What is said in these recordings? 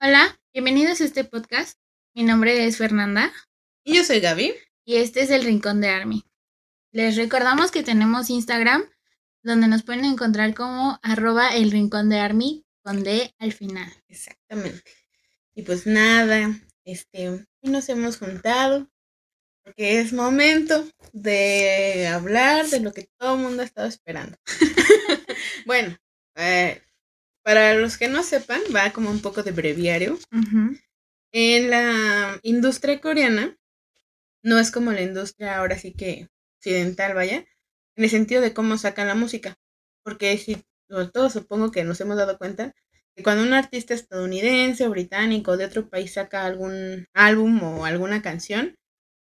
Hola, bienvenidos a este podcast. Mi nombre es Fernanda. Y yo soy Gaby. Y este es el Rincón de Army. Les recordamos que tenemos Instagram, donde nos pueden encontrar como arroba el Rincón de Army con D al final. Exactamente. Y pues nada, este, nos hemos juntado porque es momento de hablar de lo que todo el mundo ha estado esperando. bueno, eh, para los que no sepan, va como un poco de breviario. En la industria coreana, no es como la industria ahora sí que occidental, vaya, en el sentido de cómo sacan la música. Porque si todos supongo que nos hemos dado cuenta que cuando un artista estadounidense o británico de otro país saca algún álbum o alguna canción,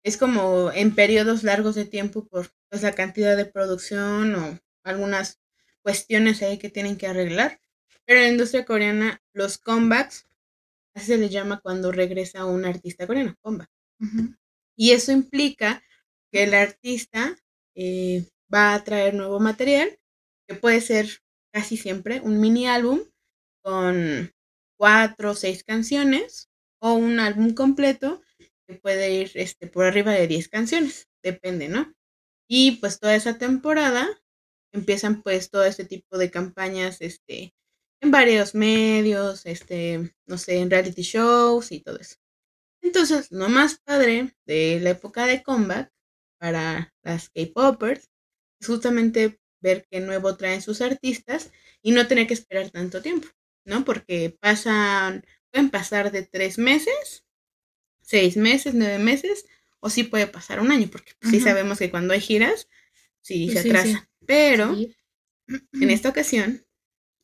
es como en periodos largos de tiempo por pues, la cantidad de producción o algunas cuestiones ahí que tienen que arreglar. Pero en la industria coreana, los comebacks, así se le llama cuando regresa un artista coreano, comeback. Y eso implica que el artista eh, va a traer nuevo material, que puede ser casi siempre un mini álbum con cuatro o seis canciones o un álbum completo que puede ir este, por arriba de 10 canciones, depende, ¿no? Y pues toda esa temporada empiezan pues todo este tipo de campañas este, en varios medios, este, no sé, en reality shows y todo eso. Entonces, lo más padre de la época de comeback para las K-Poppers es justamente ver qué nuevo traen sus artistas y no tener que esperar tanto tiempo, ¿no? Porque pasan, pueden pasar de tres meses seis meses, nueve meses, o sí puede pasar un año, porque sí sabemos que cuando hay giras, sí se atrasa. Pero en esta ocasión,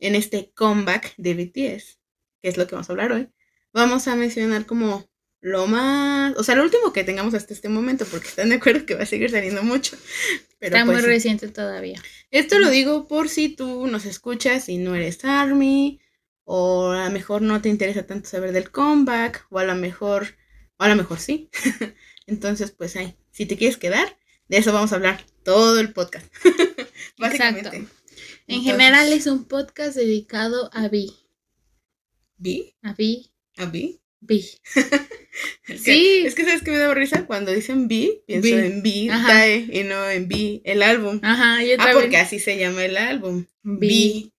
en este comeback de BTS, que es lo que vamos a hablar hoy, vamos a mencionar como lo más, o sea, lo último que tengamos hasta este momento, porque están de acuerdo que va a seguir saliendo mucho. Pero Está muy pues reciente todavía. Esto lo digo por si tú nos escuchas y no eres Army, o a lo mejor no te interesa tanto saber del comeback, o a lo mejor a lo mejor sí. Entonces, pues ahí, si te quieres quedar, de eso vamos a hablar todo el podcast. Básicamente. En general es un podcast dedicado a Vi. ¿Vi? A Vi. ¿A Vi? Vi. sí. es que sabes que me da risa cuando dicen Vi, pienso en Vi, Tae, y no en Vi, el álbum. Ajá, yo también. Ah, porque así se llama el álbum. Vi.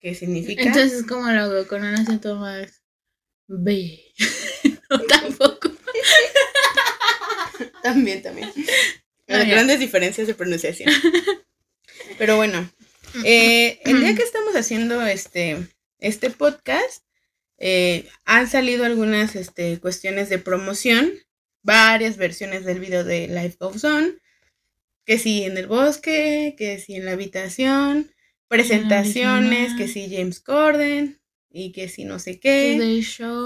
¿Qué significa? Entonces, ¿cómo lo hago? Con un acento más. Vi. no, tampoco. también, también. Hay grandes diferencias de pronunciación. Pero bueno, eh, el día que estamos haciendo este, este podcast, eh, han salido algunas este, cuestiones de promoción, varias versiones del video de Life Goes On, que sí en el bosque, que sí en la habitación, presentaciones, que sí James Corden, y que sí no sé qué,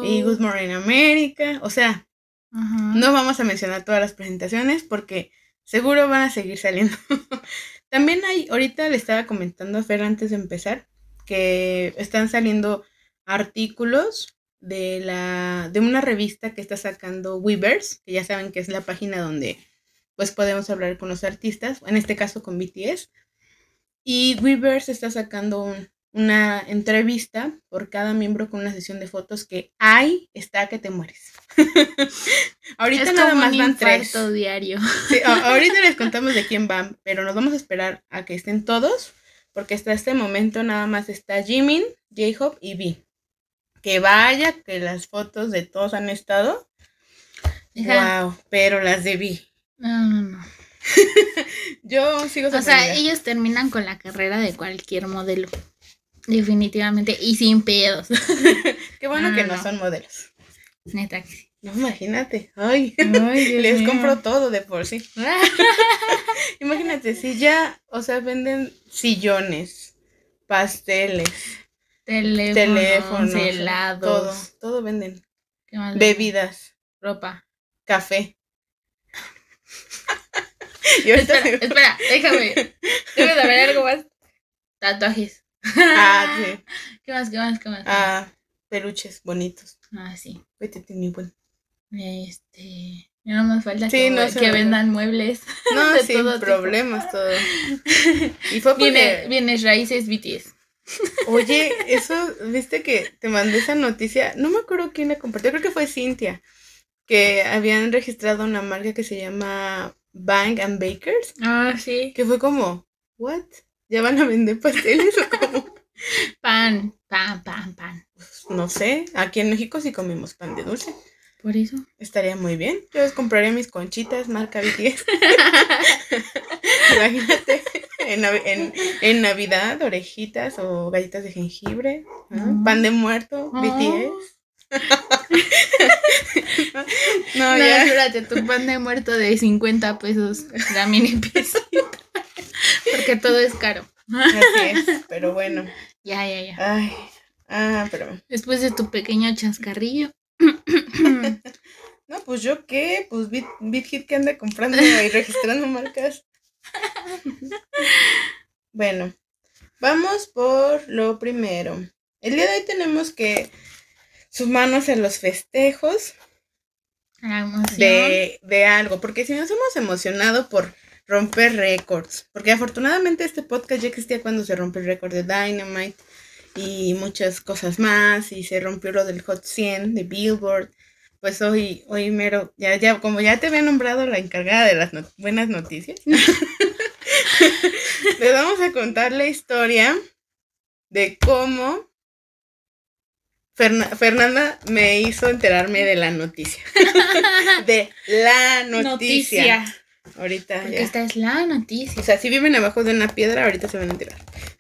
y Good Morning America, o sea, no vamos a mencionar todas las presentaciones porque seguro van a seguir saliendo. También hay, ahorita le estaba comentando a Fer antes de empezar, que están saliendo artículos de la de una revista que está sacando Weavers, que ya saben que es la página donde pues podemos hablar con los artistas, en este caso con BTS. Y Weavers está sacando un, una entrevista por cada miembro con una sesión de fotos que hay está que te mueres. ahorita nada más van tres. diario. ahorita les contamos de quién van, pero nos vamos a esperar a que estén todos, porque hasta este momento nada más está Jimin, J-Hope y V. Que vaya que las fotos de todos han estado. Wow, pero las de V. No, no, no. Yo sigo O sea, ellos terminan con la carrera de cualquier modelo. Definitivamente, y sin pedos. Qué bueno que no, son modelos. Neta que sí. No, imagínate. Ay, les compro todo de por sí. imagínate, si ya, o sea, venden sillones, pasteles, teléfonos, helados. Todo, todo venden. Bebidas. Ropa. Café. espera, espera, déjame. Debe de haber algo más. Tatuajes. Ah, sí. ¿Qué más, qué más, qué más? Ah, peluches bonitos. Ah, sí. Vete, mi buen. Este. No me falta que, vendan muebles. No, sin problemas todo. Y fue porque... Viene, raíces BTS. Oye, eso, viste que te mandé esa noticia. No me acuerdo quién la compartió, creo que fue Cintia. Que habían registrado una marca que se llama Bang and Bakers. Ah, sí. Que fue como, ¿what? ¿Ya van a vender pasteles? Pan, pan, pan, pan. Pues, no sé. Aquí en México sí comemos pan de dulce. Por eso. Estaría muy bien. Yo les compraré mis conchitas marca BTS. Imagínate. En, en- en Navidad, orejitas o galletas de jengibre. ¿no? Pan de muerto, Oh. BTS. No, No, ya. espérate, tu pan de muerto de 50 pesos, la mini piecita. Porque todo es caro. Así es. Pero bueno. Ya, ya, ya. Ay. Ah, pero. Después de tu pequeño chascarrillo. No, pues yo qué. Pues Bit, BitHit que anda comprando y registrando marcas. Bueno, vamos por lo primero. El día de hoy tenemos que sumarnos a los festejos La emoción. de, de algo, porque si nos hemos emocionado por romper récords, porque afortunadamente este podcast ya existía cuando se rompió el récord de Dynamite y muchas cosas más, y se rompió lo del Hot 100 de Billboard, pues hoy, hoy mero, ya, ya, como ya te había nombrado la encargada de las buenas noticias, les vamos a contar la historia de cómo Ferna- Fernanda me hizo enterarme de la noticia. de la noticia. Ahorita Porque ya. esta es la noticia. O sea, si viven abajo de una piedra, ahorita se van a enterar.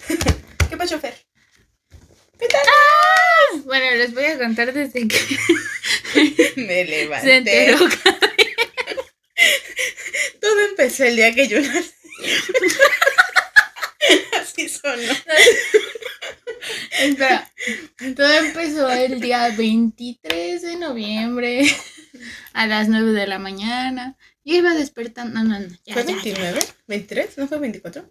¿Qué pasó, Fer? Bueno, les voy a contar desde que Me levanté. se enteró. Todo empezó el día que yo nací. Así sonó. Espera, todo empezó el día 23 de noviembre a las 9 de la mañana. Yo iba despertando. No, no, no. Ya, ¿Fue ya, ya. 29? ¿23? ¿No fue 24?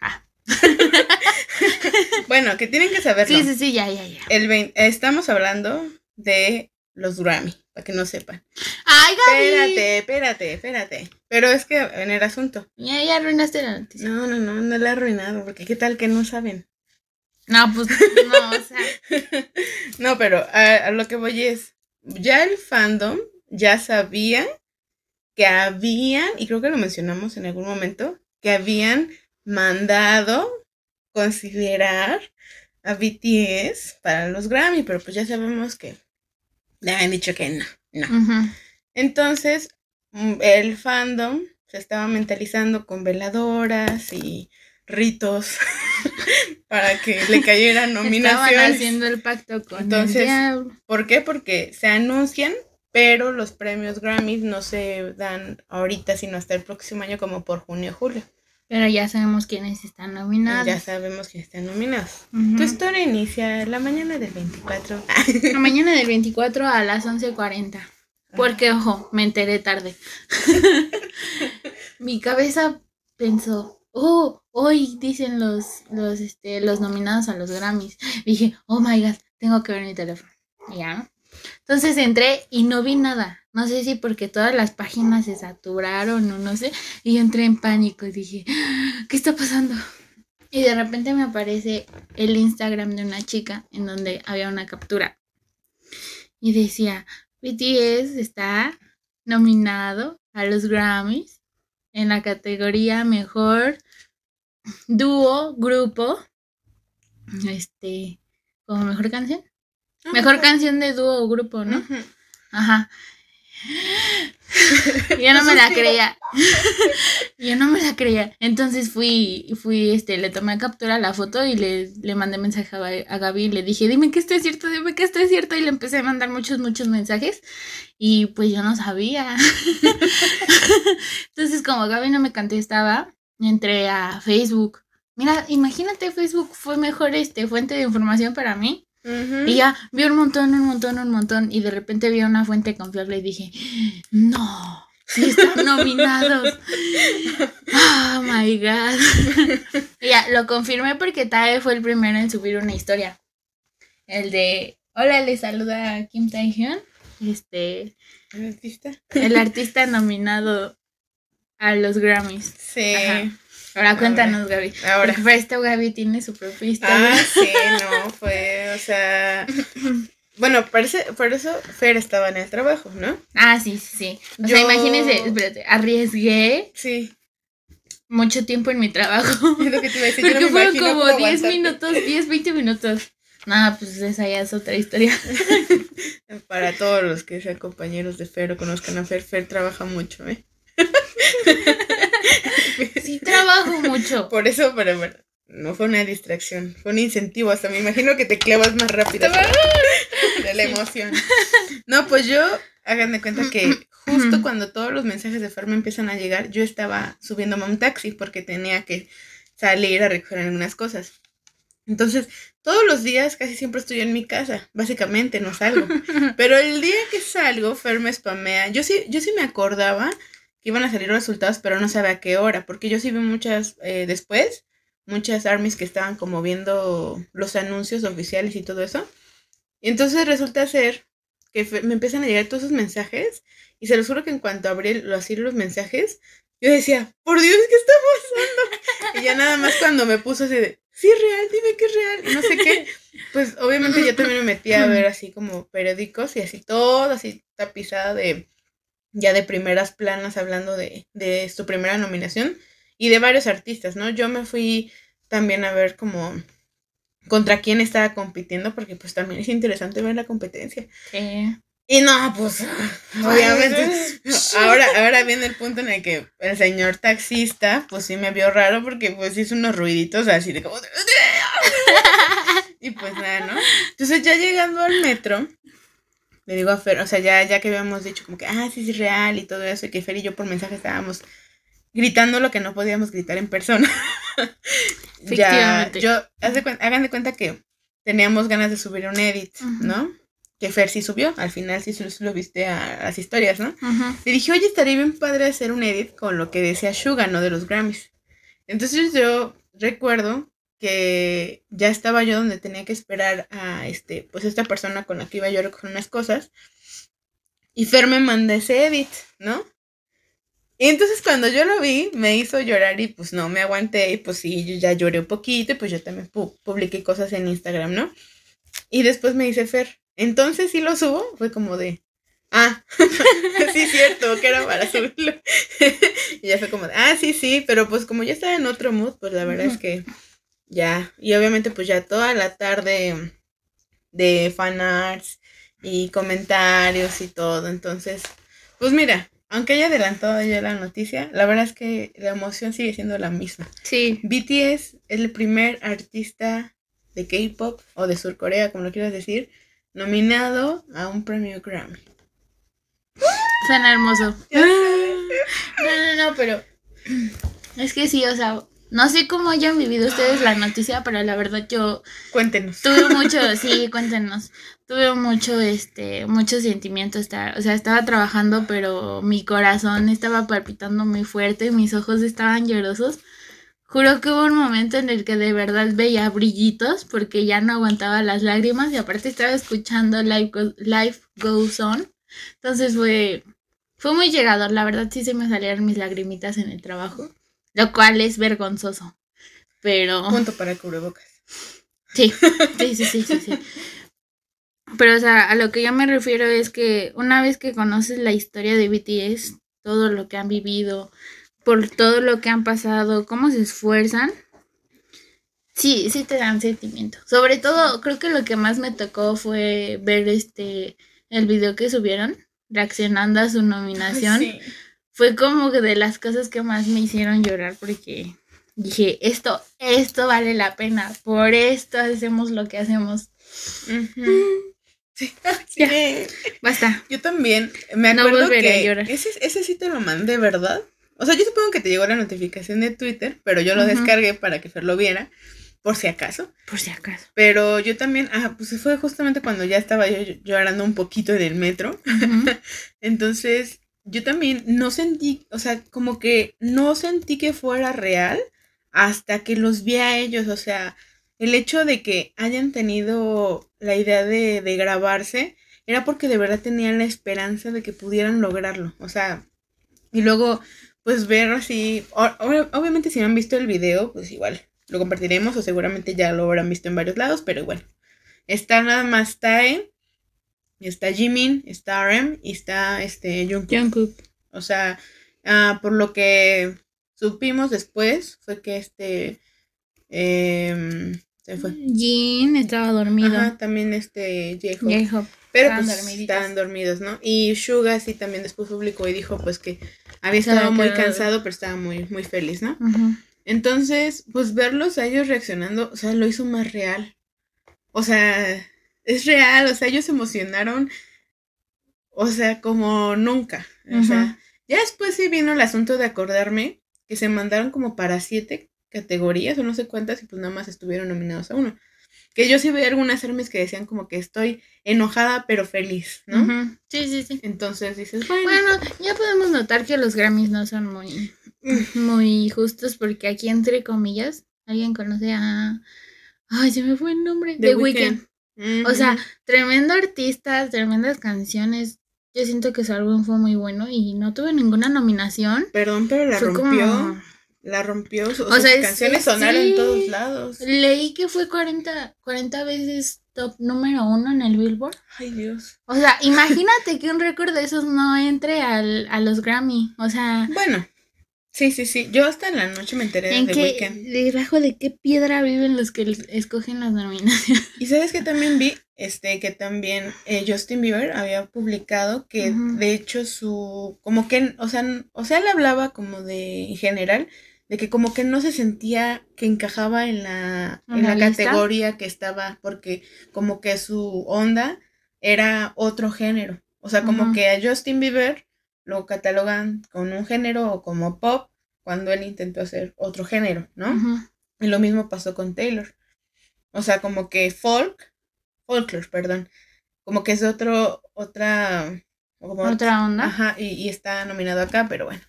Ah. bueno, que tienen que saberlo. Sí, sí, sí, ya, ya, ya. El vein- estamos hablando de los Grammy, para que no sepan. ¡Ay, Gaby! Espérate, espérate, espérate. Pero es que en el asunto. Ya, ya arruinaste la noticia. No, no, no, no la he arruinado, porque qué tal que no saben. No, pues no, o sea. No, pero a, a lo que voy es, ya el fandom ya sabía que habían, y creo que lo mencionamos en algún momento, que habían mandado considerar a BTS para los Grammy, pero pues ya sabemos que le habían dicho que no, no. Entonces, mm, el fandom se estaba mentalizando con veladoras y ritos para que le cayeran Estaban nominaciones. haciendo el pacto con Entonces, el. ¿Por qué? Porque se anuncian, pero los premios Grammys no se dan ahorita, sino hasta el próximo año, como por junio o julio. Pero ya sabemos quiénes están nominados. Ya sabemos que están nominados. Ujú. Tu historia inicia la mañana del 24. La mañana del 24 a las 11.40. Porque, ojo, me enteré tarde. Mi cabeza pensó, oh, hoy dicen los, los, este, los nominados a los Grammys. Dije, oh my god, tengo que ver mi teléfono. Y ya. Entonces entré y no vi nada. No sé si porque todas las páginas se saturaron o no sé. Y yo entré en pánico y dije, ¿qué está pasando? Y de repente me aparece el Instagram de una chica en donde había una captura. Y decía, BTS está nominado a los Grammys en la categoría mejor dúo, grupo, este, como mejor canción. Mejor canción de dúo o grupo, ¿no? Ajá. Yo no me la creía. Yo no me la creía. Entonces fui, fui, este, le tomé captura a la foto y le, le mandé mensaje a, a Gaby y le dije, dime que esto es cierto, dime que esto es cierto. Y le empecé a mandar muchos, muchos mensajes. Y pues yo no sabía. Entonces, como Gaby no me contestaba, entré a Facebook. Mira, imagínate, Facebook fue mejor este fuente de información para mí. Y ya vi un montón, un montón, un montón. Y de repente vi una fuente confiable y dije, no, sí están nominados. Oh my god. Y ya lo confirmé porque Tae fue el primero en subir una historia. El de Hola, le saluda a Kim Tae-hyun. Este, ¿El artista? el artista nominado a los Grammys. Sí. Ajá. Ahora cuéntanos, Gaby. Ahora. Porque esto Gaby tiene su propia historia. Ah, sí, no, fue, o sea. Bueno, parece, por eso Fer estaba en el trabajo, ¿no? Ah, sí, sí, sí. O sea, imagínense, espérate, arriesgué Sí. mucho tiempo en mi trabajo. Es lo que te iba a decir. no Porque me fueron como cómo 10 aguantarte. minutos, 10, 20 minutos. Nada, pues esa ya es otra historia. Para todos los que sean compañeros de Fer o conozcan a Fer, Fer trabaja mucho, ¿eh? Sí, trabajo mucho. Por eso, pero bueno, no fue una distracción, fue un incentivo. Hasta me imagino que te clavas más rápido de la emoción. No, pues yo, hagan de cuenta que justo cuando todos los mensajes de Fer me empiezan a llegar, yo estaba subiéndome a un taxi porque tenía que salir a recoger algunas cosas. Entonces, todos los días casi siempre estoy en mi casa, básicamente no salgo. Pero el día que salgo, Fer me spamea. Yo sí, yo sí me acordaba iban a salir los resultados, pero no sabía a qué hora, porque yo sí vi muchas eh, después, muchas armies que estaban como viendo los anuncios oficiales y todo eso. Y entonces resulta ser que me empiezan a llegar todos esos mensajes, y se los juro que en cuanto abrí así los mensajes, yo decía, por Dios, ¿qué está pasando? Y ya nada más cuando me puso así de, sí es real, dime que es real, y no sé qué, pues obviamente yo también me metí a ver así como periódicos y así todo, así tapizada de, ya de primeras planas hablando de, de su primera nominación y de varios artistas, ¿no? Yo me fui también a ver como contra quién estaba compitiendo, porque pues también es interesante ver la competencia. Sí. Y no, pues, obviamente, ahora, ahora viene el punto en el que el señor taxista, pues sí me vio raro porque pues hizo unos ruiditos así de como... Y pues nada, ¿no? Entonces ya llegando al metro, le digo a Fer, o sea, ya, ya que habíamos dicho como que, ah, sí, sí, es real y todo eso, y que Fer y yo por mensaje estábamos gritando lo que no podíamos gritar en persona. ya, yo, haz de cuen- hagan de cuenta que teníamos ganas de subir un edit. ¿no? Que Fer sí subió, al final sí lo viste a las historias, ¿no? Ujú. Le dije, oye, estaría bien padre hacer un edit con lo que decía Suga, ¿no? De los Grammys. Entonces yo recuerdo que ya estaba yo donde tenía que esperar a este, pues esta persona con la que iba yo a recoger unas cosas. Y Fer me manda ese edit, ¿no? Y entonces cuando yo lo vi, me hizo llorar y pues no me aguanté. Y pues sí, yo ya lloré un poquito y pues yo también pu- publiqué cosas en Instagram, ¿no? Y después me dice Fer, entonces sí lo subo. Fue como de, ah, sí, cierto, que era para subirlo. y ya fue como, de, ah, sí, sí, pero pues como ya estaba en otro mood, pues la verdad es que ya. Y obviamente pues ya toda la tarde de fanarts y comentarios y todo. Entonces, pues mira, aunque haya adelantado ya la noticia, la verdad es que la emoción sigue siendo la misma. Sí. BTS es el primer artista de K-pop o de Surcorea, como lo quieras decir, nominado a un premio Grammy. Suena hermoso. No, no, no, pero es que sí, o sea, no sé cómo hayan vivido ustedes la noticia, pero la verdad yo Cuéntenos. tuve mucho, sí, cuéntenos, tuve mucho, este, mucho sentimiento, estar, o sea, estaba trabajando, pero mi corazón estaba palpitando muy fuerte, mis ojos estaban llorosos. Juro que hubo un momento en el que de verdad veía brillitos porque ya no aguantaba las lágrimas y aparte estaba escuchando Life, Go- Life Goes On. Entonces fue, fue muy llegador, la verdad sí se me salieron mis lagrimitas en el trabajo, lo cual es vergonzoso. Pero... Punto para el cubrebocas. Sí, sí, sí, sí, sí, sí. Pero, o sea, a lo que yo me refiero es que una vez que conoces la historia de BTS, todo lo que han vivido, por todo lo que han pasado, cómo se esfuerzan, sí, sí te dan sentimiento. Sobre todo, creo que lo que más me tocó fue ver este, el video que subieron, reaccionando a su nominación Sí. Fue como que de las cosas que más me hicieron llorar porque dije, esto, esto vale la pena, por esto hacemos lo que hacemos. Sí. Ya. Sí. Basta. Yo también me No acuerdo a que llorar. ese, ese sí te lo mandé, ¿verdad? O sea, yo supongo que te llegó la notificación de Twitter, pero yo lo descargué para que Fer lo viera, por si acaso. Por si acaso. Pero yo también, ah, pues fue justamente cuando ya estaba yo llorando un poquito en el metro. Entonces, yo también no sentí, o sea, como que no sentí que fuera real hasta que los vi a ellos. O sea, el hecho de que hayan tenido la idea de, grabarse era porque de verdad tenían la esperanza de que pudieran lograrlo. O sea, y luego, pues ver así, obviamente si no han visto el video, pues igual lo compartiremos o seguramente ya lo habrán visto en varios lados, pero bueno. Está nada más Tae, está Jimin, está RM y está este Jungkook. O sea, ah, por lo que supimos después fue que este eh, se fue. Jin estaba dormido. Ajá, también este J-Hope. Pero pues estaban dormidos, ¿no? Y Suga sí también después publicó y dijo pues que había estado muy cansado, pero estaba muy, muy feliz, ¿no? Entonces, pues verlos a ellos reaccionando, o sea, lo hizo más real. O sea, es real, o sea, ellos se emocionaron, o sea, como nunca. O sea, ya después sí vino el asunto de acordarme que se mandaron como para siete categorías o no sé cuántas y pues nada más estuvieron nominados a uno. Que yo sí veía algunas armes que decían como que estoy enojada pero feliz, ¿no? Sí, sí, sí. Entonces dices, bueno. Bueno, ya podemos notar que los Grammys no son muy, muy justos porque aquí entre comillas, alguien conoce a... Ay, se me fue el nombre. The, Weeknd. O sea, tremendo artista, tremendas canciones. Yo siento que su álbum fue muy bueno y no tuve ninguna nominación. Perdón, pero la rompió. La rompió, sus canciones sonaron en todos lados. Leí que fue 40, 40 veces top número uno en el Billboard. Ay, Dios. O sea, imagínate que un récord de esos no entre al, a los Grammy. O sea. Bueno, sí, sí, sí. Yo hasta en la noche me enteré de The Weeknd. Debajo de qué piedra viven los que escogen las nominaciones. Y sabes que también vi, este, que también eh, Justin Bieber había publicado que de hecho su, como que, o sea, o sea, él hablaba como de, en general, de que como que no se sentía que encajaba en la, en la, categoría que estaba, porque como que su onda era otro género. O sea, como que a Justin Bieber lo catalogan con un género o como pop cuando él intentó hacer otro género, ¿no? Y lo mismo pasó con Taylor. O sea, como que folk, folklore, perdón, como que es otro, otra... otra onda. Ajá, y, y está nominado acá, pero bueno.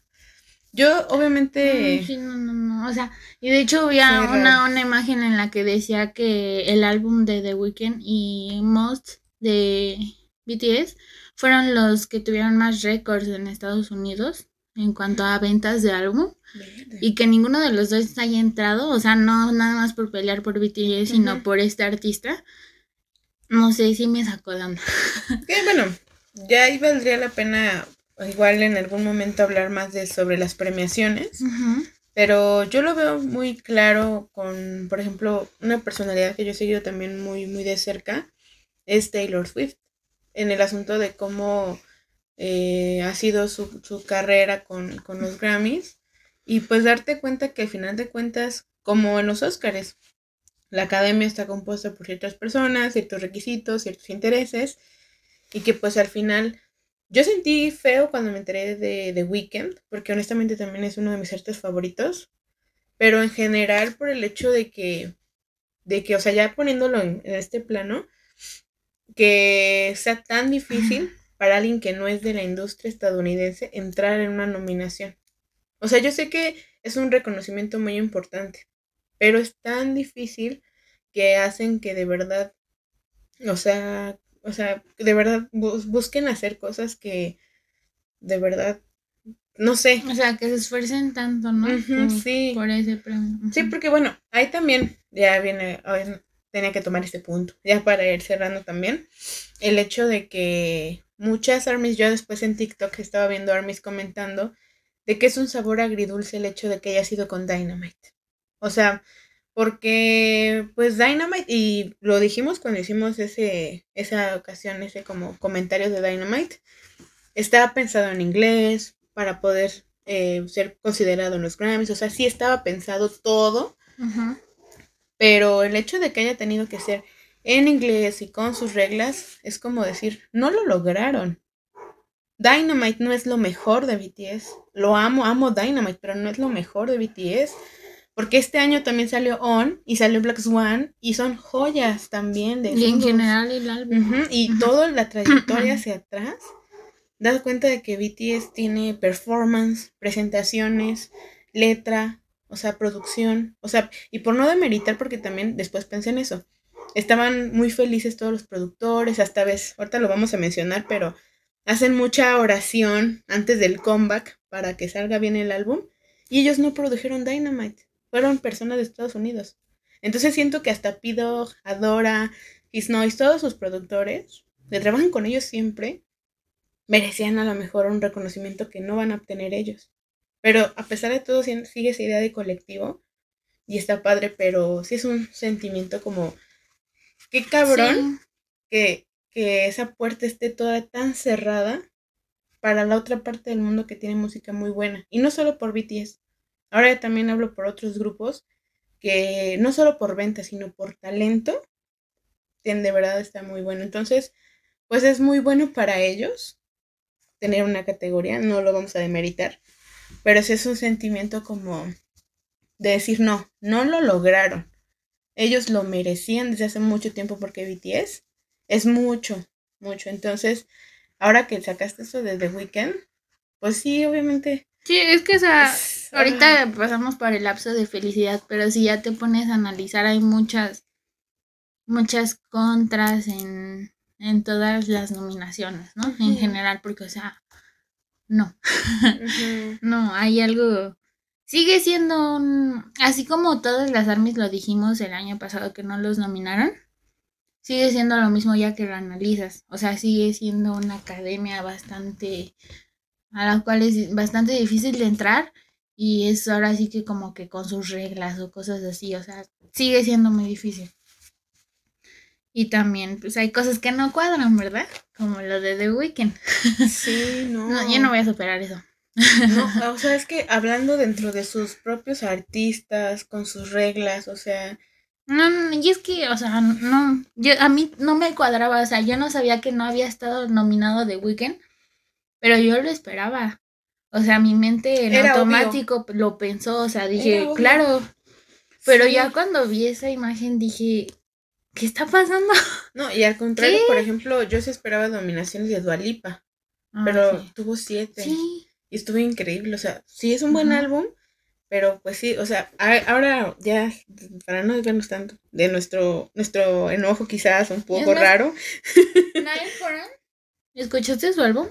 Yo, obviamente. Sí, no, no, no. O sea, y de hecho había una, una imagen en la que decía que el álbum de The Weeknd y Most de BTS fueron los que tuvieron más récords en Estados Unidos en cuanto a ventas de álbum. Y que ninguno de los dos haya entrado, o sea, no nada más por pelear por BTS, sino por este artista. No sé si me sacó la onda. bueno, ya ahí valdría la pena igual en algún momento hablar más de sobre las premiaciones. Pero yo lo veo muy claro con, por ejemplo, una personalidad que yo he seguido también muy, muy de cerca, es Taylor Swift, en el asunto de cómo eh, ha sido su, su carrera con, con, los Grammys. Y pues darte cuenta que al final de cuentas, como en los Oscars, la academia está compuesta por ciertas personas, ciertos requisitos, ciertos intereses, y que pues al final yo sentí feo cuando me enteré de The Weeknd, porque honestamente también es uno de mis artistas favoritos, pero en general por el hecho de que, de que, o sea, ya poniéndolo en, este plano, que sea tan difícil para alguien que no es de la industria estadounidense entrar en una nominación. O sea, yo sé que es un reconocimiento muy importante, pero es tan difícil que hacen que de verdad, o sea, o sea, de verdad, busquen hacer cosas que de verdad, no sé. O sea, que se esfuercen tanto, ¿no? sí. Por ese premio. Sí, porque bueno, ahí también ya viene, tenía que tomar este punto, ya para ir cerrando también, el hecho de que muchas armies, yo después en TikTok estaba viendo armies comentando de que es un sabor agridulce el hecho de que haya sido con Dynamite. O sea, porque, pues, Dynamite, y lo dijimos cuando hicimos ese, esa ocasión, ese como comentario de Dynamite, estaba pensado en inglés para poder eh, ser considerado en los Grammys. O sea, sí estaba pensado todo. Pero el hecho de que haya tenido que ser en inglés y con sus reglas, es como decir, no lo lograron. Dynamite no es lo mejor de BTS. Lo amo, amo Dynamite, pero no es lo mejor de BTS. Porque este año también salió On y salió Black Swan y son joyas también de... Y en general el álbum. y toda la trayectoria hacia atrás, das cuenta de que BTS tiene performance, presentaciones, letra, o sea, producción, o sea, y por no demeritar, porque también después pensé en eso, estaban muy felices todos los productores, hasta vez, ahorita lo vamos a mencionar, pero hacen mucha oración antes del comeback para que salga bien el álbum y ellos no produjeron Dynamite, fueron personas de Estados Unidos. Entonces siento que hasta Pido, Adora, His Noise, todos sus productores, que trabajan con ellos siempre, merecían a lo mejor un reconocimiento que no van a obtener ellos. Pero a pesar de todo, sigue esa idea de colectivo y está padre, pero sí es un sentimiento como, qué cabrón que, que esa puerta esté toda tan cerrada para la otra parte del mundo que tiene música muy buena. Y no solo por BTS. Ahora también hablo por otros grupos que no solo por venta, sino por talento, de verdad está muy bueno. Entonces, pues es muy bueno para ellos tener una categoría, no lo vamos a demeritar, pero sí es un sentimiento como de decir, no, no lo lograron. Ellos lo merecían desde hace mucho tiempo porque BTS es mucho, mucho. Entonces, ahora que sacaste eso de The Weeknd, pues sí, obviamente. Sí, es que o sea, ahorita pasamos por el lapso de felicidad, pero si ya te pones a analizar, hay muchas, muchas contras en, en todas las nominaciones, ¿no? En general, porque, o sea, no. no, hay algo. Sigue siendo un. Así como todas las armies lo dijimos el año pasado que no los nominaron sigue siendo lo mismo ya que lo analizas. O sea, sigue siendo una academia bastante, a la cual es bastante difícil de entrar y es ahora sí que como que con sus reglas o cosas así, o sea, sigue siendo muy difícil. Y también, pues hay cosas que no cuadran, ¿verdad? Como lo de The Weeknd. Sí, no. no yo no voy a superar eso. No, o sea, es que hablando dentro de sus propios artistas, con sus reglas, o sea, no, y es que, o sea, no, yo, a mí no me cuadraba, o sea, yo no sabía que no había estado nominado de Weekend, pero yo lo esperaba. O sea, mi mente en automático lo pensó, o sea, dije, claro. Pero ya cuando vi esa imagen dije, ¿qué está pasando? No, y al contrario, por ejemplo, yo sí esperaba nominaciones de Dualipa, ah, pero tuvo siete. Sí. Y estuvo increíble, o sea, sí es un buen álbum, pero pues sí, o sea, ahora ya, para no desvernos tanto de nuestro, nuestro enojo quizás un poco raro. ¿Escuchaste su álbum?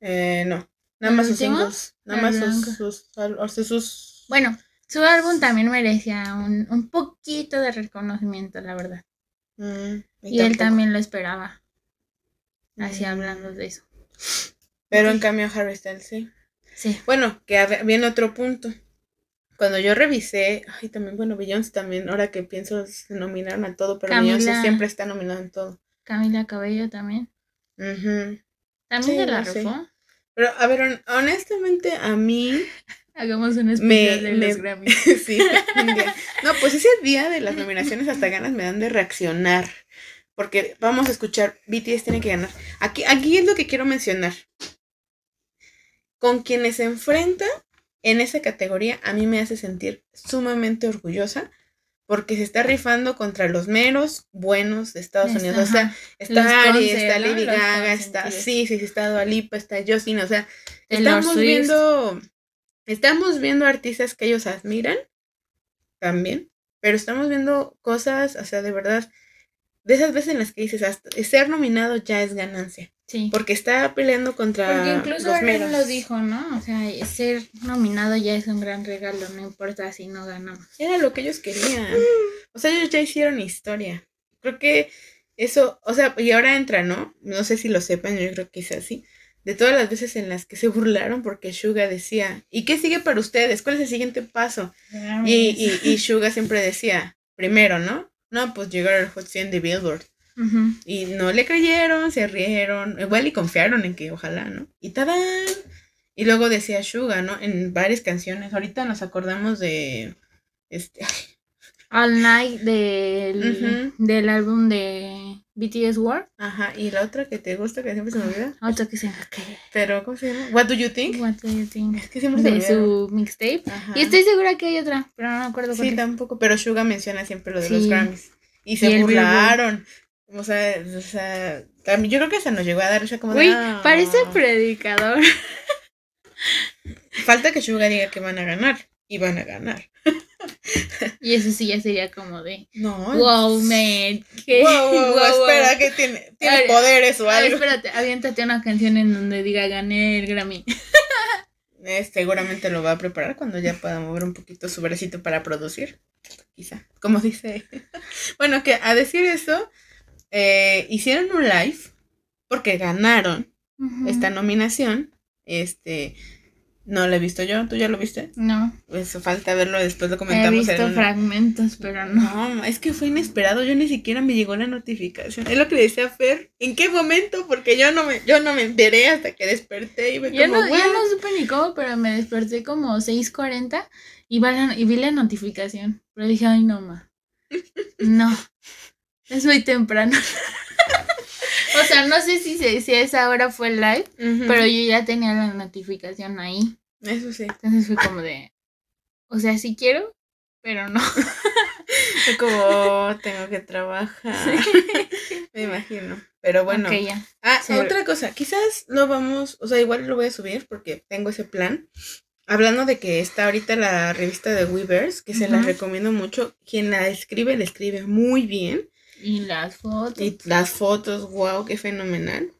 Eh, no, nada más sus singles, nada más sus, sus, Bueno, su álbum también merecía un, un poquito de reconocimiento, la verdad. Mm, y, él también lo esperaba. Así mm. hablando de eso. Pero en cambio Harry Styles sí. Sí. Bueno, que viene otro punto cuando yo revisé, ay, también, bueno, Beyoncé también, ahora que pienso, se nominaron a todo, pero Beyoncé siempre está nominada en todo. Camila Cabello también. También se la rifó. Pero, a ver, honestamente, a mí... Hagamos un especial de los Grammy. sí, No, pues ese día de las nominaciones hasta ganas me dan de reaccionar. Porque vamos a escuchar, BTS tiene que ganar. Aquí, aquí es lo que quiero mencionar. Con quienes se enfrenta en esa categoría a mí me hace sentir sumamente orgullosa porque se está rifando contra los meros buenos de Estados Unidos. O sea, está Ari, está Lady Gaga, está, sí, sí, sí, está Dualipa, está Justin, o sea, estamos viendo, estamos viendo artistas que ellos admiran también, pero estamos viendo cosas, o sea, de verdad, de esas veces en las que dices, hasta ser nominado ya es ganancia. Sí. Porque está peleando contra. Porque incluso él lo dijo, ¿no? O sea, ser nominado ya es un gran regalo, no importa si no ganamos. Era lo que ellos querían. O sea, ellos ya hicieron historia. Creo que eso, o sea, y ahora entra, ¿no? No sé si lo sepan, yo creo que es así. De todas las veces en las que se burlaron porque Suga decía, ¿y qué sigue para ustedes? ¿Cuál es el siguiente paso? Y, y, y Suga siempre decía, primero, ¿no? No, pues llegar al Hot 100 de Billboard. Y no le creyeron, se rieron, igual y confiaron en que ojalá, ¿no? Y ¡tadán! Y luego decía Suga, ¿no? En varias canciones. Ahorita nos acordamos de. Este. All Night del, del álbum de BTS War. Ajá, y la otra que te gusta, que siempre se me olvida. Otra que se me Pero, ¿cómo se llama? What Do You Think? What Do You Think? Es que siempre se De su mixtape. Y estoy segura que hay otra, pero no me acuerdo cuál Sí, tampoco, pero Suga menciona siempre lo de los Grammys. Y se burlaron. O sea, o sea, también yo creo que se nos llegó a dar esa como Uy, parece predicador. Falta que Suga diga que van a ganar. Y van a ganar. Y eso sí ya sería como de. No. Wow, man. ¿qué? Wow, wow, wow, espera, que tiene, tiene poderes o algo. espérate, aviéntate una canción en donde diga gané el Grammy. Eh, seguramente lo va a preparar cuando ya pueda mover un poquito su bracito para producir. Quizá, como dice. bueno, que a decir eso, eh, hicieron un live porque ganaron esta nominación. Este, no lo he visto yo, ¿tú ya lo viste? No, Eso falta verlo, después lo he comentamos visto en un- fragmentos, pero no. No, es que fue inesperado, yo ni siquiera me llegó la notificación. Es lo que le decía a Fer, ¿en qué momento? Porque yo no me, yo no me enteré hasta que desperté y me Yo como, no, yo "What?". no supe ni cómo, pero me desperté como 6.40 y, la- y vi la notificación. Pero dije, ay, no, ma. No, es muy temprano. o sea, no sé si, se, si a esa hora fue el live, pero yo ya tenía la notificación ahí. Eso sí. Entonces fue como de, o sea, sí quiero, pero no. Fue como, "Oh, tengo que trabajar. Me imagino. Pero bueno. Ok, ya. Ah, Sí. otra cosa, quizás lo vamos, o sea, igual lo voy a subir porque tengo ese plan. Hablando de que está ahorita la revista de Weavers, que se la recomiendo mucho. Quien la escribe, la escribe muy bien. Y las fotos. Y las fotos, wow, qué fenomenal.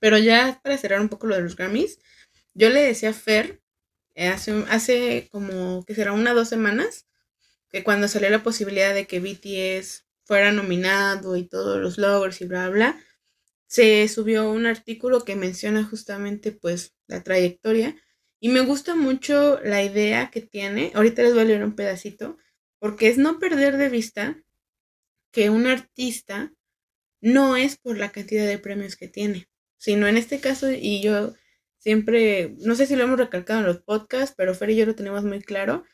Pero ya para cerrar un poco lo de los Grammys, yo le decía a Fer, hace, hace como que será una o dos semanas, que cuando salió la posibilidad de que BTS fuera nominado y todos los logros y bla, bla, se subió un artículo que menciona justamente pues la trayectoria y me gusta mucho la idea que tiene. Ahorita les voy a leer un pedacito, porque es no perder de vista que un artista no es por la cantidad de premios que tiene, sino en este caso, y yo siempre, no sé si lo hemos recalcado en los podcasts, pero Fer y yo lo tenemos muy claro,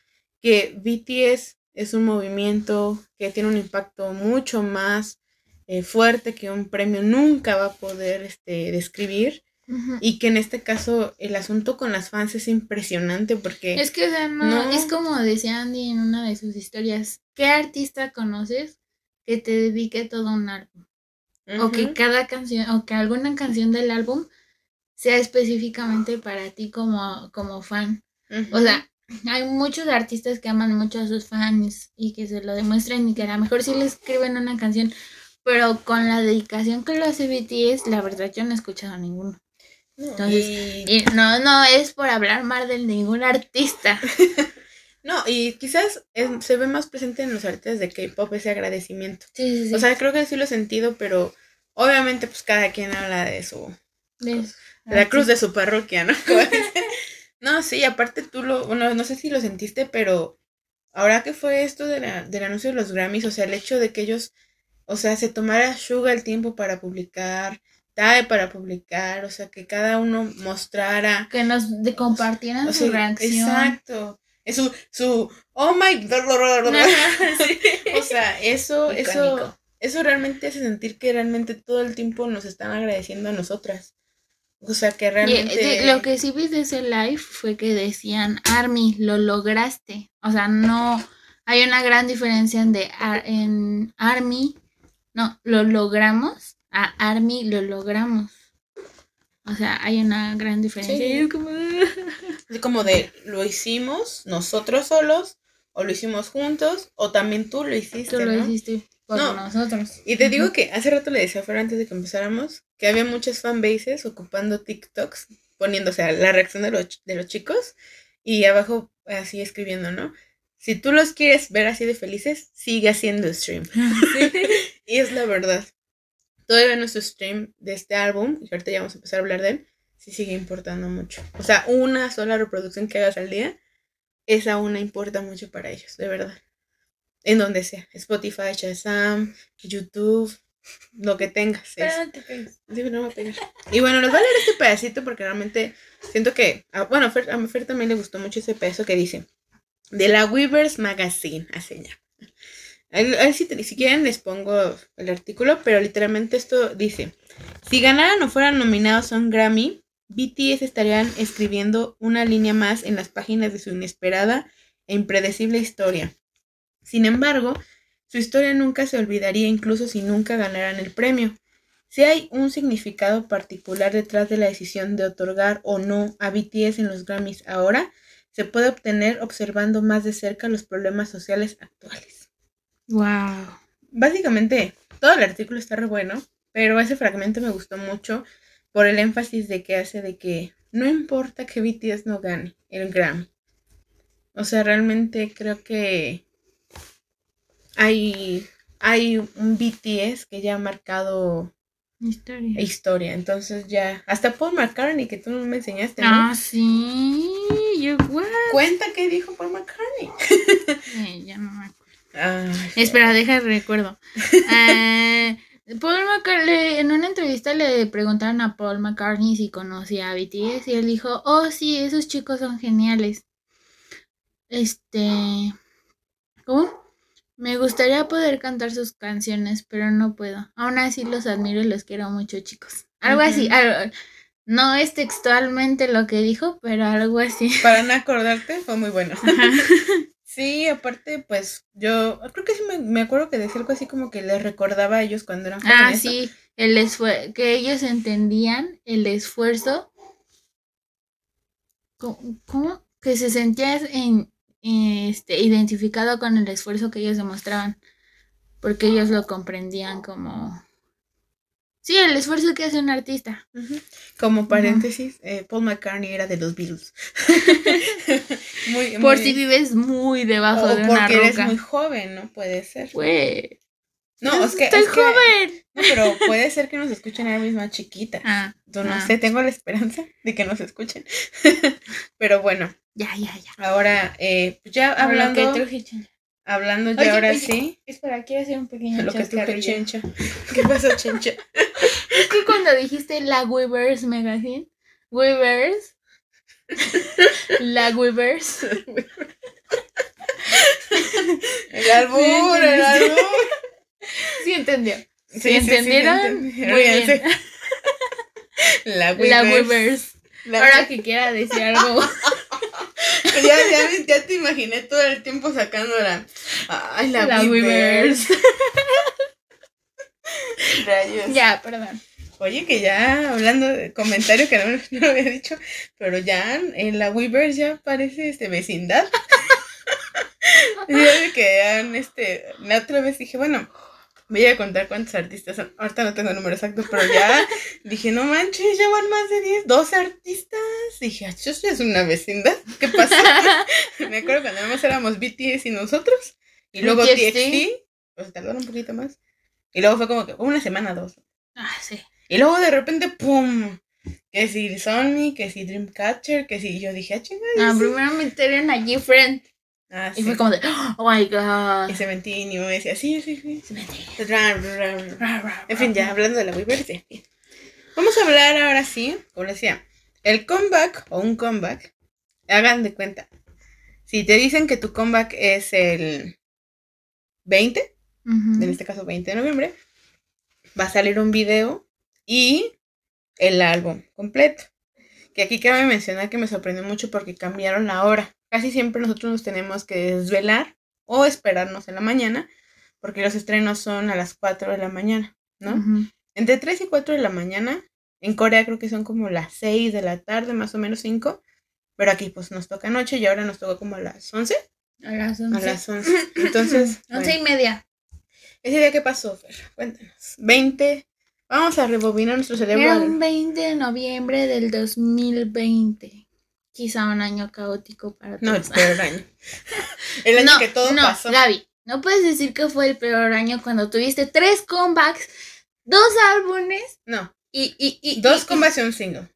que BTS es un movimiento que tiene un impacto mucho más eh, fuerte que un premio nunca va a poder este, describir. Y que en este caso el asunto con las fans es impresionante porque... Es que, o sea, no, No. es como decía Andy en una de sus historias, ¿qué artista conoces que te dedique todo un álbum? O que cada canción, o que alguna canción del álbum sea específicamente para ti como, como fan. O sea, hay muchos artistas que aman mucho a sus fans y que se lo demuestran y que a lo mejor sí le escriben una canción, pero con la dedicación que lo hace BTS, la verdad yo no he escuchado a ninguno. No, entonces, y- Y no, no es por hablar mal de ningún artista. No, y quizás es- se ve más presente en los artistas de K-pop ese agradecimiento. Sí, sí, sí. O sea, creo que sí lo he sentido, pero obviamente pues cada quien habla de su... De la ah, cruz sí. de su parroquia, ¿no? No, sí, aparte tú lo... Bueno, no sé si lo sentiste, pero ahora que fue esto de la, del anuncio de los Grammys, o sea, el hecho de que ellos, o sea, se tomara Suga el tiempo para publicar, Tae para publicar, o sea, que cada uno mostrara Que nos de- compartieran o su reacción. Exacto. Es su, su, oh my, sí. o sea, eso, eso, eso realmente hace sentir que realmente todo el tiempo nos están agradeciendo a nosotras. O sea, que Y, realmente... lo que sí vi de ese live fue que decían, Army, lo lograste. O sea, no hay una gran diferencia en, de, Ar- en Army, no, lo logramos, a Army lo logramos. O sea, hay una gran diferencia. Sí. Es como, Así como de, lo hicimos nosotros solos, o lo hicimos juntos, o también tú lo hiciste, tú lo ¿no? hiciste No. nosotros. Y te digo que hace rato le decía a Fer antes de que empezáramos que había muchas fanbases ocupando TikToks, poniéndose a la reacción de los, de los chicos y abajo así escribiendo, ¿no? Si tú los quieres ver así de felices, sigue haciendo stream. Y es la verdad. Todavía nuestro stream de este álbum, y ahorita ya vamos a empezar a hablar de él, sí sigue importando mucho. O sea, una sola reproducción que hagas al día, esa una importa mucho para ellos, de verdad. En donde sea, Spotify, Shazam, YouTube, lo que tengas. Pero no te pegues. Sí, no me a. Y bueno, nos va a leer este pedacito porque realmente siento que, ah, bueno, a Fer, a Fer también le gustó mucho ese pedazo que dice, de la Weavers Magazine, así ya. Ahí- ahí si, si quieren les pongo el artículo, pero literalmente esto dice, si ganaran o fueran nominados a un Grammy, BTS estarían escribiendo una línea más en las páginas de su inesperada e impredecible historia. Sin embargo, su historia nunca se olvidaría incluso si nunca ganaran el premio. Si hay un significado particular detrás de la decisión de otorgar o no a BTS en los Grammys ahora, se puede obtener observando más de cerca los problemas sociales actuales. Wow. Básicamente, todo el artículo está re bueno, pero ese fragmento me gustó mucho por el énfasis de que hace de que no importa que BTS no gane el Grammy. O sea, realmente creo que hay, hay un BTS que ya ha marcado Historia. historia. Entonces ya, hasta Paul McCartney, que tú no me enseñaste, ¿no? Ah, sí. Yo, what? Cuenta qué dijo Paul McCartney. Eh, ya no me acuerdo. Ay, Espera, deja recuerdo. Eh, Paul McCartney, en una entrevista le preguntaron a Paul McCartney si conocía a BTS y él dijo, oh sí, esos chicos son geniales. Este, ¿cómo? Me gustaría poder cantar sus canciones, pero no puedo. Aún así los admiro y los quiero mucho, chicos. Algo así, algo- no es textualmente lo que dijo, pero algo así. Para no acordarte, fue muy bueno. Ajá. Sí, aparte, pues yo creo que sí me, me acuerdo que decía algo así como que les recordaba a ellos cuando eran Ah, jóvenes, ¿no? sí, el que ellos entendían el esfuerzo, ¿cómo? cómo? Que se sentían en, este, identificado con el esfuerzo que ellos demostraban, porque ellos lo comprendían como, sí, el esfuerzo que hace un artista. Como paréntesis, eh, Paul McCartney era de los Beatles. muy, Por muy- si vives muy debajo o de una porque eres roca. muy joven, ¿no? Puede ser. No, es que. estoy es que- joven. no, pero puede ser que nos escuchen a la misma chiquita. Ah, Yo no ah. sé, tengo la esperanza de que nos escuchen. pero bueno, ya, ya, ya. ahora, eh, pues ya Hablo que hablando, hablando ya Oye, ahora oye, sí, Espera, quiero hacer un pequeño lo que. Chencha. ¿Qué pasó, Chencha? Es que cuando dijiste la Weavers Magazine, Weavers, la Weavers, El albur, el albur. sí entendió. Sí, ¿Sí, sí, sí, entendieron? entendí. Muy bien. La Weavers. La- Ahora que quiera decir algo. ya, ya, ya te imaginé todo el tiempo sacándola. Ay, la, La Weavers. Rayos. ya, perdón. Oye, que ya hablando de comentario que no, no lo había dicho, pero ya en la Weavers ya parece este vecindad. Ya de que han, este, la otra vez dije, bueno, voy a contar cuántos artistas son. Ahorita no tengo el número exacto, pero ya dije, no manches, ya van más de 10, 12 artistas. Dije, "Ah, eso ya es una vecindad. ¿Qué pasa? Me acuerdo cuando nada más éramos BTS y nosotros. Y luego BTS, TXT, pues tardaron un poquito más. Y luego fue como que una semana, dos. Ah, sí. Y luego de repente, ¡pum! Que si Sony, que si Dreamcatcher, que si yo dije, ah, chingada. Ah, sí. primero me metieron a Friend Ah, y sí. fue como de, oh my god. Y Seventeen y me decía, sí, sí, sí. Se. En fin, ya hablando de la Weaver. Vamos a hablar ahora sí, como decía, el comeback o un comeback. Hagan de cuenta. Si te dicen que tu comeback es el 20, Ujú. en este caso 20 de noviembre, va a salir un video y el álbum completo. Que aquí cabe mencionar que me sorprendió mucho porque cambiaron la hora. Casi siempre nosotros nos tenemos que desvelar o esperarnos en la mañana porque los estrenos son a las 4 de la mañana, ¿no? Ujú. Entre 3 y 4 de la mañana. En Corea creo que son como las 6 de la tarde, más o menos 5. Pero aquí pues nos toca noche y ahora nos toca como a las 11. A las A 11. las 11. Entonces, Once y bueno, media. ese día qué pasó, Fer, cuéntanos. 20. Vamos a rebobinar nuestro cerebro. Era un 20 de noviembre del 2020. Quizá un año caótico para No, el todos. peor año. El año no, que todo no, pasó. Gaby, no puedes decir que fue el peor año cuando tuviste tres comebacks, dos álbumes No, y... y, y dos y- combats y un single.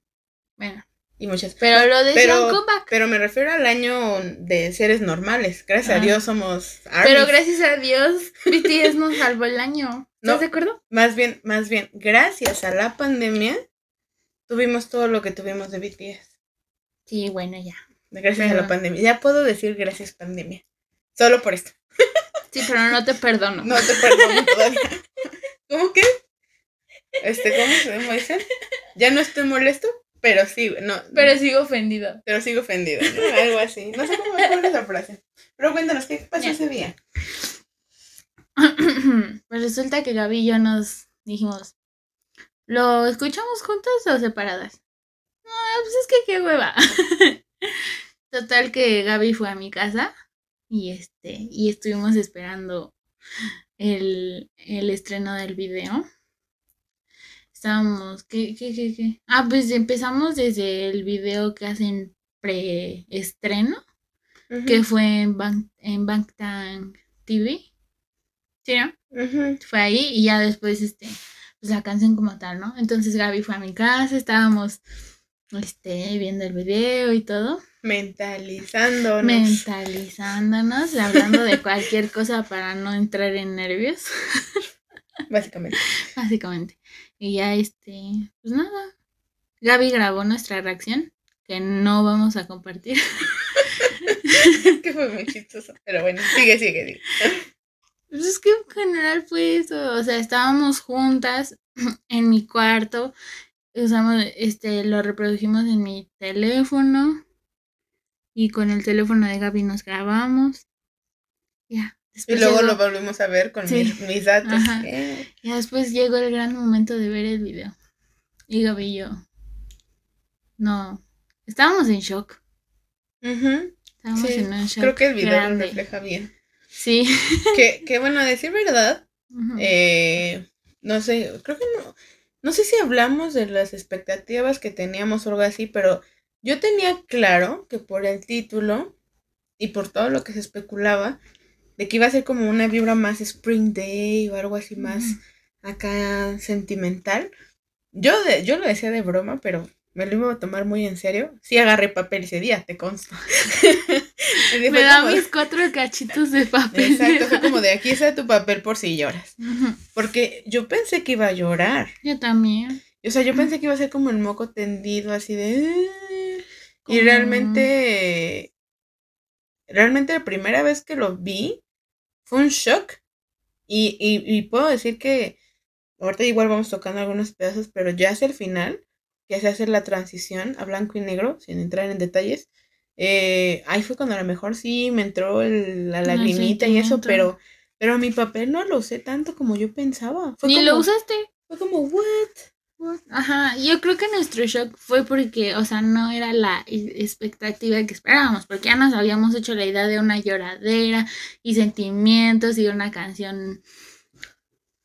Bueno, Y muchas. pero lo decía Pero- un comeback. Pero me refiero al año de seres normales. Gracias Ah. a Dios somos Pero armies. gracias a Dios, BTS nos salvó el año. ¿Estás No. de acuerdo? Más bien, más bien, gracias a la pandemia, tuvimos todo lo que tuvimos de BTS. Sí, bueno, ya. Gracias a la pandemia. Ya puedo decir gracias pandemia. Solo por esto. Sí, pero no te perdono. No te perdono todavía. ¿Cómo que? Este, ¿cómo se dicen? Ya no estoy molesto, pero sí, no. Pero sigo ofendido. pero sigo ofendido, ¿no? Algo así. No sé cómo fue esa frase. Pero cuéntanos, ¿qué pasó Ya. ese día? pues resulta que Gaby y yo nos dijimos, ¿lo escuchamos juntas o separadas? No, pues es que qué hueva. Total que Gaby fue a mi casa y este, y estuvimos esperando el, el estreno del video. estábamos, ¿qué, qué, qué, qué? Ah, pues empezamos desde el video que hacen preestreno, que fue en, Bank, en Bangtan TV. ¿Sí, no? Fue ahí y ya después, este, pues la canción como tal, ¿no? Entonces Gaby fue a mi casa, estábamos, este, viendo el video y todo. Mentalizándonos. Mentalizándonos, hablando de cualquier cosa para no entrar en nervios. Básicamente. Básicamente. Y ya este, pues nada. Gaby grabó nuestra reacción, que no vamos a compartir. que fue muy chistoso. Pero bueno, sigue, sigue, sigue. Pues es que en general fue eso. O sea, estábamos juntas en mi cuarto. Usamos, este, lo reprodujimos en mi teléfono. Y con el teléfono de Gaby nos grabamos. Ya. y luego lo volvimos a ver con mis, datos. Y después llegó el gran momento de ver el video. Y Gaby y yo. No. Estábamos en shock. Estábamos en un shock. Creo que el video lo refleja bien. Sí. que, que bueno, decir verdad. eh, no sé, creo que no. No sé si hablamos de las expectativas que teníamos o algo así, pero yo tenía claro que por el título y por todo lo que se especulaba, de que iba a ser como una vibra más Spring Day o algo así más acá sentimental. Yo, de, yo lo decía de broma, pero me lo iba a tomar muy en serio. Sí agarré papel ese día, te consto. Me da mis cuatro cachitos de papel. Exacto, fue como de aquí está tu papel por si lloras. Porque yo pensé que iba a llorar. Yo también. O sea, yo pensé que iba a ser como el moco tendido, así de... Y realmente, realmente la primera vez que lo vi fue un shock. Y, y, y puedo decir que ahorita igual vamos tocando algunos pedazos, pero ya hacia el final, que se hace la transición a blanco y negro, sin entrar en detalles, eh, ahí fue cuando a lo mejor sí me entró el, la lagrimita y eso, pero, pero mi papel no lo usé tanto como yo pensaba. Ni lo usaste. Fue como, what? Ajá, yo creo que nuestro shock fue porque, o sea, no era la expectativa que esperábamos, porque ya nos habíamos hecho la idea de una lloradera y sentimientos y una canción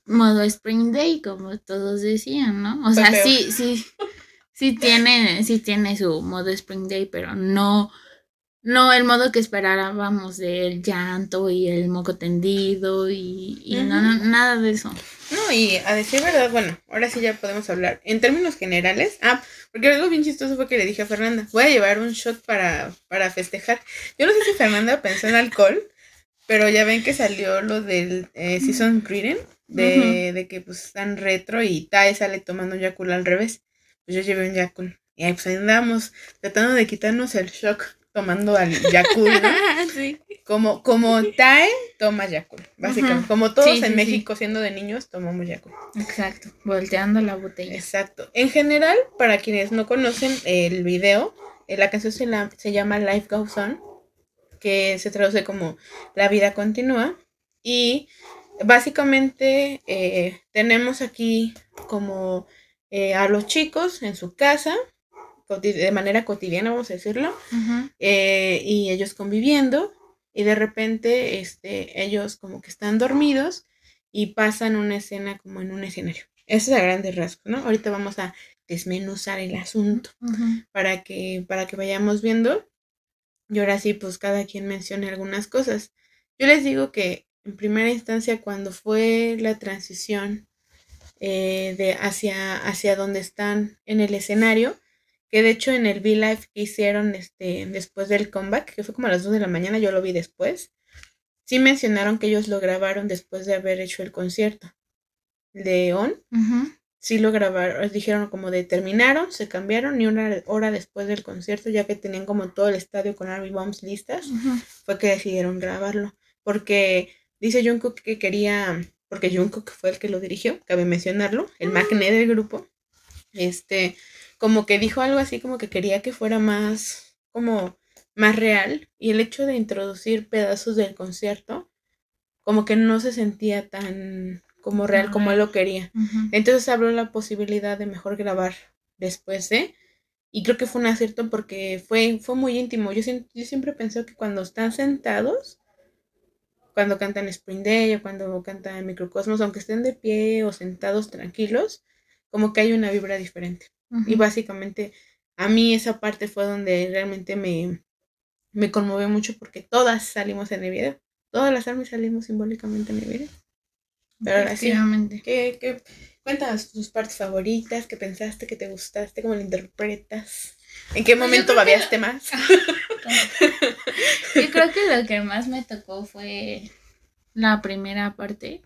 modo Spring Day, como todos decían, ¿no? O sea, sí, sí, sí tiene, sí tiene su modo Spring Day, pero no no el modo que esperábamos del llanto y el moco tendido y, no, nada de eso. No, y a decir verdad, bueno, ahora sí ya podemos hablar. En términos generales, ah, porque algo bien chistoso fue que le dije a Fernanda, voy a llevar un shot para, para festejar. Yo no sé si Fernanda pensó en alcohol, pero ya ven que salió lo del eh, Season Greeting, de, de que pues están retro y Tai sale tomando un Yakul al revés. Pues yo llevé un Yakul. Y ahí pues andamos tratando de quitarnos el shock tomando al Yakult. sí. Como, como Tae toma Yakult, básicamente. Como todos en México, siendo de niños, tomamos Yakult. Exacto, volteando la botella. Exacto. En general, para quienes no conocen el video, eh, la canción se, la, se llama Life Goes On, que se traduce como La vida continúa. Y básicamente eh, tenemos aquí como eh, a los chicos en su casa de manera cotidiana, vamos a decirlo, eh, y ellos conviviendo, y de repente este, ellos como que están dormidos y pasan una escena como en un escenario. Eso es a grandes rasgos, ¿no? Ahorita vamos a desmenuzar el asunto para, que, para que vayamos viendo. Y ahora sí, pues cada quien mencione algunas cosas. Yo les digo que en primera instancia, cuando fue la transición eh, de hacia, hacia donde están en el escenario, que de hecho en el V-Live que hicieron este, después del comeback, que fue como a las 2 de la mañana, yo lo vi después, sí mencionaron que ellos lo grabaron después de haber hecho el concierto de On. Sí lo grabaron, dijeron como de terminaron, se cambiaron y una hora después del concierto, ya que tenían como todo el estadio con Army Bombs listas, fue que decidieron grabarlo. Porque dice Jungkook que quería, porque Jungkook fue el que lo dirigió, cabe mencionarlo, el mm. del grupo, este, como que dijo algo así como que quería que fuera más, como más real y el hecho de introducir pedazos del concierto como que no se sentía tan como real como él lo quería. Entonces abrió la posibilidad de mejor grabar después de y creo que fue un acierto porque fue, fue muy íntimo. Yo, yo siempre pensé que cuando están sentados, cuando cantan Spring Day o cuando cantan Microcosmos, aunque estén de pie o sentados tranquilos, como que hay una vibra diferente. Y básicamente a mí esa parte fue donde realmente me, me conmovió mucho porque todas salimos en el video. Todas las armas salimos simbólicamente en el video. Pero ahora sí, ¿qué, qué, cuéntanos tus partes favoritas, qué pensaste, qué te gustaste, cómo lo interpretas. ¿En qué pues momento babeaste más? yo creo que lo que más me tocó fue la primera parte.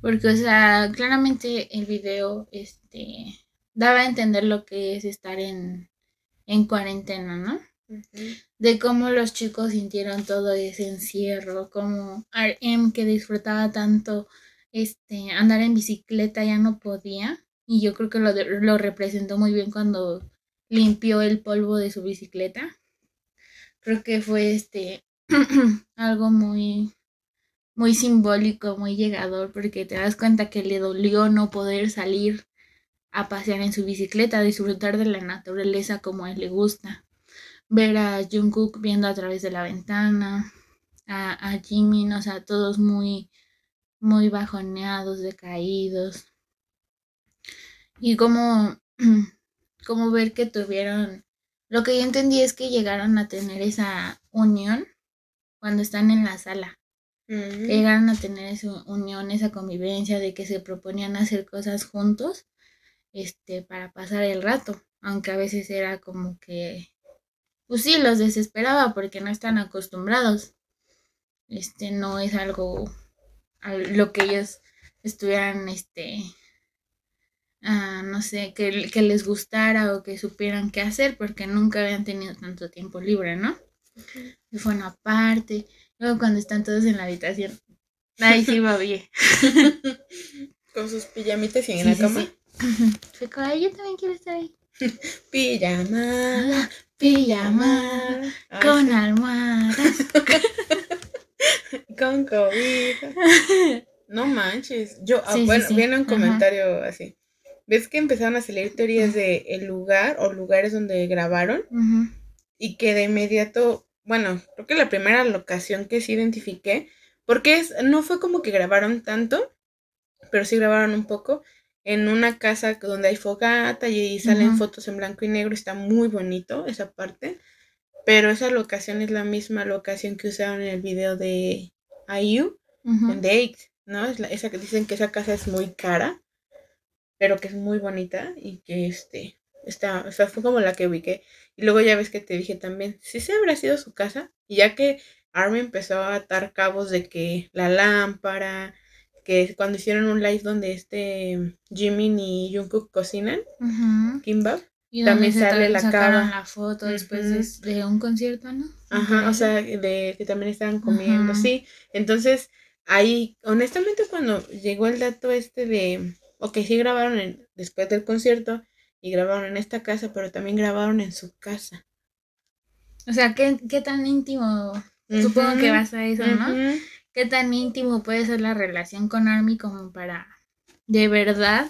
Porque, o sea, claramente el video este, daba a entender lo que es estar en, en cuarentena, ¿no? De cómo los chicos sintieron todo ese encierro, como RM que disfrutaba tanto este, andar en bicicleta ya no podía. Y yo creo que lo, lo representó muy bien cuando limpió el polvo de su bicicleta. Creo que fue este algo muy muy simbólico, muy llegador, porque te das cuenta que le dolió no poder salir a pasear en su bicicleta, disfrutar de la naturaleza como a él le gusta. Ver a Jungkook viendo a través de la ventana, a, a Jimmy, o sea, todos muy, muy bajoneados, decaídos. Y como como ver que tuvieron, lo que yo entendí es que llegaron a tener esa unión cuando están en la sala. llegaron a tener esa unión, esa convivencia de que se proponían hacer cosas juntos este, para pasar el rato, aunque a veces era como que, pues sí, los desesperaba porque no están acostumbrados. Este, no es algo a lo que ellos estuvieran, este, no sé, que, que, les gustara o que supieran qué hacer porque nunca habían tenido tanto tiempo libre, ¿no? Y fue una parte. Luego cuando están todos en la habitación, ahí sí va bien. Con sus pijamitas y en la cama. Fue como, yo también quiero estar ahí. Pijamada, pijamada, con almohadas. con cobija. No manches. Yo, ah, bueno, viene un comentario así. ¿Ves que empezaron a salir teorías de el lugar o lugares donde grabaron? Y que de inmediato, bueno, creo que la primera locación que sí identifiqué, porque es, no fue como que grabaron tanto, pero sí grabaron un poco, en una casa donde hay fogata y salen fotos en blanco y negro, está muy bonito esa parte, pero esa locación es la misma locación que usaron en el video de IU, en The ¿no? Es la, esa que dicen que esa casa es muy cara pero que es muy bonita y que este, está, o sea, fue como la que ubiqué. Y luego ya ves que te dije también, si se habrá sido su casa, y ya que Army empezó a atar cabos de que la lámpara, que cuando hicieron un live donde este Jimin y Jungkook cocinan, Kimbap, y también sale la cava. la foto después de, un concierto, ¿no? Ajá, o sea, de que también estaban comiendo, sí. Entonces, ahí, honestamente, cuando llegó el dato este de Ok, sí grabaron después del concierto y grabaron en esta casa, pero también grabaron en su casa. O sea, ¿qué, qué tan íntimo? Supongo que vas a eso, ¿no? ¿Qué tan íntimo puede ser la relación con Army como para de verdad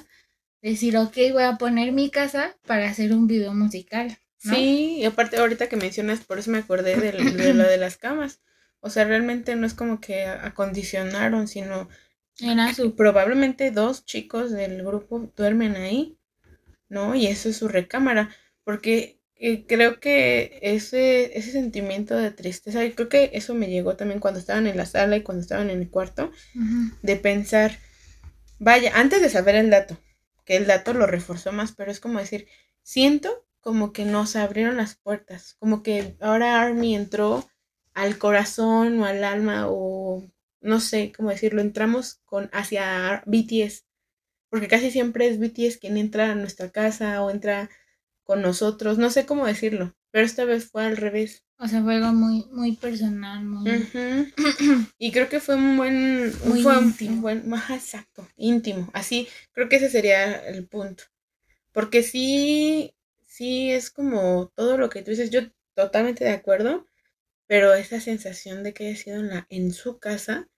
decir, ok, voy a poner mi casa para hacer un video musical? Sí, y aparte ahorita que mencionas, por eso me acordé de, de lo de las camas. O sea, realmente no es como que acondicionaron, sino era su... Probablemente dos chicos del grupo duermen ahí, ¿no? Y eso es su recámara, porque eh, creo que ese, ese sentimiento de tristeza, y creo que eso me llegó también cuando estaban en la sala y cuando estaban en el cuarto, de pensar, vaya, antes de saber el dato, que el dato lo reforzó más, pero es como decir, siento como que nos abrieron las puertas, como que ahora Army entró al corazón o al alma o no sé cómo decirlo, entramos con hacia BTS, porque casi siempre es BTS quien entra a nuestra casa o entra con nosotros, no sé cómo decirlo, pero esta vez fue al revés. O sea, fue algo muy, muy personal, muy... y creo que fue un buen... Muy íntimo. buen, más exacto, íntimo. Así, creo que ese sería el punto. Porque sí, sí es como todo lo que tú dices, yo totalmente de acuerdo, pero esa sensación de que haya sido en, la, en su casa,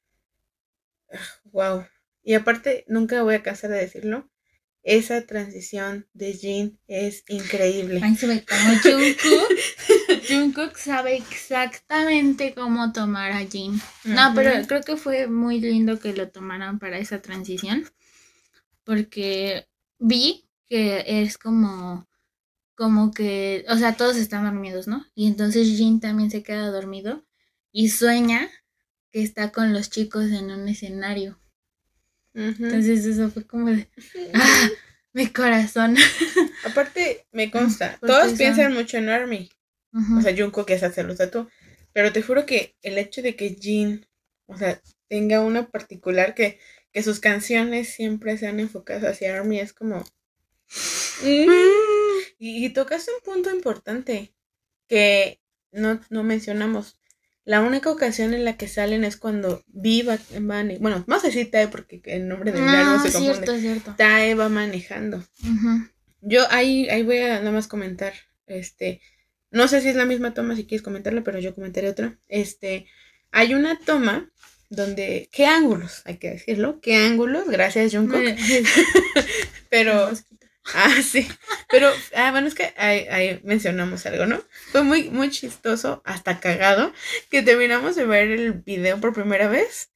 wow. Y aparte, nunca voy a cansar de decirlo, esa transición de Jin es increíble. Ay, se ve como Jungkook. Jungkook sabe exactamente cómo tomar a Jin. No, pero creo que fue muy lindo que lo tomaran para esa transición. Porque vi que es como, como que, o sea, todos están dormidos, ¿no? Y entonces Jin también se queda dormido y sueña que está con los chicos en un escenario. Entonces eso fue como de, ¡ah! Mi corazón. Aparte, me consta, todos piensan mucho en Army. O sea, Junko que es hacer los tatu. Pero te juro que el hecho de que Jin, o sea, tenga una particular que, que sus canciones siempre sean enfocadas hacia Army es como... Mm. Y, y, tocas un punto importante que no, no mencionamos. La única ocasión en la que salen es cuando Viva va, bueno, vamos a decir Tae porque el nombre del ah, se confunde. Cierto, cierto. Tae va manejando. Yo ahí, ahí voy a nada más comentar, este, no sé si es la misma toma, si quieres comentarla, pero yo comentaré otra. Este, hay una toma donde, ¿qué ángulos? Hay que decirlo, ¿qué ángulos? Gracias, Jungkook. pero Ah, sí. Pero, ah, bueno, es que ahí, mencionamos algo, ¿no? Fue muy, muy chistoso, hasta cagado, que terminamos de ver el video por primera vez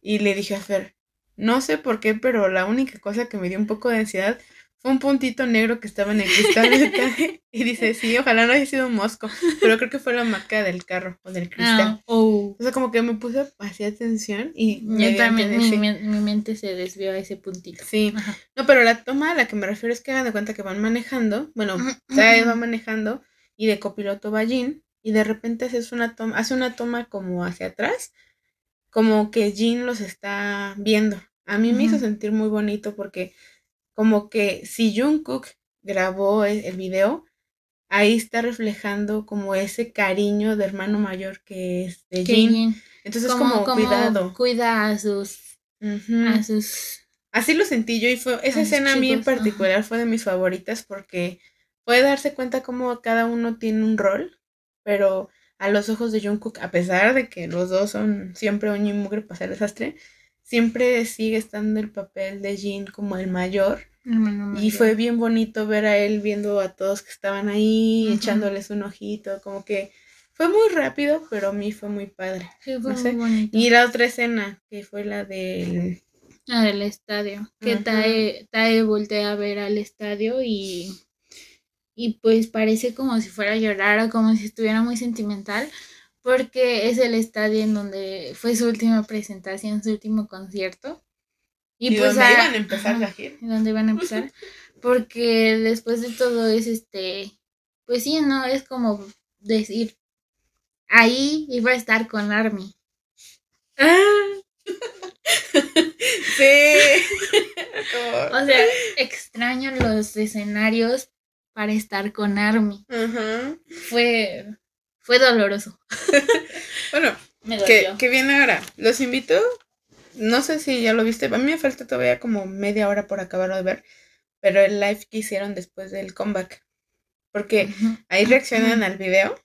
y le dije a Fer, no sé por qué, pero la única cosa que me dio un poco de ansiedad un puntito negro que estaba en el cristal y dice, sí, ojalá no haya sido un mosco, pero creo que fue la marca del carro o del cristal. Ah, oh. O sea, como que me puse así atención y... Yo también, mi, mi, mente se desvió a ese puntito. Sí. No, pero la toma a la que me refiero es que hagan de cuenta que van manejando, bueno, Tae va manejando y de copiloto va Jin y de repente hace una toma, hace una toma como hacia atrás, como que Jin los está viendo. A mí me hizo sentir muy bonito porque como que si Jungkook grabó e, el video, ahí está reflejando como ese cariño de hermano mayor que es de Jin. Entonces como, como, cuidado. Cuida a sus, a sus Así lo sentí yo y fue esa escena a mí en particular fue de mis favoritas porque puede darse cuenta como cada uno tiene un rol, pero a los ojos de Jungkook, a pesar de que los dos son siempre un y mugre para hacer desastre, siempre sigue estando el papel de Jin como el mayor. Y fue bien bonito ver a él viendo a todos que estaban ahí, echándoles un ojito, como que fue muy rápido, pero a mí fue muy padre. Sí, fue muy bonito. Y la otra escena, que fue la del... La del estadio, que Tae, Tae voltea a ver al estadio y, y pues parece como si fuera a llorar o como si estuviera muy sentimental, porque es el estadio en donde fue su última presentación, su último concierto. Y, pues donde iban a empezar la gira. Donde iban a empezar. Porque después de todo es este, pues sí, ¿no? Es como decir, ahí iba a estar con Army. Ah. sí. o sea, extraño los escenarios para estar con Army. Fue fue doloroso. bueno, que, viene ahora. Los invito. No sé si ya lo viste. A mí me falta todavía como media hora por acabarlo de ver. Pero el live que hicieron después del comeback. Porque ahí reaccionan al video.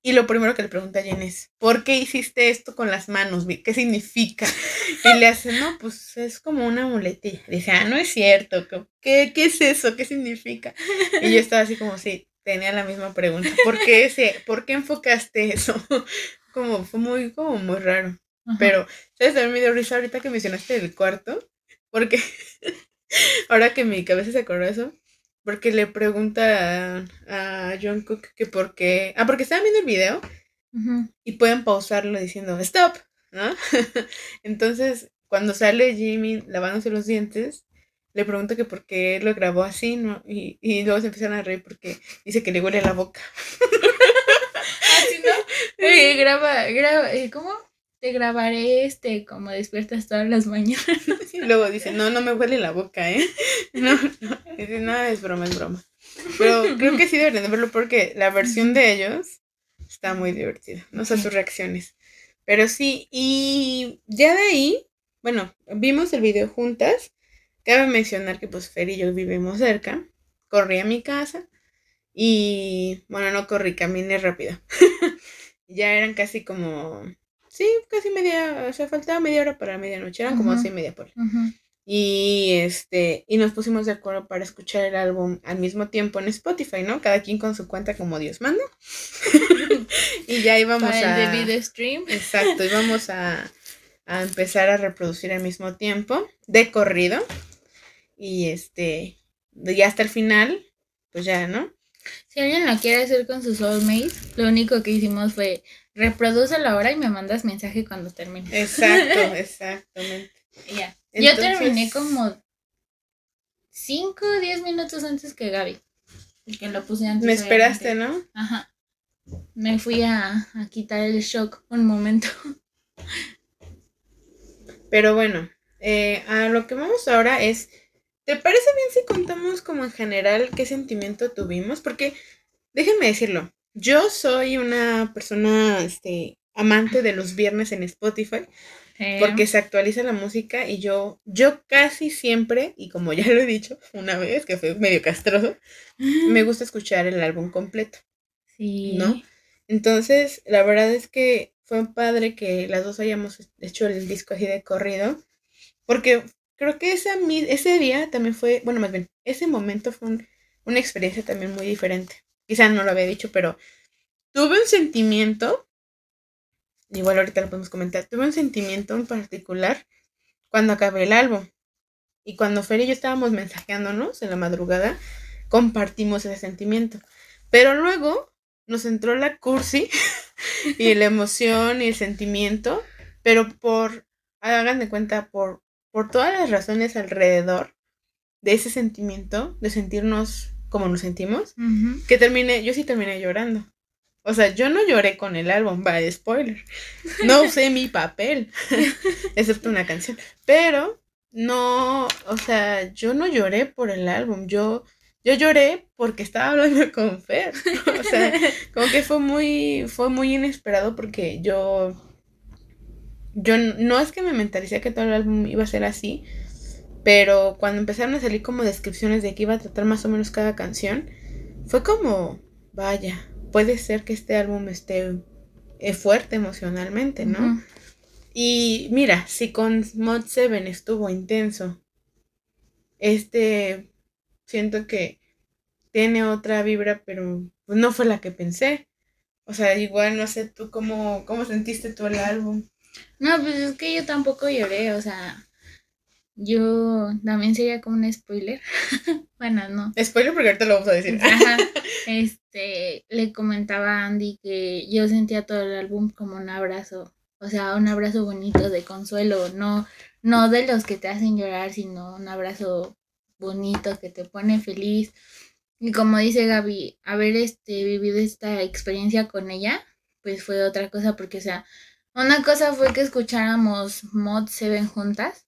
Y lo primero que le pregunta a Jen es, ¿por qué hiciste esto con las manos? ¿Qué significa? Y le hace, no, pues es como una muletilla. Dice, ah, no es cierto. ¿Qué, ¿Qué es eso? ¿Qué significa? Y yo estaba así como, sí, tenía la misma pregunta. ¿Por qué, ese, ¿por qué enfocaste eso? como fue muy, como muy raro. Pero, ¿sabes? También me dio risa ahorita que mencionaste el cuarto. Porque ahora que mi cabeza se acordó eso. Porque le pregunta a, John Cook que por qué. Ah, porque estaban viendo el video. Y pueden pausarlo diciendo stop. ¿No? Entonces, cuando sale Jimmy lavándose los dientes, le pregunto que por qué lo grabó así, ¿no? Y, y luego se empiezan a reír porque dice que le huele la boca. así, ¿no? Eh, graba, graba, eh, ¿cómo? Te grabaré este como despiertas todas las mañanas. Y luego dice, no, no me huele la boca, ¿eh? No, no, dice, no, es broma, es broma. Pero creo que sí deberían de verlo porque la versión de ellos está muy divertida, no sé sus reacciones. Pero sí, y ya de ahí, bueno, vimos el video juntas Cabe mencionar que pues Fer y yo vivimos cerca. Corrí a mi casa y bueno, no corrí, caminé rápido. ya eran casi como, sí, casi media, o sea, faltaba media hora para medianoche, eran como así media por. Y este, y nos pusimos de acuerdo para escuchar el álbum al mismo tiempo en Spotify, ¿no? Cada quien con su cuenta como Dios manda. y ya íbamos a. El de stream. Exacto, íbamos a, a empezar a reproducir al mismo tiempo, de corrido. Y este, ya hasta el final, pues ya, ¿no? Si alguien la quiere hacer con sus soulmates, lo único que hicimos fue reproduce la hora y me mandas mensaje cuando termine. Exacto, exactamente. Ya. Yo terminé como 5 o 10 minutos antes que Gaby. Que lo puse antes. Me esperaste, ¿no? Ajá. Me fui a, a quitar el shock un momento. Pero bueno, eh, a lo que vamos ahora es, ¿te parece bien si contamos como en general qué sentimiento tuvimos? Porque, déjenme decirlo, yo soy una persona este, amante de los viernes en Spotify. Porque se actualiza la música y yo, yo casi siempre, y como ya lo he dicho una vez, que fue medio castroso, me gusta escuchar el álbum completo. Sí. ¿No? Entonces, la verdad es que fue padre que las dos hayamos hecho el disco así de corrido, porque creo que ese, ese día también fue, bueno, más bien, ese momento fue una experiencia también muy diferente. Quizás no lo había dicho, pero tuve un sentimiento, igual ahorita lo podemos comentar, tuve un sentimiento en particular cuando acabé el álbum. Y cuando Fer y yo estábamos mensajeándonos en la madrugada, compartimos ese sentimiento. Pero luego nos entró la cursi y la emoción y el sentimiento, pero por, hagan de cuenta, por, por todas las razones alrededor de ese sentimiento, de sentirnos como nos sentimos, que terminé, yo sí terminé llorando. O sea, yo no lloré con el álbum, va, spoiler. No usé mi papel, excepto una canción. Pero no, o sea, yo no lloré por el álbum, yo yo lloré porque estaba hablando con Fer. o sea, como que fue muy, fue muy inesperado porque yo, yo no es que me mentalicé que todo el álbum iba a ser así, pero cuando empezaron a salir como descripciones de que iba a tratar más o menos cada canción, fue como, vaya, puede ser que este álbum esté eh, fuerte emocionalmente, ¿no? Y mira, si con Mod 7 estuvo intenso, este siento que tiene otra vibra, pero no fue la que pensé. O sea, igual no sé tú cómo, cómo sentiste tú el álbum. No, pues es que yo tampoco lloré, o sea, yo también sería como un spoiler. bueno, no. Spoiler porque ahorita lo vamos a decir. Este, le comentaba a Andy que yo sentía todo el álbum como un abrazo, o sea, un abrazo bonito de consuelo, no, no de los que te hacen llorar, sino un abrazo bonito, que te pone feliz. Y como dice Gaby, haber este, vivido esta experiencia con ella, pues fue otra cosa, porque, o sea, una cosa fue que escucháramos Mod 7 juntas,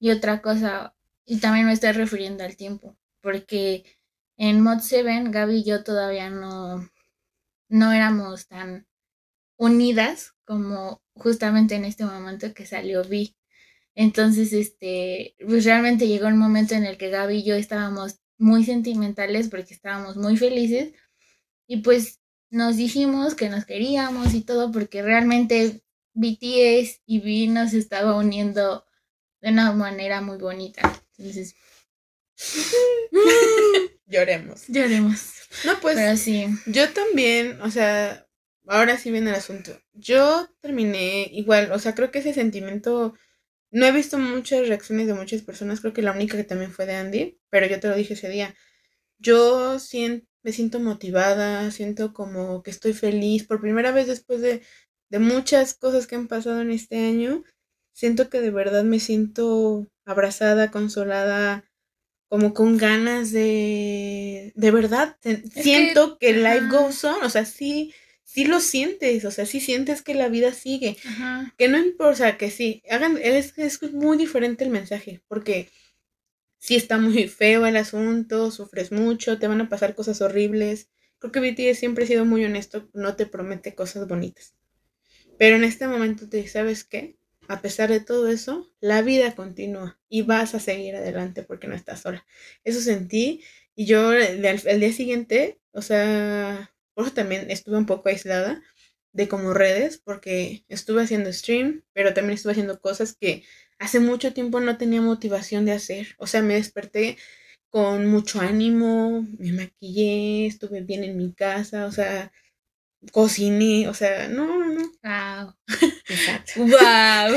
y otra cosa, y también me estoy refiriendo al tiempo, porque en Mod 7, Gaby y yo todavía no, no éramos tan unidas como justamente en este momento que salió Vi. Entonces, este, pues realmente llegó un momento en el que Gaby y yo estábamos muy sentimentales porque estábamos muy felices y pues nos dijimos que nos queríamos y todo porque realmente BTS y Vi nos estaba uniendo de una manera muy bonita. Entonces, lloremos. Lloremos. No, pues Pero sí. Yo también, o sea, ahora sí viene el asunto. Yo terminé igual, o sea, creo que ese sentimiento no he visto muchas reacciones de muchas personas, creo que la única que también fue de Andy, pero yo te lo dije ese día. Yo siento, me siento motivada, siento como que estoy feliz por primera vez después de, de muchas cosas que han pasado en este año. Siento que de verdad me siento abrazada, consolada, como con ganas de... De verdad, siento que, que life goes on, o sea, sí sí lo sientes, o sea, sí sientes que la vida sigue. Que no importa, o sea, que sí, hagan, es, es muy diferente el mensaje, porque si está muy feo el asunto, sufres mucho, te van a pasar cosas horribles. Creo que BTS siempre ha sido muy honesto, no te promete cosas bonitas. Pero en este momento te ¿sabes qué? A pesar de todo eso, la vida continúa y vas a seguir adelante porque no estás sola. Eso sentí y yo el día siguiente, o sea, por eso también estuve un poco aislada de como redes, porque estuve haciendo stream, pero también estuve haciendo cosas que hace mucho tiempo no tenía motivación de hacer. O sea, me desperté con mucho ánimo, me maquillé, estuve bien en mi casa, o sea, cociné, o sea, no, no, no. Wow. Exacto. Wow.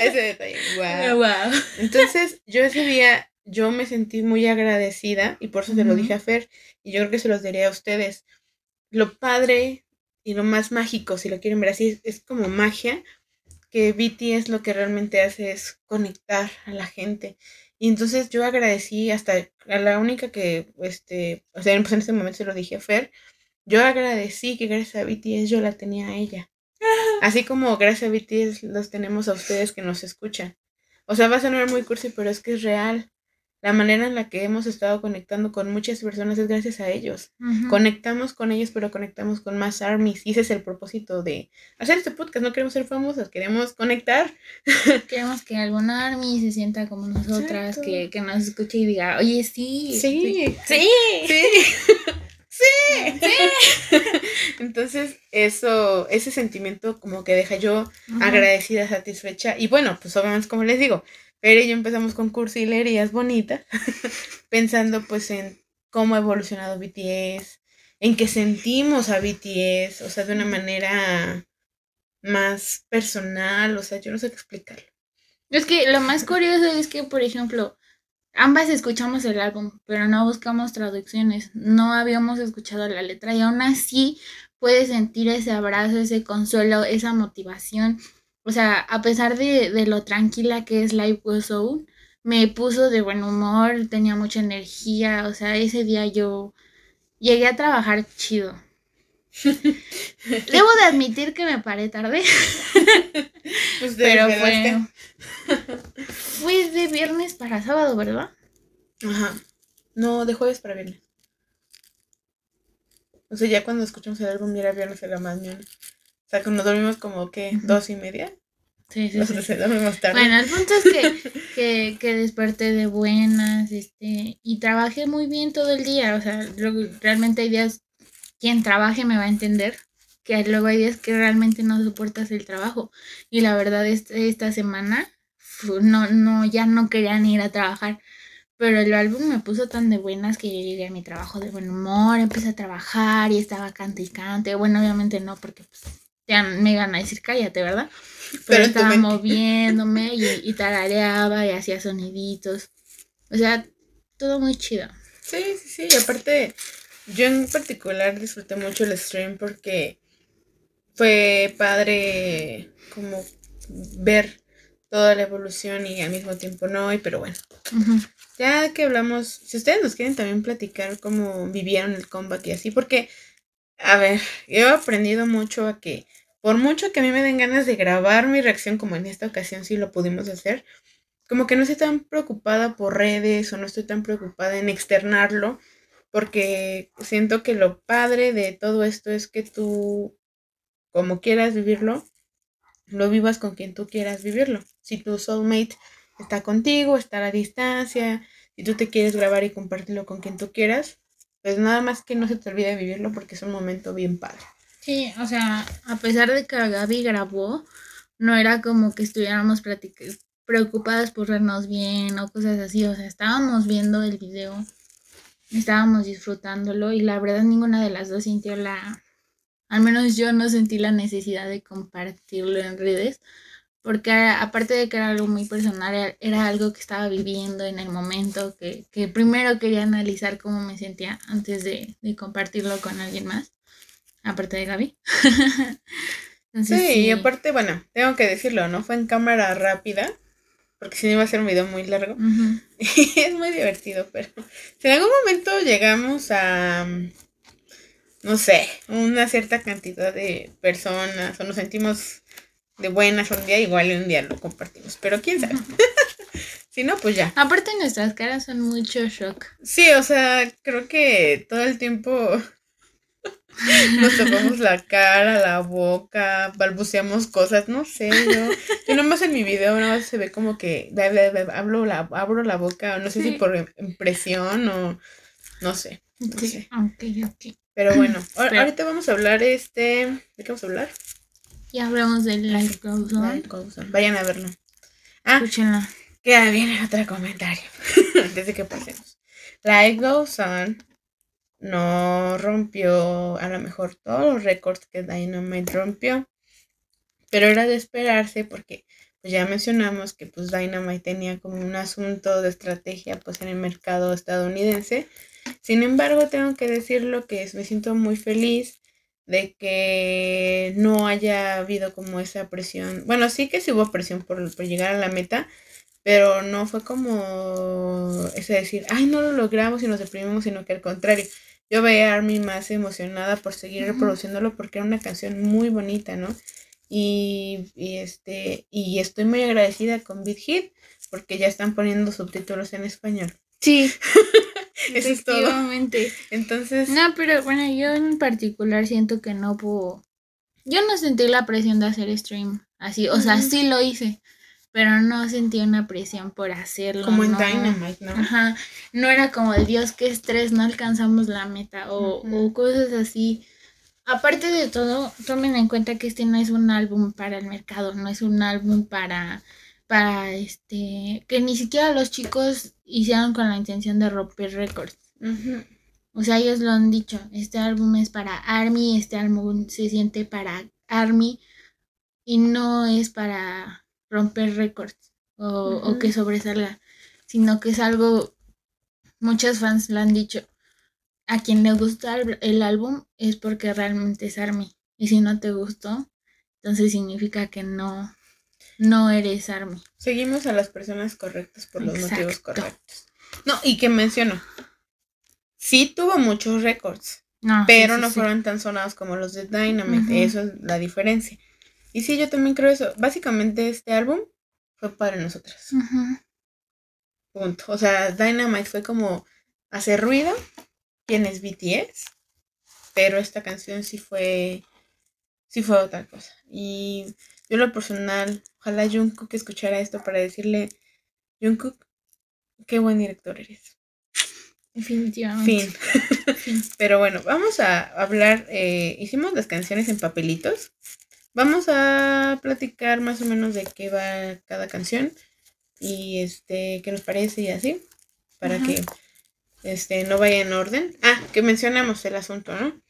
ese detalle, wow. Wow. Entonces, yo ese día yo me sentí muy agradecida y por eso se lo dije a Fer y yo creo que se los diré a ustedes. Lo padre y lo más mágico, si lo quieren ver así, es, como magia, que BTS lo que realmente hace es conectar a la gente. Y entonces yo agradecí hasta a la única que, este, o sea, pues en ese momento se lo dije a Fer, yo agradecí que gracias a BTS yo la tenía a ella. Así como gracias a BTS los tenemos a ustedes que nos escuchan. O sea, va a sonar muy cursi, pero es que es real. La manera en la que hemos estado conectando con muchas personas es gracias a ellos. Conectamos con ellos, pero conectamos con más armies. Y ese es el propósito de hacer este podcast. No queremos ser famosas, queremos conectar. Queremos que alguna army se sienta como nosotras, que, que, nos escuche y diga, oye, sí. Sí. Sí. Sí. sí. Sí. Entonces, eso, ese sentimiento como que deja yo agradecida, satisfecha. Y bueno, pues obviamente, como les digo, pero y yo empezamos con cursilerías bonitas, pensando pues en cómo ha evolucionado BTS, en que sentimos a BTS, o sea, de una manera más personal, o sea, yo no sé qué explicarlo. Es que lo más curioso es que, por ejemplo, ambas escuchamos el álbum, pero no buscamos traducciones, no habíamos escuchado la letra y aún así puedes sentir ese abrazo, ese consuelo, esa motivación o sea, a pesar de, lo tranquila que es Life Goes On, me puso de buen humor, tenía mucha energía, o sea, ese día yo llegué a trabajar chido. Debo de admitir que me paré tarde. Pues pero fue, fue de viernes para sábado, ¿verdad? Ajá. No, de jueves para viernes. O sea, ya cuando escuchamos el álbum era viernes en la mañana. O sea, cuando dormimos como que dos y media. Sí, sí, sí. dormimos tarde. Bueno, el punto es que, que, desperté de buenas, este, y trabajé muy bien todo el día. O sea, realmente hay días, quien trabaje me va a entender, que luego hay días que realmente no soportas el trabajo. Y la verdad, es esta semana, no, no, ya no querían ir a trabajar. Pero el álbum me puso tan de buenas que yo llegué a mi trabajo de buen humor, empecé a trabajar y estaba cante y cante. Bueno, obviamente no, porque pues ya me iban a decir cállate, ¿verdad? Pero, estaba moviéndome y, y tarareaba y hacía soniditos. O sea, todo muy chido. Sí, sí, sí. Y aparte, yo en particular disfruté mucho el stream porque fue padre como ver toda la evolución y al mismo tiempo no, y pero bueno. Ya que hablamos, si ustedes nos quieren también platicar cómo vivieron el comeback y así, porque, a ver, yo he aprendido mucho a que por mucho que a mí me den ganas de grabar mi reacción, como en esta ocasión sí lo pudimos hacer, como que no estoy tan preocupada por redes o no estoy tan preocupada en externarlo, porque siento que lo padre de todo esto es que tú, como quieras vivirlo, lo vivas con quien tú quieras vivirlo. Si tu soulmate está contigo, está a la distancia, si tú te quieres grabar y compartirlo con quien tú quieras, pues nada más que no se te olvide vivirlo porque es un momento bien padre. Sí, o sea, a pesar de que Gaby grabó, no era como que estuviéramos preocupadas por vernos bien o cosas así. O sea, estábamos viendo el video, estábamos disfrutándolo y la verdad ninguna de las dos sintió la... Al menos yo no sentí la necesidad de compartirlo en redes, porque aparte de que era algo muy personal, era, algo que estaba viviendo en el momento, que, que primero quería analizar cómo me sentía antes de, de compartirlo con alguien más aparte de Gaby. sí, y aparte, bueno, tengo que decirlo, ¿no? Fue en cámara rápida, porque si no iba a ser un video muy largo. Y es muy divertido, pero si en algún momento llegamos a, no sé, una cierta cantidad de personas o nos sentimos de buenas un día, igual un día lo compartimos, pero quién sabe. si no, pues ya. Aparte nuestras caras son mucho shock. Sí, o sea, creo que todo el tiempo nos tocamos la cara, la boca, balbuceamos cosas, no sé, yo, yo nomás en mi video nada más se ve como que hablo la, abro la boca, no sé si por impresión o no sé. sí, Pero bueno, ahorita vamos a hablar este, ¿de qué vamos a hablar? Ya hablamos del Life Goes On. Vayan a verlo. Ah, Escúchenla. Que viene otro comentario. Antes de que pasemos. Life Goes On no rompió a lo mejor todos los récords que Dynamite rompió, pero era de esperarse porque pues ya mencionamos que pues Dynamite tenía como un asunto de estrategia pues en el mercado estadounidense. Sin embargo, tengo que decirlo que me siento muy feliz de que no haya habido como esa presión. Bueno, sí que sí hubo presión por, por llegar a la meta, pero no fue como ese decir, ay, no lo logramos y nos deprimimos, sino que al contrario, yo veía a Army más emocionada por seguir reproduciéndolo porque era una canción muy bonita, ¿no? Y, este, y estoy muy agradecida con Beat Hit porque ya están poniendo subtítulos en español. Sí. Eso es todo. Entonces. No, pero bueno, yo en particular siento que no puedo. Yo no sentí la presión de hacer stream así. O sea, sí lo hice. Pero no sentí una presión por hacerlo. Como en Dynamite, ¿no? Ajá. No era como de Dios, qué estrés, no alcanzamos la meta. O, o cosas así. Aparte de todo, tomen en cuenta que este no es un álbum para el mercado, no es un álbum para, para este, que ni siquiera los chicos hicieron con la intención de romper récords. O sea, ellos lo han dicho, este álbum es para Army, este álbum se siente para Army y no es para romper récords o, o que sobresalga, sino que es algo, muchos fans lo han dicho, a quien le gusta el, álbum es porque realmente es Army. Y si no te gustó, entonces significa que no, no eres Army. Seguimos a las personas correctas por los motivos correctos. No, y que menciono, sí tuvo muchos récords, pero no fueron tan sonados como los de Dynamite. Eso es la diferencia. Y sí, yo también creo eso. Básicamente este álbum fue para nosotras. Punto. O sea, Dynamite fue como hacer ruido quién es BTS, pero esta canción sí fue, sí fue otra cosa. Y yo lo personal, ojalá Jungkook escuchara esto para decirle, Jungkook, qué buen director eres. Definitivamente. Fin. Pero bueno, vamos a hablar, eh, hicimos las canciones en papelitos. Vamos a platicar más o menos de qué va cada canción y este qué nos parece y así para que este, no vaya en orden. Ah, que mencionamos el asunto, ¿no?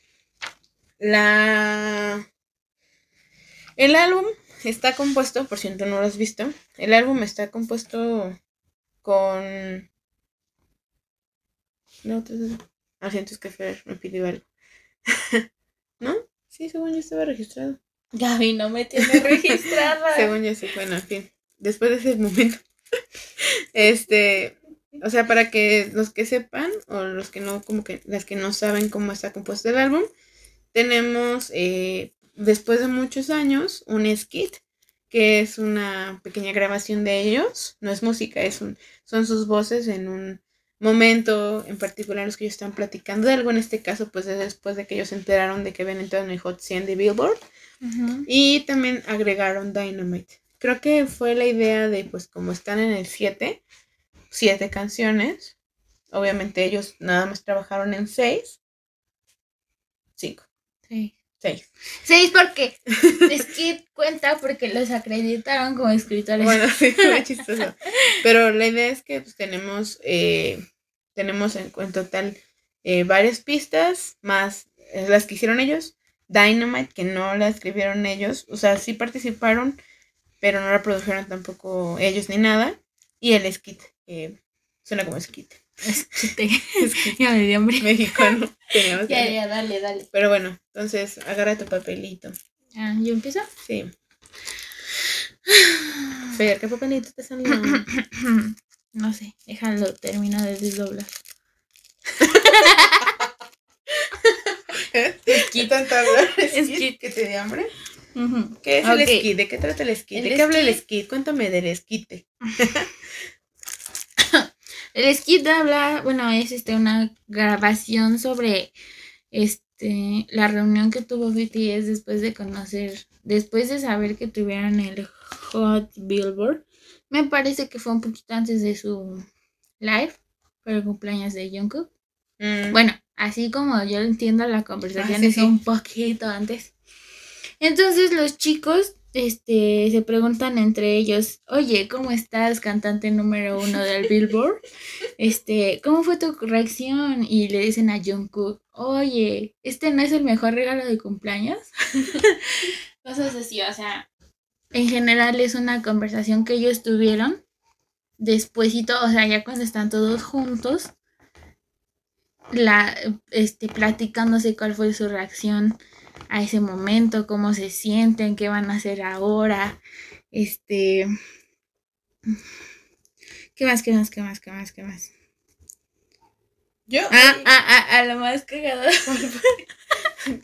La... El álbum está compuesto, por si no lo has visto, el álbum está compuesto con... No, ah, siento que Fer me pidió algo. ¿No? Sí, según yo estaba registrado. Gaby no me tiene registrada. según yo sí, bueno, en fin. Después de ese momento. este, o sea, para que los que sepan, o los que no, como que las que no saben cómo está compuesto el álbum, tenemos, eh, después de muchos años, un skit, que es una pequeña grabación de ellos, no es música, es un, son sus voces en un momento en particular los que ellos están platicando de algo, en este caso, pues es después de que ellos se enteraron de que habían entrado en el Hot 100 de Billboard, y también agregaron Dynamite. Creo que fue la idea de, pues como están en el 7, siete canciones. Obviamente ellos nada más trabajaron en seis. Cinco. Sí. Seis. Seis porque es que cuenta porque los acreditaron como escritores. Bueno, sí, muy chistoso. Pero la idea es que pues, tenemos, eh, tenemos en, total eh, varias pistas, más eh, las que hicieron ellos. Dynamite, que no la escribieron ellos. O sea, sí participaron, pero no la produjeron tampoco ellos ni nada. Y el skit, eh, suena como esquite. Esquite. ya me dio hambre. Mexicano. ya, ya, dale, dale. Pero bueno, entonces agarra tu papelito. Ah, ¿yo empiezo? Sí. Fer, ¿qué papelito te salió? no sé, déjalo, termina de desdoblar. ¿Qué tanto que te dio hambre? ¿Qué es el esquí? ¿De qué trata el esquí? ¿De qué habla el esquí? Cuéntame del esquite. El skit habla, bueno, es este una grabación sobre este la reunión que tuvo BTS después de conocer, después de saber que tuvieron el Hot Billboard. Me parece que fue un poquito antes de su live, por el cumpleaños de Jungkook. Mm. Bueno, así como yo entiendo la conversación es un poquito antes. Entonces los chicos este, se preguntan entre ellos, oye, ¿cómo estás, cantante número uno del Billboard? Este, ¿cómo fue tu reacción? Y le dicen a Jungkook, oye, ¿este no es el mejor regalo de cumpleaños? Cosas así, o sea, en general es una conversación que ellos tuvieron despuésito, o sea, ya cuando están todos juntos, la, este, platicándose cuál fue su reacción a ese momento, cómo se sienten, qué van a hacer ahora, este, ¿qué más, qué más, qué más, qué más, qué más? Yo. Ah, ah, ah, a lo más cagado.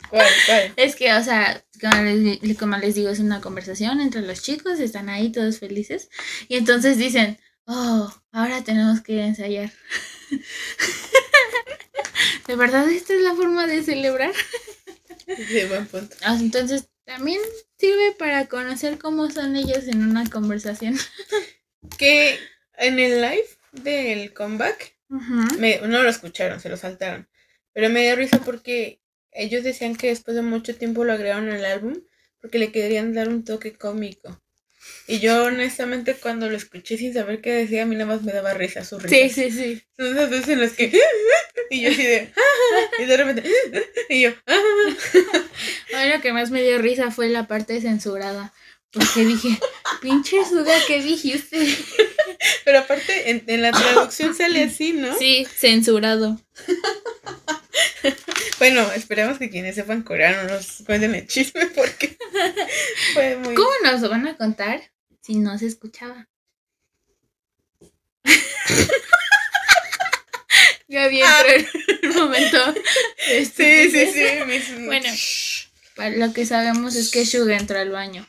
¿Cuál, cuál? Es que, o sea, como les, como les digo, es una conversación entre los chicos, están ahí todos felices. Y entonces dicen, oh, ahora tenemos que ensayar. ¿De verdad esta es la forma de celebrar? Sí, buen punto. Ah, Entonces también sirve para conocer cómo son ellos en una conversación. Que en el live del comeback, me, no lo escucharon, se lo saltaron. Pero me dio risa porque ellos decían que después de mucho tiempo lo agregaron al álbum porque le querían dar un toque cómico. Y yo honestamente cuando lo escuché sin saber qué decía, a mí nada más me daba risa su risa. Sí, sí, sí. Son esas veces en las que... Y yo así de... Y de repente... Y yo... A mí lo que más me dio risa fue la parte censurada. Porque dije, pinche Suga, ¿qué dijiste? Pero aparte en, en la traducción sale así, ¿no? Sí, censurado. Bueno, esperemos que quienes sepan coreano nos cuenten el chisme porque fue muy... ¿Cómo nos lo van a contar si no se escuchaba? Gaby entró en un momento. Sí, sí, sí. mis- Bueno. Lo que sabemos es que Suga entró al baño.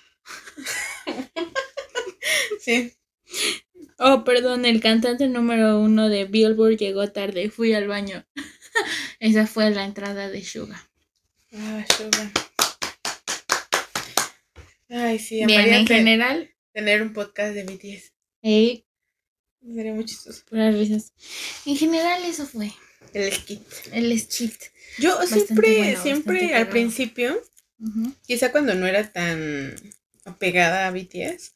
Sí. Oh, perdón, el cantante número uno de Billboard llegó tarde. Fui al baño. Esa fue la entrada de Suga. Ah, sugar. Ay, sí, Bien, en general, tener un podcast de BTS. hey, Sería muy chistoso. puras risas. En general, eso fue El skit. el skit. Yo Bastante siempre, bueno, siempre al principio, quizá cuando no era tan apegada a BTS,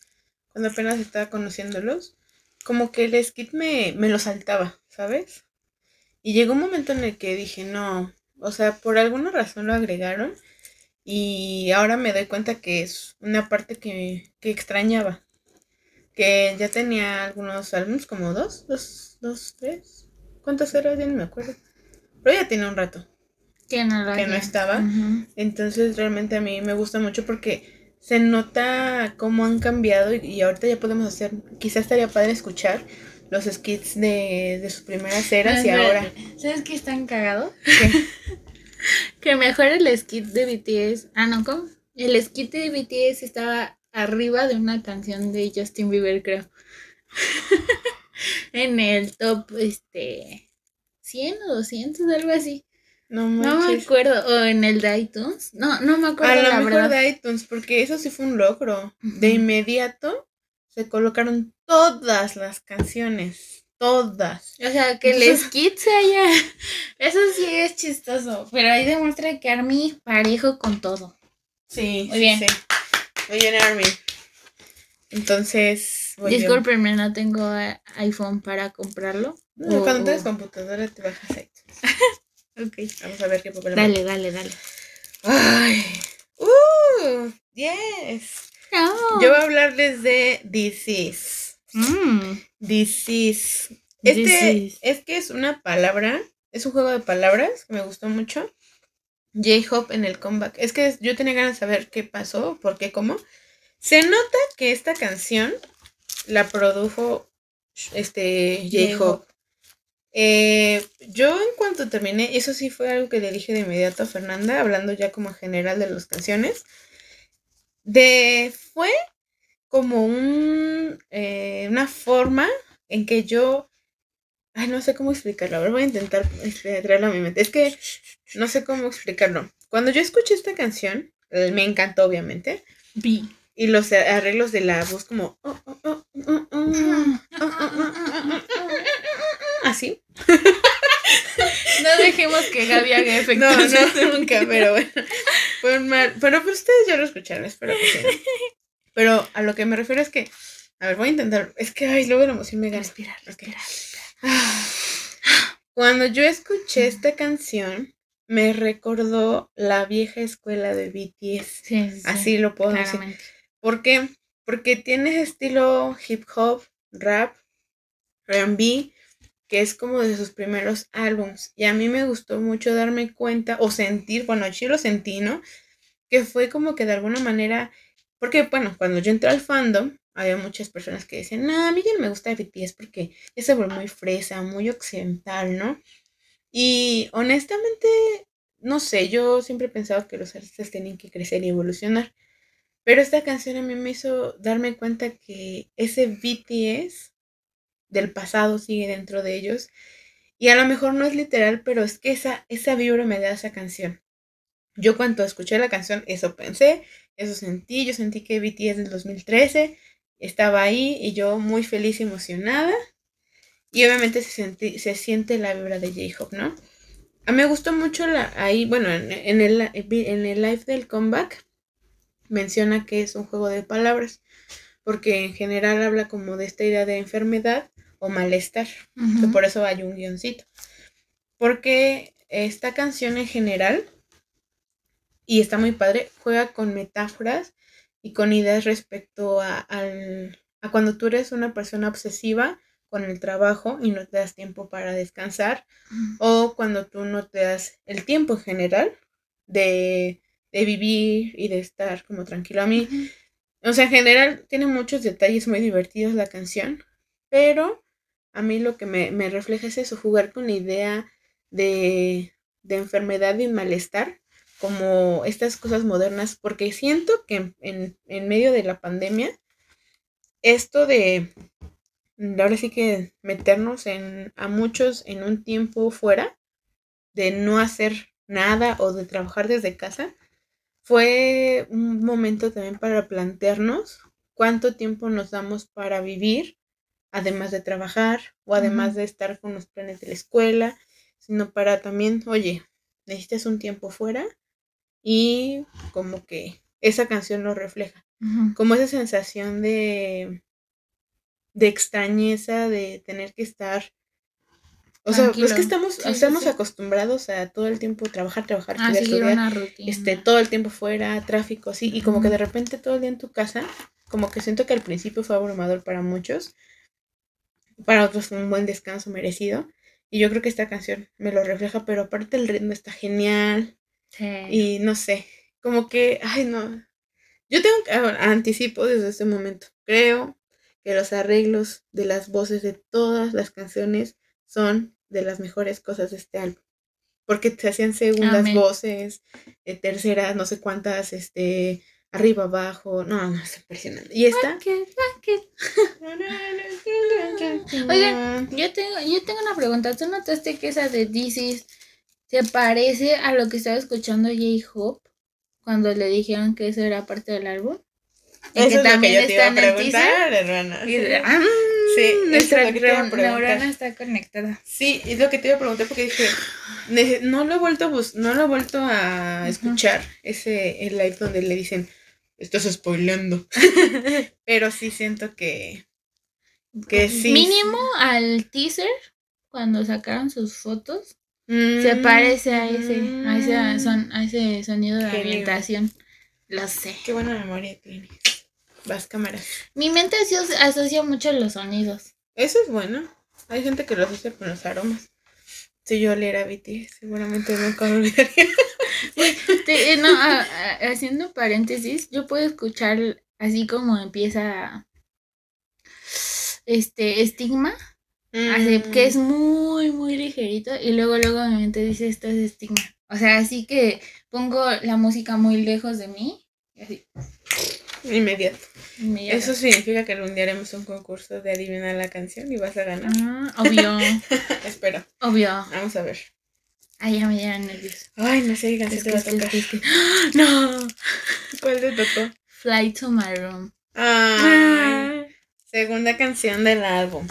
cuando apenas estaba conociéndolos, como que el skit me, me lo saltaba, ¿sabes? Y llegó un momento en el que dije, no, o sea, por alguna razón lo agregaron y ahora me doy cuenta que es una parte que, que extrañaba. Que ya tenía algunos álbumes, como dos, dos, dos, tres. ¿Cuántos eran? Ya no me acuerdo. Pero ya tiene un rato. Que no, lo Que no estaba. Entonces realmente a mí me gusta mucho porque se nota cómo han cambiado y, y ahorita ya podemos hacer, quizás estaría padre escuchar los skits de, de sus primeras eras y Ah, ahora. ¿Sabes qué es tan cagado? ¿Qué? Que mejor el skit de BTS. Ah, no, ¿cómo? El skit de BTS estaba arriba de una canción de Justin Bieber, creo. en el top, este. 100 o 200, algo así. No No me acuerdo. O en el de iTunes. No, no me acuerdo A lo la mejor verdad. de iTunes, porque eso sí fue un logro. De inmediato se colocaron todas las canciones. Todas. O sea, que skit se haya. Eso sí es chistoso. Pero ahí demuestra que Army parejo con todo. Sí, Muy bien. sí. Muy bien, Army. Entonces. Discúlpenme, no tengo eh, iPhone para comprarlo. No, O- cuando o- tengas computadora te bajas iTunes. Ok. Vamos a ver qué papel. Dale, dale, dale. Ay. Uh, yes. No. Yo voy a hablarles de This Is. Mm. This Este es que es una palabra, es un juego de palabras que me gustó mucho. J-Hop en el comeback. Es que yo tenía ganas de saber qué pasó, por qué, cómo. Se nota que esta canción la produjo este J-Hop. Eh, yo en cuanto terminé, eso sí fue algo que le dije de inmediato a Fernanda, hablando ya como en general de las canciones de, fue como un, una forma en que yo, ay, no sé cómo explicarlo, a ver, voy a intentar traerlo a mi mente. Es que no sé cómo explicarlo. Cuando yo escuché esta canción, me encantó obviamente, vi y los arreglos de la voz como así. No dejemos que Gaby haga efectos. No, no, nunca, pero bueno. Fue mal. Pero pues ustedes ya lo escucharon, espero que sí. Pero a lo que me refiero es que. A ver, voy a intentar. Es que, ay, luego la emoción me gana. Respirar, respirar. Cuando yo escuché esta canción, me recordó la vieja escuela de BTS. Sí, sí, sí, Así lo puedo decir. claramente. Porque porque tiene estilo hip hop, rap, R&B, que es como de sus primeros álbums. Y a mí me gustó mucho darme cuenta o sentir, bueno, sí lo sentí, ¿no? Que fue como que de alguna manera, porque bueno, cuando yo entré al fandom, había muchas personas que decían, no, a mí ya me gusta BTS porque es se muy fresa, muy occidental, ¿no? Y honestamente, no sé, yo siempre he pensado que los artistas tienen que crecer y evolucionar. Pero esta canción a mí me hizo darme cuenta que ese BTS del pasado sigue dentro de ellos. Y a lo mejor no es literal, pero es que esa, esa vibra me da esa canción. Yo cuando escuché la canción, eso pensé, eso sentí. Yo sentí que BTS del 2013 estaba ahí y yo muy feliz y emocionada. Y obviamente se, se siente la vibra de J-Hope, ¿no? A mí me gustó mucho la, ahí, bueno, en, en, el, en el live del comeback menciona que es un juego de palabras, porque en general habla como de esta idea de enfermedad o malestar, que por eso hay un guioncito. Porque esta canción en general, y está muy padre, juega con metáforas y con ideas respecto a, al, a cuando tú eres una persona obsesiva con el trabajo y no te das tiempo para descansar, o cuando tú no te das el tiempo en general de, de vivir y de estar como tranquilo. A mí, o sea, en general tiene muchos detalles muy divertidos la canción, pero a mí lo que me, refleja es eso, jugar con la idea de, enfermedad y malestar, como estas cosas modernas, porque siento que en, medio de la pandemia, esto de, ahora sí que meternos en, a muchos en un tiempo fuera, de no hacer nada o de trabajar desde casa, fue un momento también para plantearnos cuánto tiempo nos damos para vivir además de trabajar o además de estar con los planes de la escuela, sino para también, oye, necesitas un tiempo fuera y como que esa canción lo refleja, como esa sensación de, de extrañeza, de tener que estar o sea, es que estamos, estamos acostumbrados a todo el tiempo trabajar, trabajar, estudiar, este, todo el tiempo fuera, tráfico, sí, y como que de repente todo el día en tu casa, como que siento que al principio fue abrumador para muchos, para otros un buen descanso merecido. Y yo creo que esta canción me lo refleja, pero aparte el ritmo está genial. Y no sé, como que, ay no. Yo tengo que, anticipo desde este momento. Creo que los arreglos de las voces de todas las canciones son de las mejores cosas de este álbum. Porque se hacían segundas voces, eh, terceras, no sé cuántas, este, arriba, abajo. No, no, es impresionante. Y esta. Oigan, yo tengo, yo tengo una pregunta. ¿Tú notaste que esa de This se parece a lo que estaba escuchando J-Hope cuando le dijeron que eso era parte del álbum? Y que también está en el teaser. Hermana. Ah, sí, nuestra neurona está conectada. Sí, es lo que te iba a preguntar porque dije, no lo he vuelto a, no lo he vuelto a escuchar, ese el live donde le dicen, estás spoileando. Pero sí siento que. Que sí. Mínimo al teaser, cuando sacaron sus fotos, se mm, parece a ese, a ese, son, a ese sonido de ambientación. Lo sé. Qué buena memoria tienes. Vas cámaras. Mi mente asocia mucho los sonidos. Eso es bueno. Hay gente que lo asocia con los aromas. Si yo oliera BTS, seguramente nunca lo olvidaría. Eh, no, haciendo paréntesis, yo puedo escuchar así como empieza este estigma, así que es mm. muy, muy ligerito, y luego, luego mi mente dice esto es estigma. O sea, así que pongo la música muy lejos de mí, y así. Inmediato. Eso significa que algún día haremos un concurso de adivinar la canción y vas a ganar. Ah, obvio. Espero. Obvio. Vamos a ver. Ay, ya me dieron nervios. Ay, no sé qué canción te va a tocar. no. ¿Cuál te tocó? Fly to my room. Ah. Segunda canción del álbum.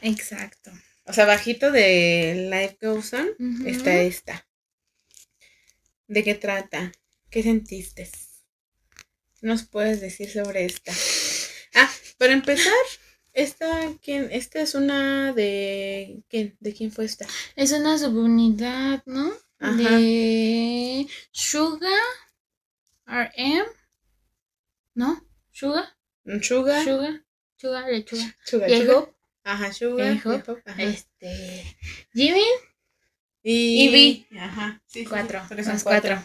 Exacto. O sea, bajito de Life Goes On está esta. ¿De qué trata? ¿Qué sentiste? Nos puedes decir sobre esta? Ah, para empezar, esta, ¿quién? Esta es una de. ¿Quién? ¿De quién fue esta? Es una subunidad, ¿no? De Suga RM. ¿No? ¿Suga? Un Sugar. Sugar, Sugar, lechuga. Sugar. Hope, Ajá, Hope, Hope, ajá. este, Jimmy, Y, y Ajá. Sí, sí, sí, cuatro, porque son los cuatro.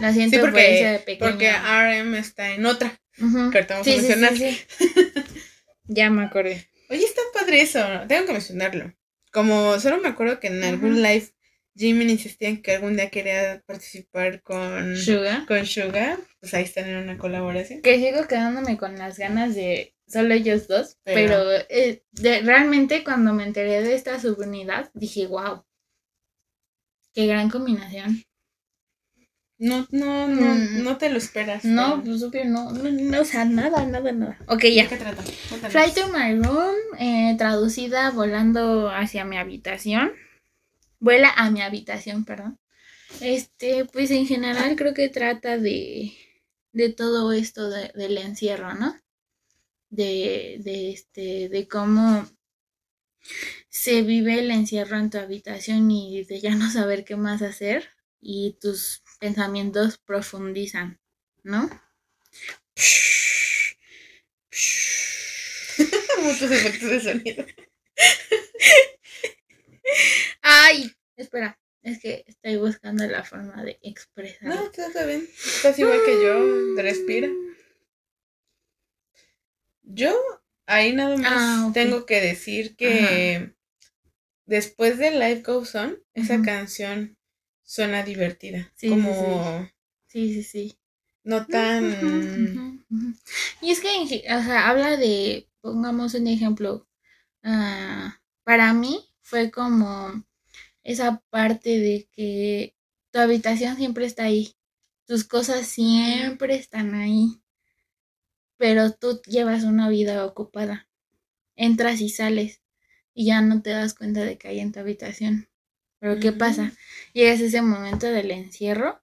Lo siento Sí, por porque- pequeño. Porque RM está en otra. Ujú. que ahorita vamos a Sí, mencionar. sí. ya me acordé. Oye, está padre eso. Tengo que mencionarlo. Como solo me acuerdo que en algún live Jimmy insistía en que algún día quería participar con Sugar. con Sugar. Pues ahí están en una colaboración. Que sigo quedándome con las ganas de solo ellos dos. Pero, Pero- eh, de- realmente cuando me enteré de esta subunidad, dije, wow. Qué gran combinación. No, no, no, Mm. no te lo esperas. No, pues obvio, no, no, no, o sea, nada, nada, nada. Ok, ¿De ya. qué trata? Cuéntanos. Fly to my room, eh, traducida volando hacia mi habitación. Vuela a mi habitación, perdón. Este, pues en general creo que trata de, de todo esto de- del encierro, ¿no? De, de este, de cómo se vive el encierro en tu habitación y de ya no saber qué más hacer y tus pensamientos profundizan, ¿no? Muchos efectos de sonido. Ay, espera, es que estoy buscando la forma de expresar. No, está bien. Estás igual que yo. Respira. Yo ahí nada más Ah, ok. tengo que decir que después de Life Goes On, esa canción suena divertida. Sí, sí, como Sí, sí, sí. no tan... Y es que, o sea, habla de, pongamos un ejemplo, ah, para mí fue como esa parte de que tu habitación siempre está ahí, tus cosas siempre están ahí, pero tú llevas una vida ocupada, entras y sales y ya no te das cuenta de que hay en tu habitación. Pero ¿qué pasa? Llegas a ese momento del encierro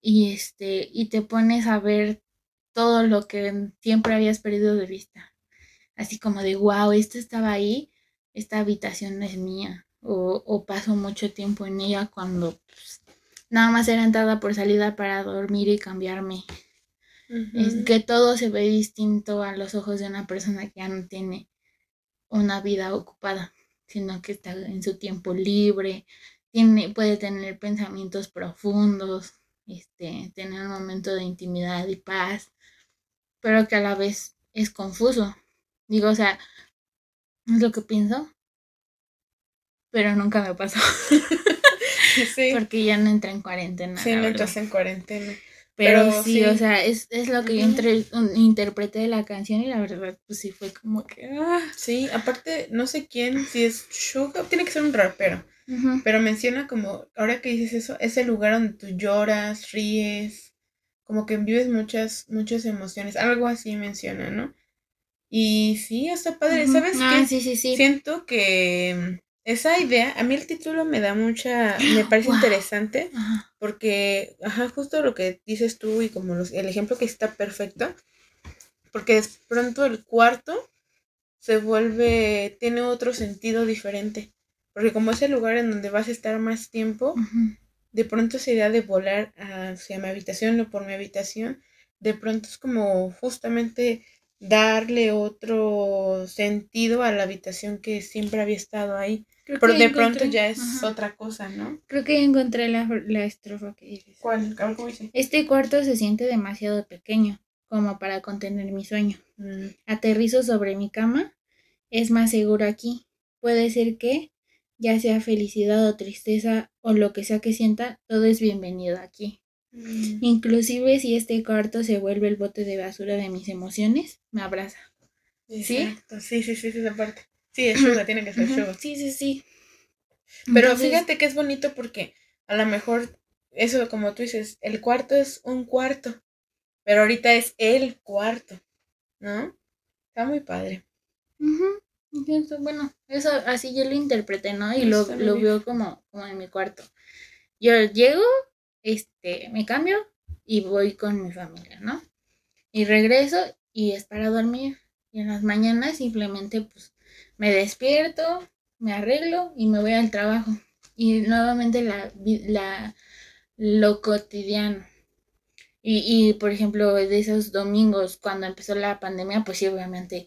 y este y te pones a ver todo lo que siempre habías perdido de vista. Así como de, wow, esto estaba ahí, esta habitación no es mía. O, o paso mucho tiempo en ella cuando pues, nada más era entrada por salida para dormir y cambiarme. Es que todo se ve distinto a los ojos de una persona que ya no tiene una vida ocupada, sino que está en su tiempo libre, tiene, puede tener pensamientos profundos, este, tener un momento de intimidad y paz, pero que a la vez es confuso. Digo, o sea, es lo que pienso, pero nunca me pasó, Sí, porque ya no entré en cuarentena. sí, no verdad. estás en cuarentena. Pero, Pero sí, sí. o sea, es, es lo que yo entre, un- interpreté de la canción y la verdad, pues sí fue como que... ah. Sí, aparte, no sé quién, si es Suga, tiene que ser un rapero. Pero menciona como, ahora que dices eso, es el lugar donde tú lloras, ríes, como que vives muchas, muchas emociones, algo así menciona, ¿no? Y sí, está padre. ¿sabes Ah, qué? sí, sí, sí. Siento que esa idea, a mí el título me da mucha, me parece Wow. interesante, Ajá. porque, ajá, justo lo que dices tú y como los- el ejemplo que está perfecto, porque de pronto el cuarto se vuelve, tiene otro sentido diferente, porque como es el lugar en donde vas a estar más tiempo, de pronto esa idea de volar hacia mi habitación o por mi habitación, de pronto es como justamente darle otro sentido a la habitación que siempre había estado ahí. Creo Pero de pronto ya es ajá. otra cosa, ¿no? Creo que ya encontré la, la estrofa que dices. ¿Cuál? ¿Cómo dice? Este cuarto se siente demasiado pequeño, como para contener mi sueño. Mm, Aterrizo sobre mi cama. Es más seguro aquí. Puede ser que, ya sea felicidad o tristeza o lo que sea que sienta, todo es bienvenido aquí. Mm. Inclusive si este cuarto se vuelve el bote de basura de mis emociones, me abraza. ¿Sí? Exacto. Sí, sí, sí, sí, esa parte. Sí, es sugar, tiene que ser sugar. Sí, sí, sí. Pero Entonces, fíjate que es bonito porque a lo mejor, eso como tú dices, el cuarto es un cuarto, pero ahorita es el cuarto, ¿no? Está muy padre. bueno, eso así yo lo interpreté, ¿no? Y lo, lo veo como, como en mi cuarto. Yo llego, este, me cambio y voy con mi familia, ¿no? Y regreso y es para dormir. Y en las mañanas simplemente pues me despierto, me arreglo y me voy al trabajo. Y nuevamente la, la lo cotidiano. Y, y, por ejemplo, de esos domingos, cuando empezó la pandemia, pues sí, obviamente,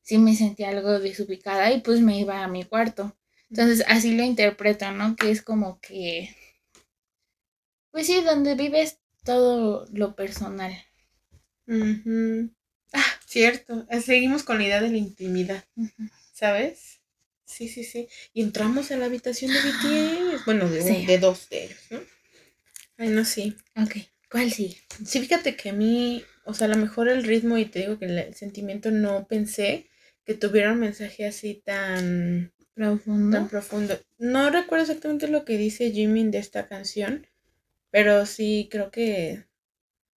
sí me sentía algo desubicada y pues me iba a mi cuarto. Entonces, así lo interpreto, ¿no? Que es como que, pues sí, donde vives todo lo personal. Ah, cierto. Eh, seguimos con la idea de la intimidad, ¿sabes? Sí, sí, sí. Y entramos a la habitación de BTS. Bueno, de, de dos de ellos, ¿no? Ay, no, sí. Ok. ¿Cuál sí? Sí, fíjate que a mí, o sea, a lo mejor el ritmo y te digo que el sentimiento no pensé que tuviera un mensaje así tan profundo. Tan profundo. No recuerdo exactamente lo que dice Jimin de esta canción, pero sí creo que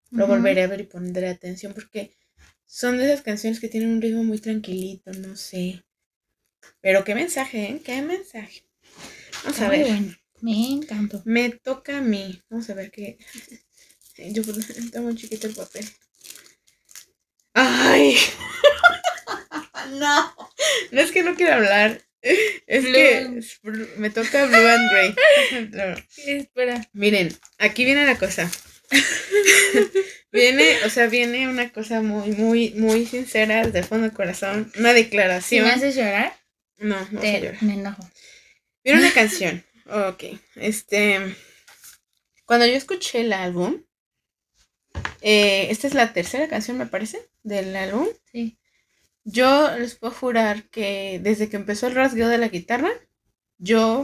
lo volveré a ver y pondré atención porque son de esas canciones que tienen un ritmo muy tranquilito, no sé. Pero qué mensaje, ¿eh? Qué mensaje. Vamos a ver. Me encantó. Me toca a mí. Vamos a ver qué. Yo está muy chiquito el papel. ¡Ay! no. No es que no quiera hablar. Es que me toca Blue and Grey. Espera. Miren, aquí viene la cosa. viene, o sea, viene una cosa muy, muy, muy sincera el fondo del corazón. Una declaración. ¿Me haces llorar? No, no Te, llorar. Me enojo. Viene una canción. Ok. Este. Cuando yo escuché el álbum. Eh, esta es la tercera canción, me parece, del álbum. Sí. Yo les puedo jurar que desde que empezó el rasgueo de la guitarra, yo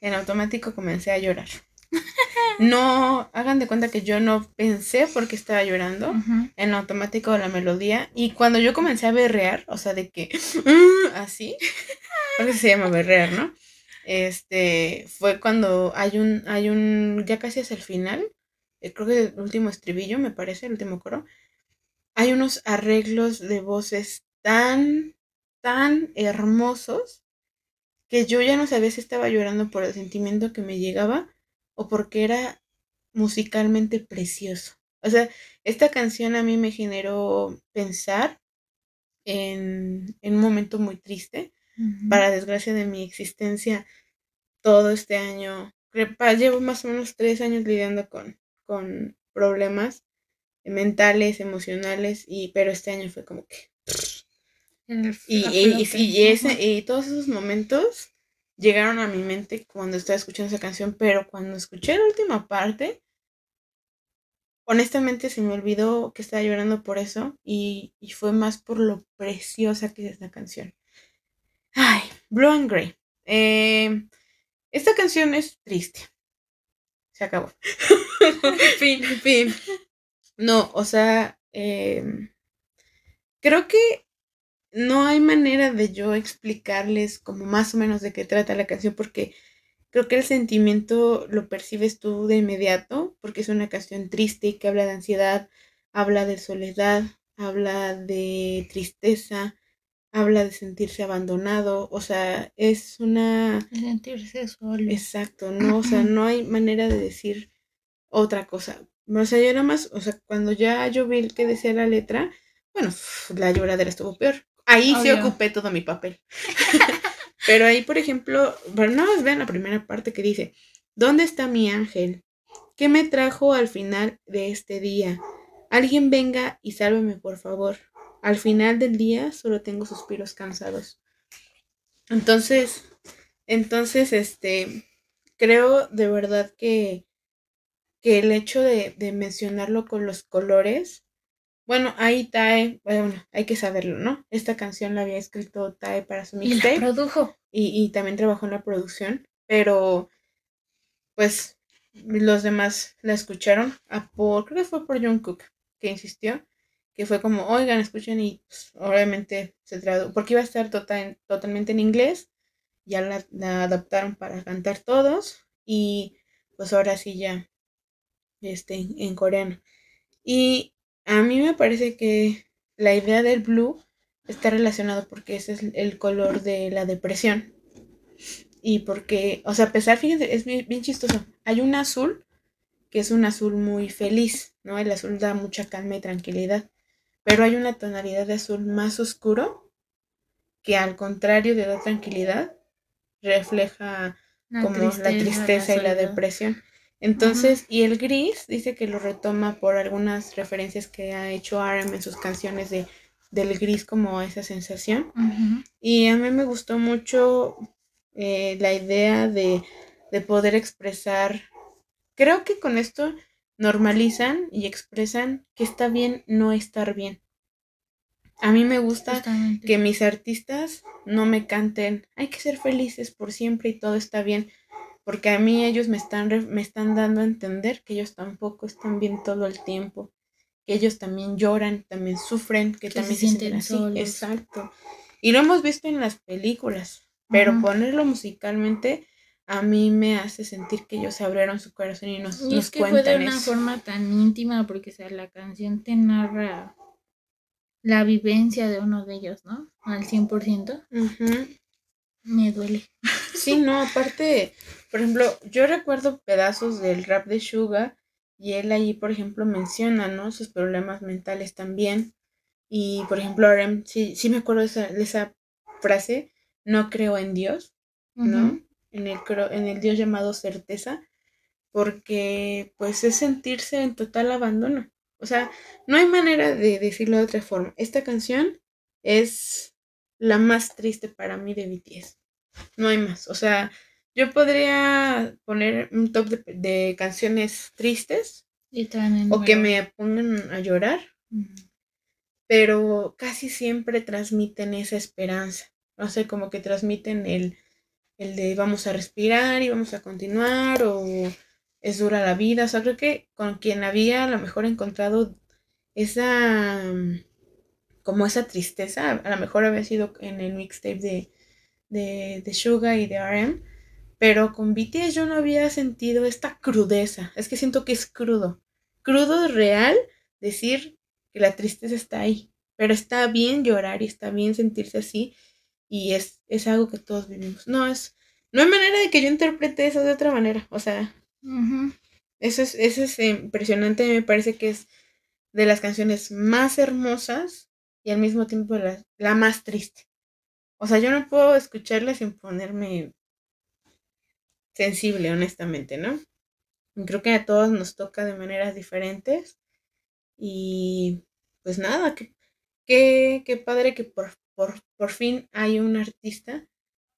en automático comencé a llorar. No, hagan de cuenta que yo no pensé porque estaba llorando en automático la melodía y cuando yo comencé a berrear, o sea, de que así, porque se llama berrear, ¿no? Este, fue cuando hay un, hay un, ya casi es el final, eh, creo que el último estribillo, me parece, el último coro, hay unos arreglos de voces tan, tan hermosos que yo ya no sabía si estaba llorando por el sentimiento que me llegaba o porque era musicalmente precioso. O sea, esta canción a mí me generó pensar en, un momento muy triste, para desgracia de mi existencia, todo este año. Llevo más o menos tres años lidiando con, con problemas mentales, emocionales, y, pero este año fue como que y, y, ese, y todos esos momentos llegaron a mi mente cuando estaba escuchando esa canción, pero cuando escuché la última parte, honestamente se me olvidó que estaba llorando por eso y, fue más por lo preciosa que es esta canción. Ay, Blue and Grey. Eh, esta canción es triste. Se acabó. fin, fin. No, o sea, eh, creo que no hay manera de yo explicarles como más o menos de qué trata la canción porque creo que el sentimiento lo percibes tú de inmediato porque es una canción triste que habla de ansiedad, habla de soledad, habla de tristeza, habla de sentirse abandonado, o sea, es una... sentirse solo. Exacto, no, o sea, no hay manera de decir otra cosa. O sea, yo nada más, o sea, cuando ya yo vi que decía la letra, bueno, la lloradera estuvo peor. Ahí sí ocupé todo mi papel. Pero ahí, por ejemplo, bueno, no más vean la primera parte que dice, ¿dónde está mi ángel? ¿Qué me trajo al final de este día? Alguien venga y sálveme, por favor. Al final del día solo tengo suspiros cansados. Entonces, entonces, este, creo de verdad que, que el hecho de, de mencionarlo con los colores bueno, ahí Tae, bueno, hay que saberlo, ¿no? Esta canción la había escrito Tae para su mixtape. Y la produjo. Y, también trabajó en la producción, pero pues los demás la escucharon a por, creo que fue por John Cook, que insistió, que fue como, oigan, escuchen y pues, obviamente se tradujo, porque iba a estar total, totalmente en inglés, ya la, la, adaptaron para cantar todos y pues ahora sí ya este, en coreano. Y a mí me parece que la idea del blue está relacionado porque ese es el color de la depresión. Y porque, o sea, a pesar, fíjense, es bien, chistoso. Hay un azul que es un azul muy feliz, ¿no? El azul da mucha calma y tranquilidad. Pero hay una tonalidad de azul más oscuro que al contrario de la tranquilidad refleja como la tristeza y la depresión. Entonces, y el gris dice que lo retoma por algunas referencias que ha hecho RM en sus canciones de, del gris como esa sensación. Y a mí me gustó mucho eh, la idea de, de poder expresar. Creo que con esto normalizan y expresan que está bien no estar bien. A mí me gusta que mis artistas no me canten, hay que ser felices por siempre y todo está bien, porque a mí ellos me están, me están dando a entender que ellos tampoco están bien todo el tiempo, que ellos también lloran, también sufren, que, Que también se se sienten así. solos. Exacto. Y lo hemos visto en las películas, pero ponerlo musicalmente a mí me hace sentir que ellos se abrieron su corazón y nos, Y nos es que fue cuentan de una eso. forma tan íntima porque, o sea, la canción te narra la vivencia de uno de ellos, ¿no? Al 100%. Ujú. Me duele. Sí, no, aparte, por ejemplo, yo recuerdo pedazos del rap de Suga y él ahí, por ejemplo, menciona, ¿no? Sus problemas mentales también. Y, por ejemplo, RM, sí, sí me acuerdo de esa, de esa frase, no creo en Dios, ¿no? En el, en el Dios llamado certeza, porque pues es sentirse en total abandono. O sea, no hay manera de decirlo de otra forma. Esta canción es la más triste para mí de BTS. No hay más. O sea, yo podría poner un top de, de canciones tristes Y o que me pongan a llorar, pero casi siempre transmiten esa esperanza. No sé, como que transmiten el, el de vamos a respirar y vamos a continuar o es dura la vida. O sea, creo que con quien había a lo mejor encontrado esa como esa tristeza, a lo mejor había sido en el mixtape de, de, de Suga y de RM, pero con BTS yo no había sentido esta crudeza. Es que siento que es crudo. Crudo real decir que la tristeza está ahí. Pero está bien llorar y está bien sentirse así. Y es, es algo que todos vivimos. No, es. No hay manera de que yo interprete eso de otra manera. O sea, eso es, eso es impresionante. Me parece que es de las canciones más hermosas y al mismo tiempo la, la más triste. O sea, yo no puedo escucharla sin ponerme sensible, honestamente, ¿no? Creo que a todos nos toca de maneras diferentes. Y pues nada, qué, qué, qué padre que por, por, por fin hay un artista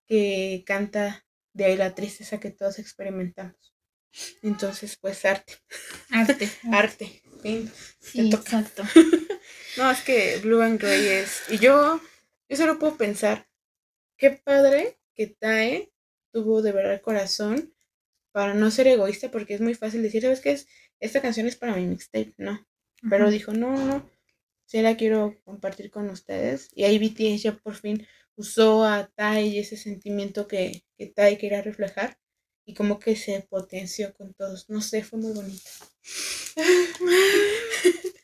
que canta de ahí la tristeza que todos experimentamos. Entonces, pues arte, Arte. arte. fin. Sí, exacto. No, es que Blue and Grey es. Y yo, yo solo puedo pensar, qué padre que Tae tuvo de verdad corazón para no ser egoísta, porque es muy fácil decir, ¿sabes qué es? Esta canción es para mi mixtape, no. Pero dijo, no, no, no, sí la quiero compartir con ustedes. Y ahí BTS ya por fin usó a Tai y ese sentimiento que, que Tai quería reflejar. Y como que se potenció con todos. No sé, fue muy bonito.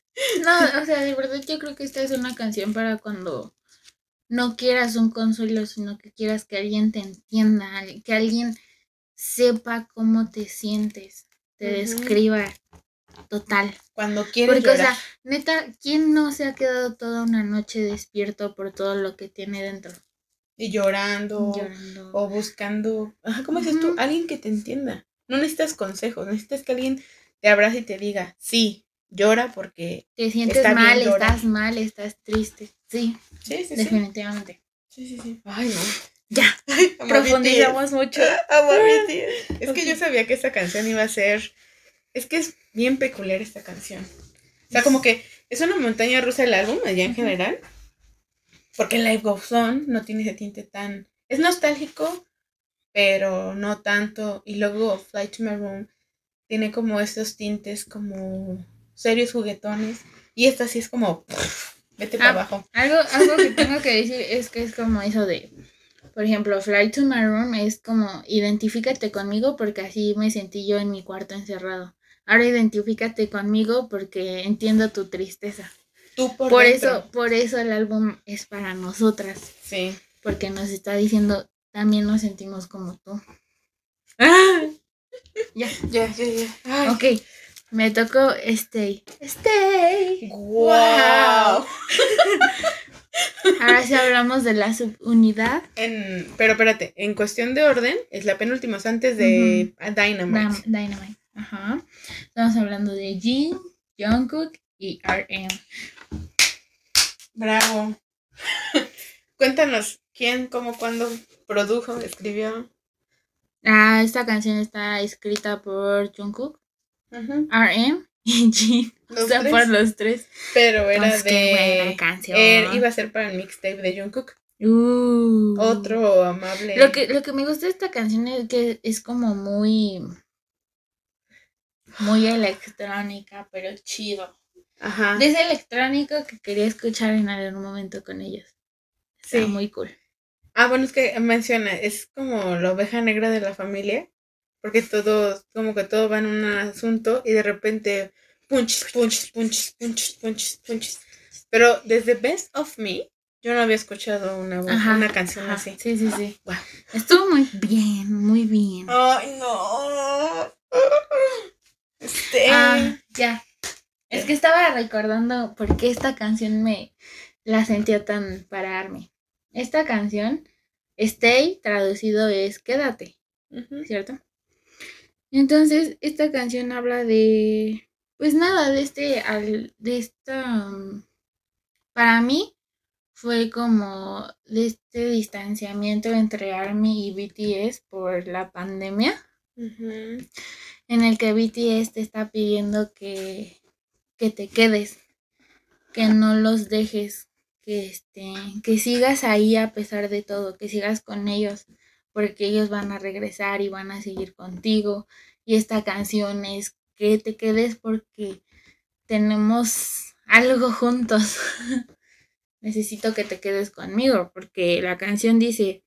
No, o sea, de verdad yo creo que esta es una canción para cuando no quieras un consuelo, sino que quieras que alguien te entienda, que alguien sepa cómo te sientes, te describa total. Cuando quieres Porque, o sea, neta, ¿quién no se ha quedado toda una noche despierto por todo lo que tiene dentro? y llorando. Llorando. O buscando. Ajá, ¿cómo dices tú? Alguien que te entienda. No necesitas consejos, necesitas que alguien te abrace y te diga, sí, llora porque. Te sientes mal, estás mal, estás triste. Sí, Sí, sí, definitivamente. Sí, sí, sí. Ay, no. Ya, Ay, profundizamos mucho. BTS. Amo a BTS. Es que yo sabía que esta canción iba a ser. Es que es bien peculiar esta canción. O sea, como que es una montaña rusa el álbum, allá en general. Porque Life Goes On no tiene ese tinte tan. Es nostálgico, pero no tanto. Y luego Fly to My Room tiene como esos tintes como serios juguetones. Y esta sí es como. Vete para Ah, abajo. Algo, algo que tengo que decir es que es como eso de, por ejemplo, Fly to My Room es como identifícate conmigo porque así me sentí yo en mi cuarto encerrado. Ahora identifícate conmigo porque entiendo tu tristeza. Tú por, Por, dentro. eso, por eso el álbum es para nosotras, Sí. porque nos está diciendo también nos sentimos como tú. ¡Ah! Ya, Ya, ya, ya. Ay. ok. Me tocó Stay. Stay. ¡Wow! Ahora sí hablamos de la subunidad. En, pero espérate, en cuestión de orden, es la penúltima, es antes de Dynamite. Dynamite. Ajá. Estamos hablando de Jin, Jungkook y RM. Bravo. Cuéntanos quién, cómo, cuándo produjo, escribió. Ah, esta canción está escrita por Jungkook, Ujú. RM y. O Los sea, tres. por los tres. Pero era Pues, de. canción. eh, iba a ser para el mixtape de Jungkook. Uh. Otro amable. Lo que, lo que me gusta de esta canción es que es como muy. Muy electrónica, pero chido. Ajá. De ese electrónico que quería escuchar en algún momento con ellos. Está Sí. muy cool. Ah, bueno, es que menciona, es como la oveja negra de la familia, porque todo, como que todo va en un asunto y de repente punch, punch, punch, punch, punch, punch. Pero desde Best of Me, yo no había escuchado una, Ajá, una canción ajá, así. Sí, sí, sí. Estuvo muy bien, muy bien. Ay, no. Este. Ah, ya. Es que estaba recordando por qué esta canción me la sentía tan para Army. Esta canción, Stay, traducido es Quédate. ¿cierto? Entonces, esta canción habla de, pues nada, de este, al, de esta, um, para mí fue como de este distanciamiento entre ARMY y BTS por la pandemia. En el que BTS te está pidiendo que, que te quedes, que no los dejes, que, este, que sigas ahí a pesar de todo, que sigas con ellos, porque ellos van a regresar y van a seguir contigo. Y esta canción es que te quedes porque tenemos algo juntos. Necesito que te quedes conmigo, porque la canción dice,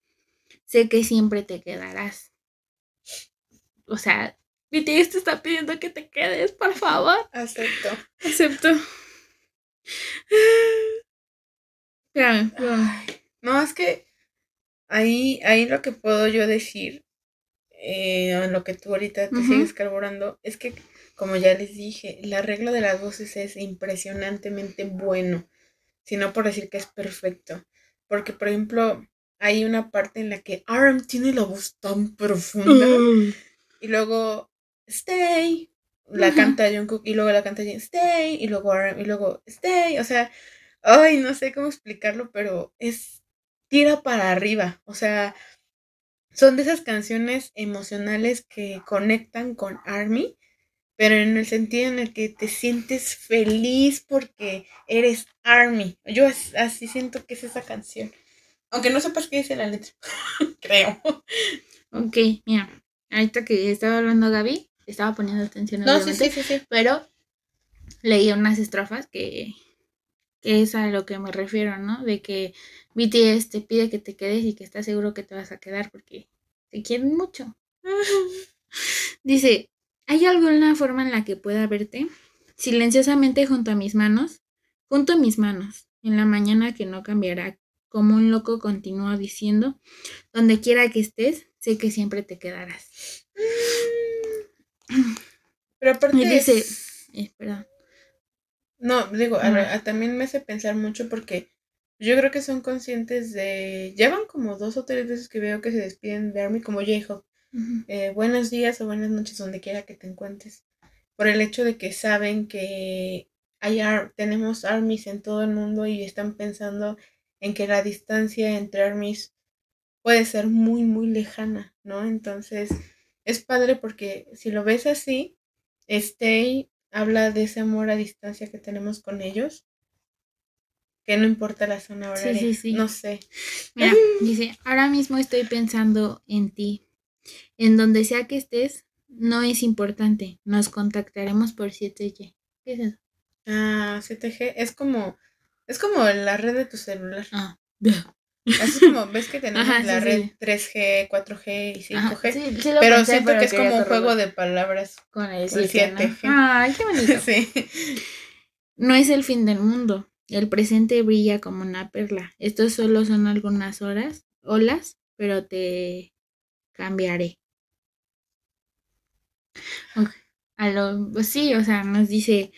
sé que siempre te quedarás. O sea, BTS te está pidiendo que te quedes, por favor. Acepto. Acepto. Espérame, espérame. Ay, no, es que ahí, ahí lo que puedo yo decir, eh, en lo que tú ahorita te sigues carburando, es que, como ya les dije, el arreglo de las voces es impresionantemente bueno, si no por decir que es perfecto. Porque, por ejemplo, hay una parte en la que Aram tiene la voz tan profunda y luego Stay, la Ujú. canta Jungkook y luego la canta Jin, Stay y luego RM y luego Stay, o sea, ay, no sé cómo explicarlo, pero es tira para arriba, o sea, son de esas canciones emocionales que conectan con Army, pero en el sentido en el que te sientes feliz porque eres Army. Yo as- así siento que es esa canción. Aunque no sepas qué dice la letra, creo. Ok, mira, ahorita que estaba hablando Gaby, estaba poniendo atención No, sí, sí, sí, sí. pero leí unas estrofas que es a lo que me refiero, ¿no? De que BTS te pide que te quedes y que estás seguro que te vas a quedar porque te quieren mucho. Dice, ¿hay alguna forma en la que pueda verte? Silenciosamente junto a mis manos, junto a mis manos, en la mañana que no cambiará, como un loco continúa diciendo, donde quiera que estés, sé que siempre te quedarás. Pero aparte Y dice, es- eh, perdón. No, digo, a- también me hace pensar mucho porque yo creo que son conscientes de... Llevan como dos o tres veces que veo que se despiden de Army como J-Hope. Eh, buenos días o buenas noches donde quiera que te encuentres. Por el hecho de que saben que hay ar- tenemos armies en todo el mundo y están pensando en que la distancia entre armies puede ser muy, muy lejana, ¿no? Entonces, es padre porque si lo ves así, Stay habla de ese amor a distancia que tenemos con ellos, que no importa la zona Sí, horaria. sí, sí. No sé. Mira, dice, ahora mismo estoy pensando en ti. En donde sea que estés, no es importante. Nos contactaremos por 7Y. ¿Qué es eso? Ah, 7G es como es como la red de tu celular. Ah, Así como ves que tenemos Ajá, la sí, red sí. 3G, 4G y 5G. Ajá, sí, sí lo pero pensé, siento pero que es como un juego de palabras. con el el 7, ¿no? 7G. Ay, qué bonito. sí. No es el fin del mundo. El presente brilla como una perla. Estos solo son algunas horas, olas, pero te cambiaré. Ok, A lo, pues sí, o sea, nos dice,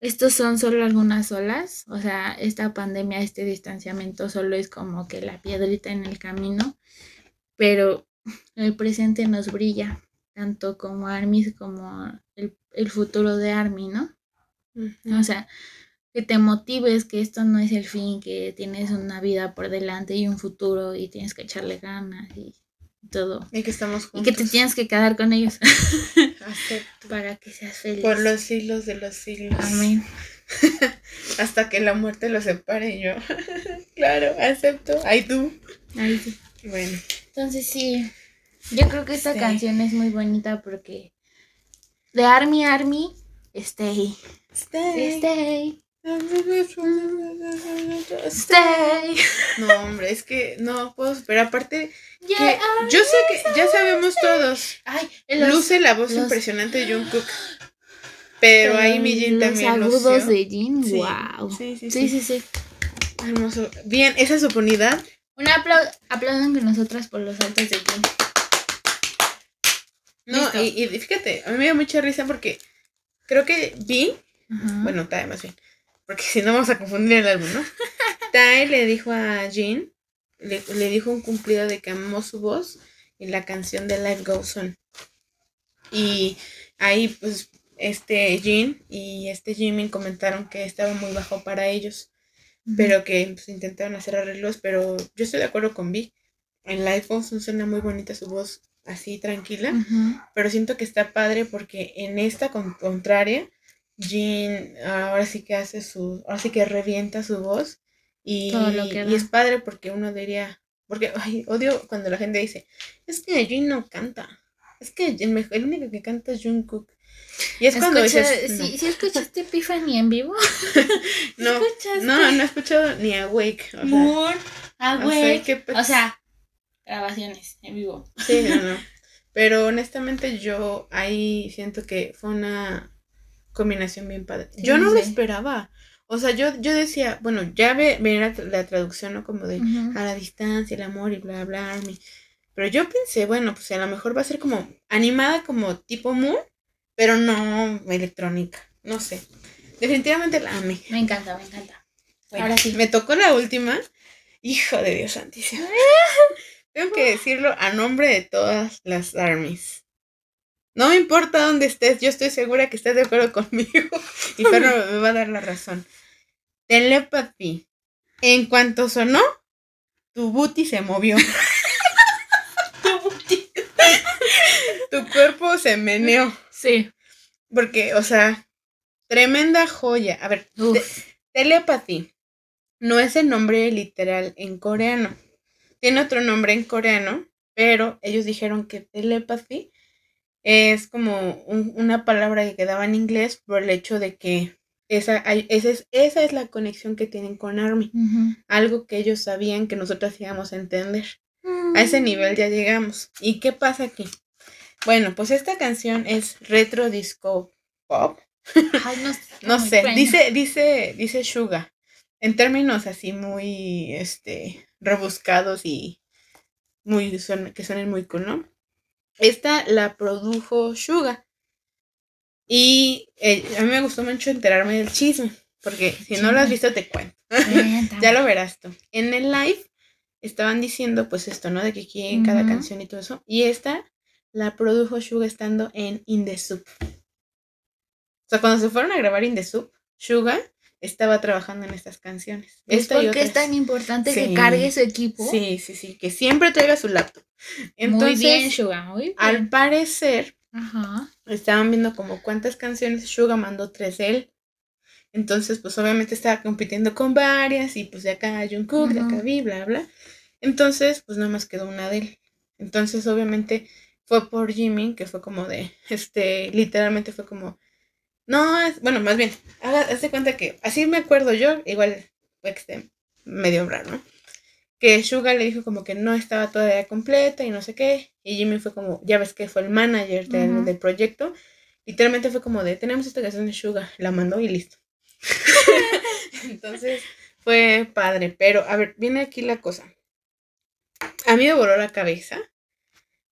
estos son solo algunas olas, o sea, esta pandemia, este distanciamiento solo es como que la piedrita en el camino, pero el presente nos brilla. tanto como Army como el, el futuro de Army, ¿no? O sea, que te motives, que esto no es el fin, que tienes una vida por delante y un futuro y tienes que echarle ganas y todo. Y que estamos juntos. Y que te tienes que quedar con ellos. Para que seas feliz. Por los siglos de los siglos. Amén. Hasta que la muerte los separe yo. claro, acepto. Ay tú. Ay tú. Bueno. Entonces sí. Yo creo que esta canción es muy bonita porque de Army Army, stay. Stay. Stay. Stay. No, hombre, es que no puedo pero aparte que yo sé que ya sabemos todos. Ay, luce la voz impresionante de Jungkook. Pero ahí mi Jin también Los agudos de Jin, sí, wow. Sí sí sí, sí, sí. Hermoso. Bien, esa es su unidad. Un aplauso, aplaudan con nosotras por los altos de Jin. No, y, y, fíjate, a mí me da mucha risa porque creo que vi, bueno, Tae más bien, porque si no vamos a confundir el álbum, ¿no? Tae le dijo a Jin, le, le, dijo un cumplido de que amó su voz en la canción de Life Goes On. Y ahí, pues, este Jin y este Jimin comentaron que estaba muy bajo para ellos, pero que pues, intentaron hacer arreglos, pero yo estoy de acuerdo con Vi. En Life Goes On suena muy bonita su voz así tranquila, pero siento que está padre porque en esta contraria, Jean ahora sí que hace su, ahora sí que revienta su voz y, y es padre porque uno diría, porque ay, odio cuando la gente dice, es que Jean no canta, es que el, mejor, el único que canta es Jungkook. Y es cuando dices, no. ¿sí, escuchaste Epiphany en vivo? no, no, no he escuchado ni Awake. O Moon, Awake. O sea, grabaciones en vivo. Sí, no, no. Pero honestamente yo ahí siento que fue una combinación bien padre. yo no lo esperaba. O sea, yo, yo decía, bueno, ya ve, la, la, traducción, ¿no? Como de a la distancia, el amor y bla, bla, bla. Pero yo pensé, bueno, pues a lo mejor va a ser como animada como tipo Moon, pero no electrónica. No sé. Definitivamente la amé. Me encanta, me encanta. Bueno, Ahora sí. Me tocó la última. Hijo de Dios santísimo. Tengo que decirlo a nombre de todas las armies. No me importa dónde estés, yo estoy segura que estás de acuerdo conmigo. Y Ferro me va a dar la razón. Telepathy. En cuanto sonó, tu booty se movió. tu booty. tu cuerpo se meneó. Sí. Porque, o sea, tremenda joya. A ver, te telepathy no es el nombre literal en coreano. Tiene otro nombre en coreano, pero ellos dijeron que telepathy es como un, una palabra que quedaba en inglés por el hecho de que esa, esa, es, esa es la conexión que tienen con Army. Uh -huh. Algo que ellos sabían que nosotros íbamos a entender. Uh -huh. A ese nivel ya llegamos. ¿Y qué pasa aquí? Bueno, pues esta canción es retro disco pop. Ay, no, no sé, dice, dice, dice Suga. En términos así muy, este, rebuscados y muy, son, que suenen muy cool, ¿no? Esta la produjo Suga. Y eh, a mí me gustó mucho enterarme del chisme, porque si no lo has visto te cuento. ya lo verás tú. En el live estaban diciendo pues esto, ¿no? De que quieren uh -huh. cada canción y todo eso. Y esta la produjo Suga estando en In The Soup. O sea, cuando se fueron a grabar In The Soup, Suga estaba trabajando en estas canciones. ¿Es Esta porque es tan importante sí. que cargue su equipo? Sí, sí, sí, que siempre traiga su laptop. Entonces, muy bien, Suga, muy bien. Al parecer, Ajá. estaban viendo como cuántas canciones Suga mandó tres de él. Entonces, pues obviamente estaba compitiendo con varias y pues de acá Jungkook, uh -huh. de acá Vi, bla, bla. Entonces, pues nada más quedó una de él. Entonces, obviamente fue por Jimmy, que fue como de, este, literalmente fue como, no, es, bueno, más bien, hazte cuenta que, así me acuerdo yo, igual fue este, medio raro, ¿no? Que Suga le dijo como que no estaba todavía completa y no sé qué, y Jimmy fue como, ya ves que fue el manager del, uh -huh. del proyecto, literalmente fue como de, tenemos esta canción de Suga, la mandó y listo. Entonces, fue padre, pero a ver, viene aquí la cosa. A mí me voló la cabeza,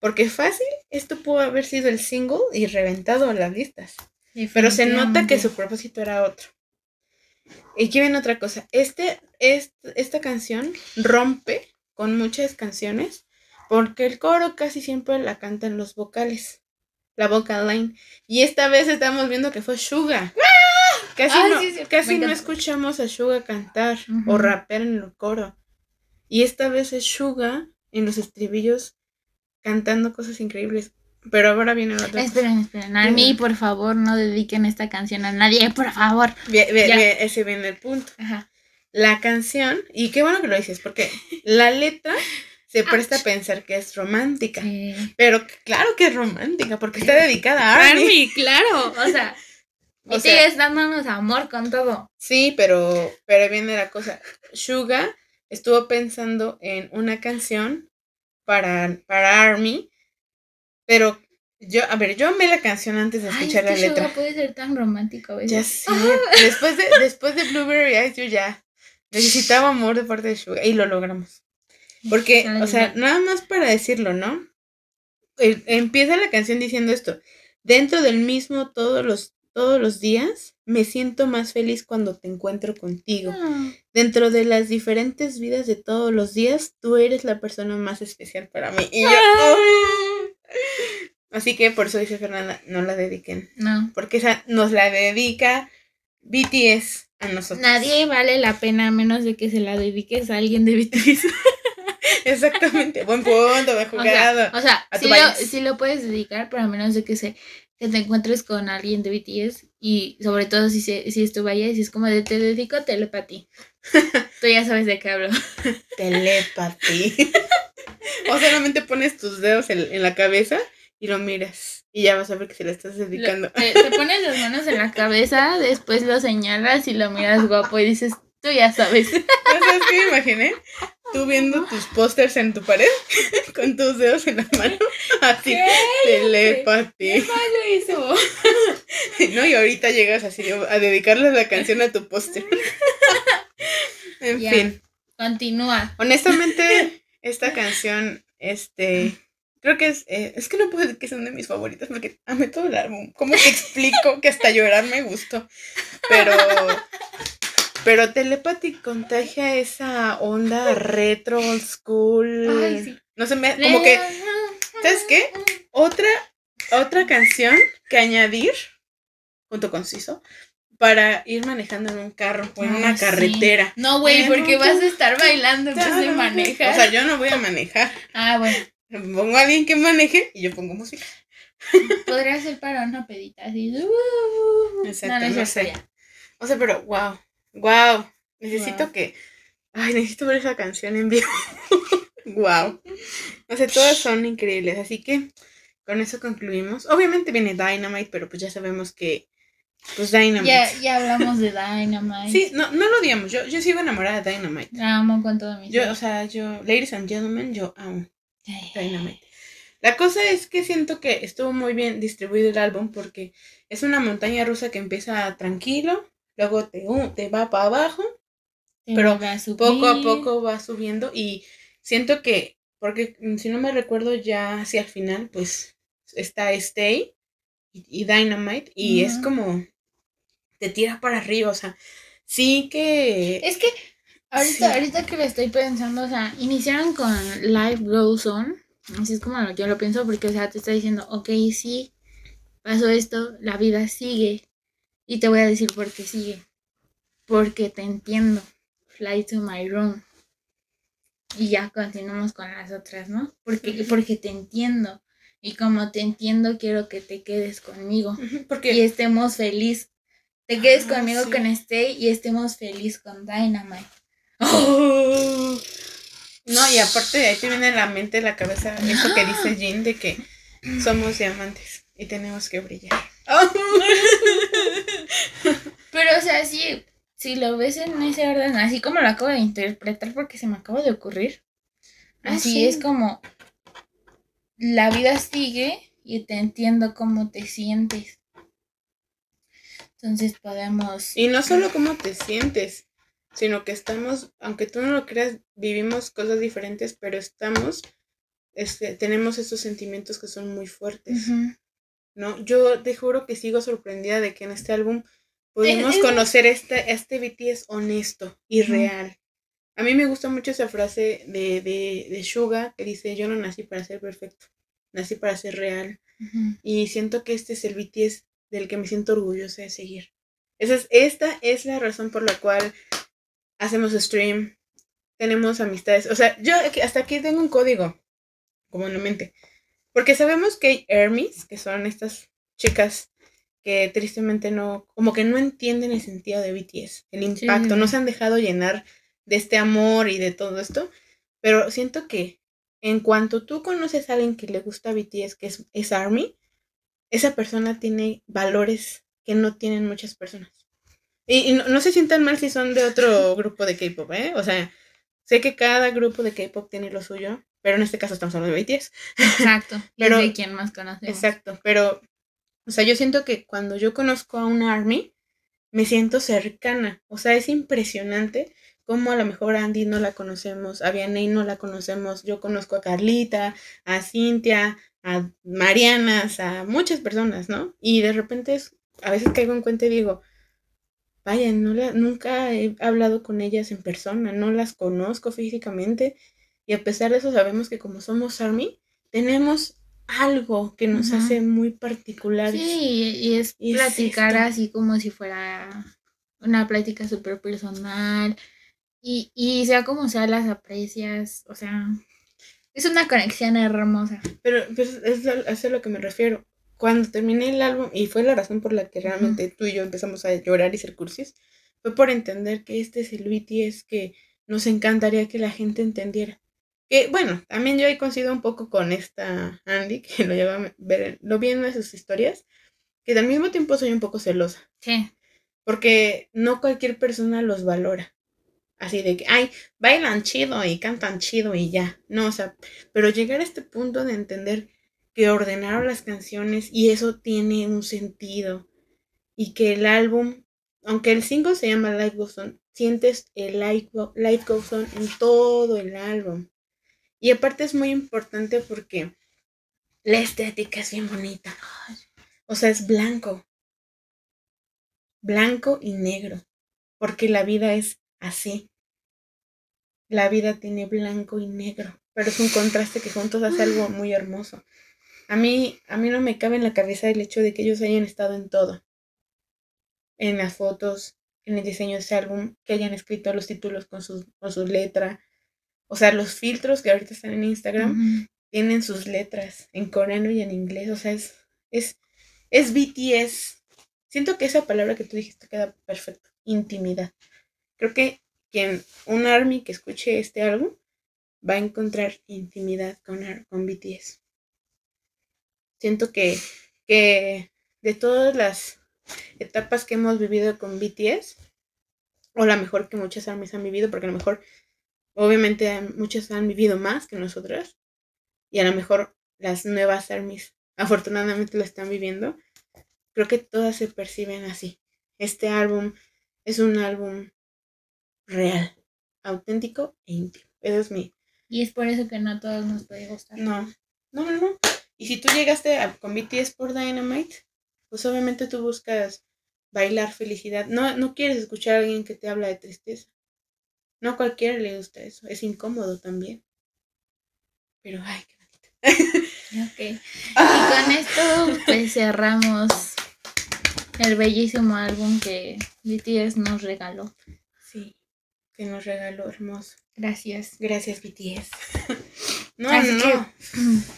porque fácil, esto pudo haber sido el single y reventado en las listas. Pero se nota que su propósito era otro. Y aquí viene otra cosa. Este, este, esta canción rompe con muchas canciones porque el coro casi siempre la cantan los vocales. la vocal line. Y esta vez estamos viendo que fue Suga. Casi, no, sí, sí, casi no escuchamos a Suga cantar o rapear en el coro. Y esta vez es Suga en los estribillos cantando cosas increíbles. Pero ahora viene la otra. Esperen, esperen. A mí, por favor, no dediquen esta canción a nadie, por favor. Bien, bien, Ya. bien, ese viene el punto. Ajá. La canción, y qué bueno que lo dices, porque la letra se presta a pensar que es romántica. Sí. Pero claro que es romántica, porque está dedicada a Army. Army, claro. O sea, O BTS sea- dándonos amor con todo. Sí, pero, pero viene la cosa. Suga estuvo pensando en una canción para, para Army, pero yo, a ver, yo amé la canción antes de Ay, es escuchar que la letra. Suga puede ser tan romántico a veces. Ya sé. Después de, después de Blueberry Eyes, yo ya necesitaba amor de parte de Suga y lo logramos. Porque, o sea, nada más para decirlo, ¿no? El- empieza la canción diciendo esto. Dentro del mismo todos los, todos los días, me siento más feliz cuando te encuentro contigo. Ah. Dentro de las diferentes vidas de todos los días, tú eres la persona más especial para mí. Y yo, Ah. ¡oh! Así que por eso dice Fernanda, no la dediquen. No. Porque esa nos la dedica BTS a nosotros. Nadie vale la pena a menos de que se la dediques a alguien de BTS. Exactamente. Buen punto, buen O jugado. sea, o sea A sí, lo, sí lo puedes dedicar, pero a menos de que se que te encuentres con alguien de BTS y sobre todo si, se, si es tu vaya y si es como de te dedico telepatía. Tú ya sabes de qué hablo. Telepatía. o solamente pones tus dedos en, en la cabeza y lo miras. Y ya vas a ver que se la estás dedicando. Lo- te, te pones las manos en la cabeza, después lo señalas y lo miras guapo y dices, tú ya sabes. ¿Sabes qué me imaginé? Tú viendo tus pósters en tu pared con tus dedos en la mano. Así, telepatía. malo eso. ¿No? Y ahorita llegas así a dedicarle la canción a tu póster. en fin. Continúa. Honestamente, esta canción, este, creo que es, eh, es que no puedo decir que son de mis favoritas porque amé todo el álbum. ¿Cómo te explico que hasta llorar me gustó? Pero, pero Telepathy contagia esa onda retro, old school. Ay, sí. No sé, me, como que, ¿sabes qué? Otra, otra canción que añadir, junto con Siso, para ir manejando en un carro o en una sí. carretera. No, güey, porque vas a estar bailando antes de O sea, yo no voy a manejar. ah, bueno. Pongo a alguien que maneje y yo pongo música. Podría ser para una pedita así. uh, Exacto, no, no, sé. O sea, pero wow, wow. Necesito Wow. que. Ay, necesito ver esa canción en vivo. wow. O sea, todas son increíbles. Así que con eso concluimos. Obviamente viene Dynamite, pero pues ya sabemos que. Pues Dynamite. Ya, ya hablamos de Dynamite. Sí, no, no lo odiamos. Yo, yo sigo enamorada de Dynamite. La amo con todo mi Yo, o sea, yo, ladies and gentlemen, yo amo. Dynamite. La cosa es que siento que estuvo muy bien distribuido el álbum porque es una montaña rusa que empieza tranquilo, luego te, uh, te va para abajo, te pero poco a poco va subiendo y siento que, porque mm, si no me recuerdo ya hacia el final, pues está Stay y, y Dynamite y es Ujú. como te tira para arriba, o sea, sí que... Es que ahorita, Sí. ahorita que lo estoy pensando, o sea, iniciaron con Life Goes On. Así es como yo lo pienso, porque, o sea, te está diciendo, ok, sí, pasó esto, la vida sigue. Y te voy a decir por qué sigue. Porque te entiendo. Fly to my room. Y ya continuamos con las otras, ¿no? Porque, porque te entiendo. Y como te entiendo, quiero que te quedes conmigo. Porque... Y estemos feliz. Te quedes Ah, conmigo sí. con Stay y estemos feliz con Dynamite. Oh. No, y aparte de ahí te viene a la mente, la cabeza, eso que dice Jean de que somos diamantes y tenemos que brillar. Pero, o sea, sí, si lo ves en ese orden, así como lo acabo de interpretar porque se me acaba de ocurrir, Ah, así sí. es como la vida sigue y te entiendo cómo te sientes. Entonces podemos... Y no solo cómo te sientes, sino que estamos, aunque tú no lo creas, vivimos cosas diferentes, pero estamos, este, tenemos esos sentimientos que son muy fuertes, Ujú. ¿no? Yo te juro que sigo sorprendida de que en este álbum pudimos es- conocer este, este BTS honesto y Ujú. real. A mí me gusta mucho esa frase de, de, de Suga que dice, yo no nací para ser perfecto. nací para ser real. Ujú. Y siento que este es el BTS del que me siento orgullosa de seguir. Esa es, esta es la razón por la cual hacemos stream, tenemos amistades. O sea, yo hasta aquí tengo un código, como en la mente. Porque sabemos que hay ARMYs, que son estas chicas que tristemente no, como que no entienden el sentido de BTS, el impacto, sí, no se han dejado llenar de este amor y de todo esto. Pero siento que en cuanto tú conoces a alguien que le gusta BTS, que es, es ARMY, esa persona tiene valores que no tienen muchas personas. Y, y no, no se sientan mal si son de otro grupo de K-pop, ¿eh? O sea, sé que cada grupo de K-pop tiene lo suyo, pero en este caso estamos hablando de BTS. Exacto. Pero- de quien más conocemos. Exacto, pero, o sea, yo siento que cuando yo conozco a una ARMY, me siento cercana. O sea, es impresionante cómo a lo mejor a Andy no la conocemos, a Vianney no la conocemos, yo conozco a Carlita, a Cintia, a Marianas, a muchas personas, ¿no? Y de repente es- a veces caigo en cuenta y digo, vaya, no la, nunca he hablado con ellas en persona, no las conozco físicamente. Y a pesar de eso sabemos que como somos ARMY, tenemos algo que nos hace muy particulares. Sí, y es Y platicar así como si fuera una plática súper personal. Y, y sea como sea, las aprecias. O sea, es una conexión hermosa. Pero pues, es, a, es a lo que me refiero. Cuando terminé el álbum, y fue la razón por la que realmente tú y yo empezamos a llorar y ser cursis, fue por entender que este es el BTS que nos encantaría que la gente entendiera. Que bueno, también yo he coincido un poco con esta Andy, que lo lleva ver, lo vi en una de sus historias, que al mismo tiempo soy un poco celosa, Sí. porque no cualquier persona los valora. Así de que, ay, bailan chido y cantan chido y ya. No, o sea, pero llegar a este punto de entender que ordenaron las canciones y eso tiene un sentido. Y que el álbum, aunque el single se llama Life Goes On, sientes el Life, Life Goes On en todo el álbum. Y aparte es muy importante porque la estética es bien bonita. O sea, es blanco. Blanco y negro. Porque la vida es así. La vida tiene blanco y negro. Pero es un contraste que juntos hace algo muy hermoso. A mí, a mí no me cabe en la cabeza el hecho de que ellos hayan estado en todo. En las fotos, en el diseño de ese álbum, que hayan escrito los títulos con su, con su letra. O sea, los filtros que ahorita están en Instagram tienen sus letras en coreano y en inglés. O sea, es, es, es BTS. Siento que esa palabra que tú dijiste queda perfecto. Intimidad. Creo que quien, un ARMY que escuche este álbum va a encontrar intimidad con, con BTS. Siento que, que de todas las etapas que hemos vivido con BTS, o la mejor que muchas ARMYs han vivido, porque a lo mejor, obviamente, muchas han vivido más que nosotras, y a lo mejor las nuevas ARMYs afortunadamente lo están viviendo, creo que todas se perciben así. Este álbum es un álbum real, auténtico e íntimo. Eso es mi... Y es por eso que no a todos nos puede gustar. No, no, no, no. Y si tú llegaste a, con BTS por Dynamite, pues obviamente tú buscas bailar felicidad. No, no quieres escuchar a alguien que te habla de tristeza. No a cualquiera le gusta eso. Es incómodo también. Pero, ay, qué bonito. Ok. Y Ah. con esto pues cerramos el bellísimo álbum que BTS nos regaló. Sí, que nos regaló hermoso. Gracias. Gracias, BTS. No, Así no.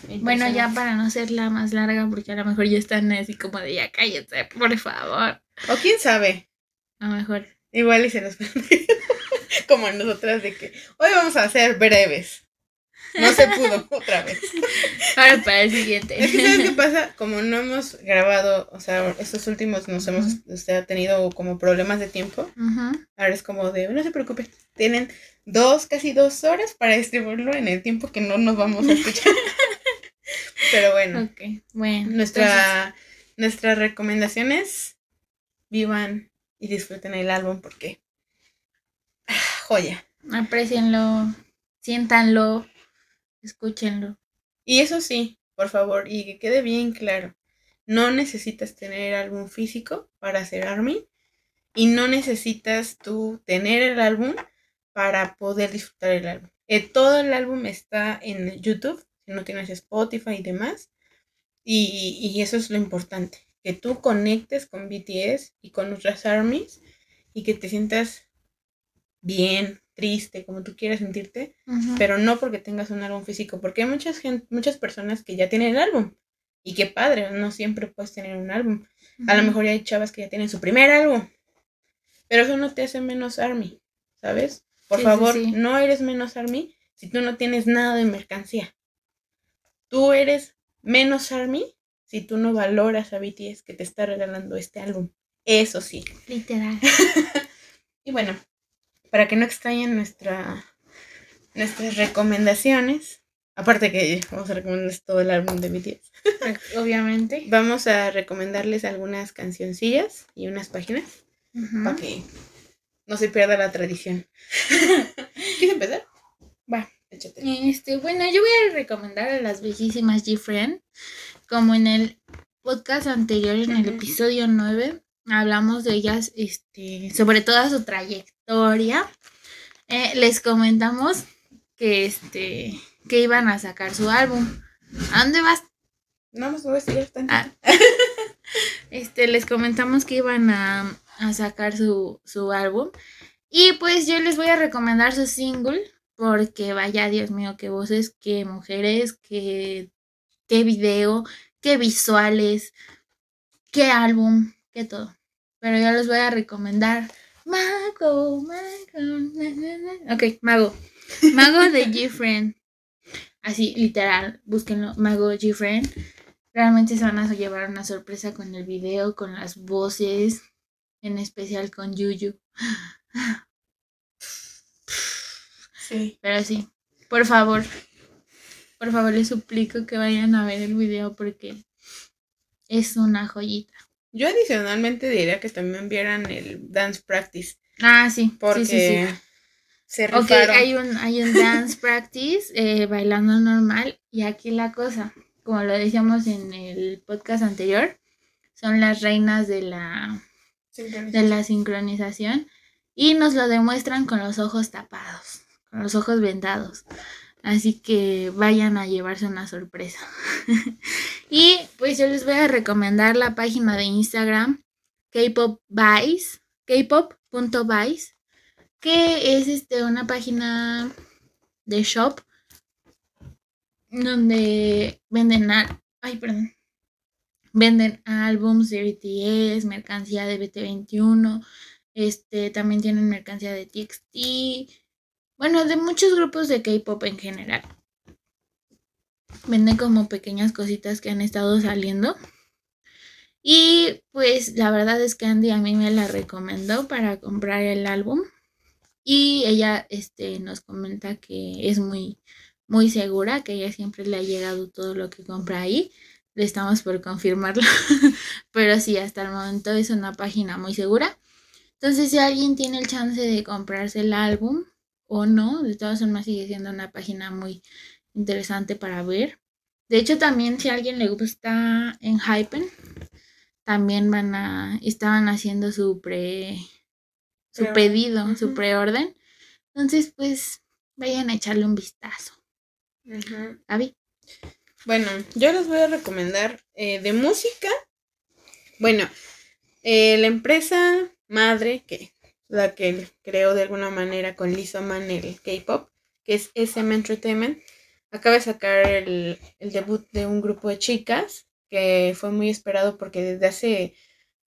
que, Bueno, ya para no hacerla más larga, porque a lo mejor ya están así como de ya cállate, por favor. O quién sabe. A lo mejor. Igual y se nos Como nosotras de que hoy vamos a ser breves. No se pudo otra vez. Ahora para el siguiente. Es que ¿sabes qué pasa? Como no hemos grabado, o sea, estos últimos nos hemos o sea, tenido como problemas de tiempo. Ahora es como de, no se preocupen, tienen dos, casi dos horas para distribuirlo en el tiempo que no nos vamos a escuchar. Pero bueno, Ok, bueno. entonces, nuestra, nuestra recomendación es vivan y disfruten el álbum porque ah, joya. aprecienlo, siéntanlo, escúchenlo. Y eso sí, por favor, y que quede bien claro, no necesitas tener álbum físico para hacer ARMY y no necesitas tú tener el álbum para poder disfrutar el álbum. Eh, todo el álbum está en YouTube, si no tienes Spotify y demás. Y, y eso es lo importante, que tú conectes con BTS y con otras armies y que te sientas bien, triste, como tú quieras sentirte, pero no porque tengas un álbum físico, porque hay muchas, gen- muchas personas que ya tienen el álbum. Y qué padre, no siempre puedes tener un álbum. A lo mejor ya hay chavas que ya tienen su primer álbum. Pero eso no te hace menos Army, ¿sabes? Por Sí, sí, favor, sí. no eres menos Army si tú no tienes nada de mercancía. Tú eres menos Army si tú no valoras a BTS que te está regalando este álbum. Eso sí. Literal. Y bueno, para que no extrañen nuestra, nuestras recomendaciones, aparte que vamos a recomendarles todo el álbum de BTS, Obviamente. vamos a recomendarles algunas cancioncillas y unas páginas para que no se pierda la tradición. ¿Quieres empezar? Va, échate. Este, bueno, yo voy a recomendar a las bellísimas G-Friend. Como en el podcast anterior, en el episodio 9, hablamos de ellas, este, sobre toda su trayectoria. Eh, les comentamos que este que iban a sacar su álbum. ¿A dónde vas? No, voy a decir ya Ah. Este, les comentamos que iban a, a sacar su, su álbum. Y pues yo les voy a recomendar su single. Porque vaya, Dios mío, qué voces, qué mujeres, qué, qué video, qué visuales, qué álbum, qué todo. Pero yo les voy a recomendar Mago, Mago. na, na, na. Ok, Mago. Mago de G-Friend. Así, literal, búsquenlo. Mago G-Friend. Realmente se van a llevar una sorpresa con el video, con las voces, en especial con Yuyu. Sí. Pero sí, por favor, por favor les suplico que vayan a ver el video porque es una joyita. Yo adicionalmente diría que también vieran el Dance Practice, Ah, sí, porque sí, sí, sí. se Ok, hay un, hay un dance practice eh, bailando normal. Y aquí la cosa, como lo decíamos en el podcast anterior, son las reinas de la, de la sincronización. Y nos lo demuestran con los ojos tapados, con los ojos vendados. Así que vayan a llevarse una sorpresa. y pues yo les voy a recomendar la página de Instagram K-Pop Vice, kpop.vice, que es este una página de shop donde venden al- ay, perdón. Venden álbums de BTS, mercancía de BT21, este también tienen mercancía de TXT, bueno, de muchos grupos de K-pop en general. Venden como pequeñas cositas que han estado saliendo. Y pues la verdad es que Andy a mí me la recomendó para comprar el álbum. Y ella este, nos comenta que es muy, muy segura, que ella siempre le ha llegado todo lo que compra ahí. Le estamos por confirmarlo. Pero sí, hasta el momento es una página muy segura. Entonces, si alguien tiene el chance de comprarse el álbum o no, de todas formas sigue siendo una página muy interesante para ver. De hecho, también si a alguien le gusta en Hypen, también van a, estaban haciendo su pre, su pedido, su Ujú. preorden. Entonces, pues, vayan a echarle un vistazo. Ujú. Gaby. Bueno, yo les voy a recomendar eh, de música. Bueno, eh, la empresa madre, que la que creó de alguna manera con Lisa Man el K-pop, que es SM Entertainment, acaba de sacar el, debut de un grupo de chicas que fue muy esperado porque desde hace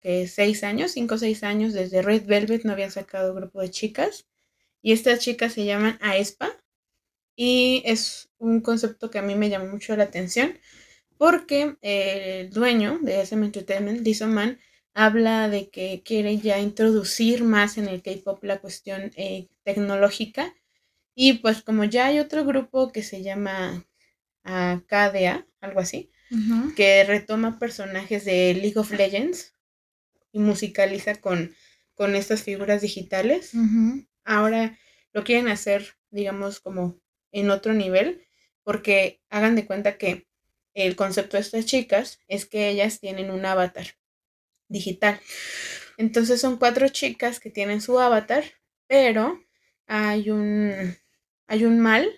que seis años, cinco o seis años, desde Red Velvet no habían sacado grupo de chicas. Y estas chicas se llaman aespa. Y es un concepto que a mí me llamó mucho la atención porque eh, el dueño de SM Entertainment, Lisa Man, habla de que quiere ya introducir más en el K-pop la cuestión eh, tecnológica. Y pues como ya hay otro grupo que se llama KDA, algo así, que retoma personajes de League of Legends y musicaliza con, con estas figuras digitales. Ahora lo quieren hacer, digamos, como en otro nivel, porque hagan de cuenta que el concepto de estas chicas es que ellas tienen un avatar digital. Entonces son cuatro chicas que tienen su avatar, pero hay un, hay un mal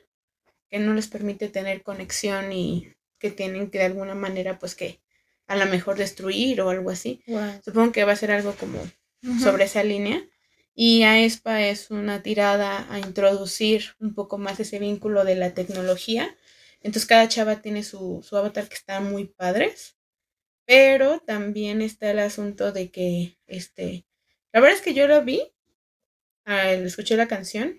que no les permite tener conexión y que tienen que de alguna manera pues que a lo mejor destruir o algo así. Supongo que va a ser algo como sobre esa línea. Y AESPA es una tirada a introducir un poco más ese vínculo de la tecnología. Entonces cada chava tiene su, su avatar que está muy padres. Pero también está el asunto de que, este, la verdad es que yo lo vi, ah, escuché la canción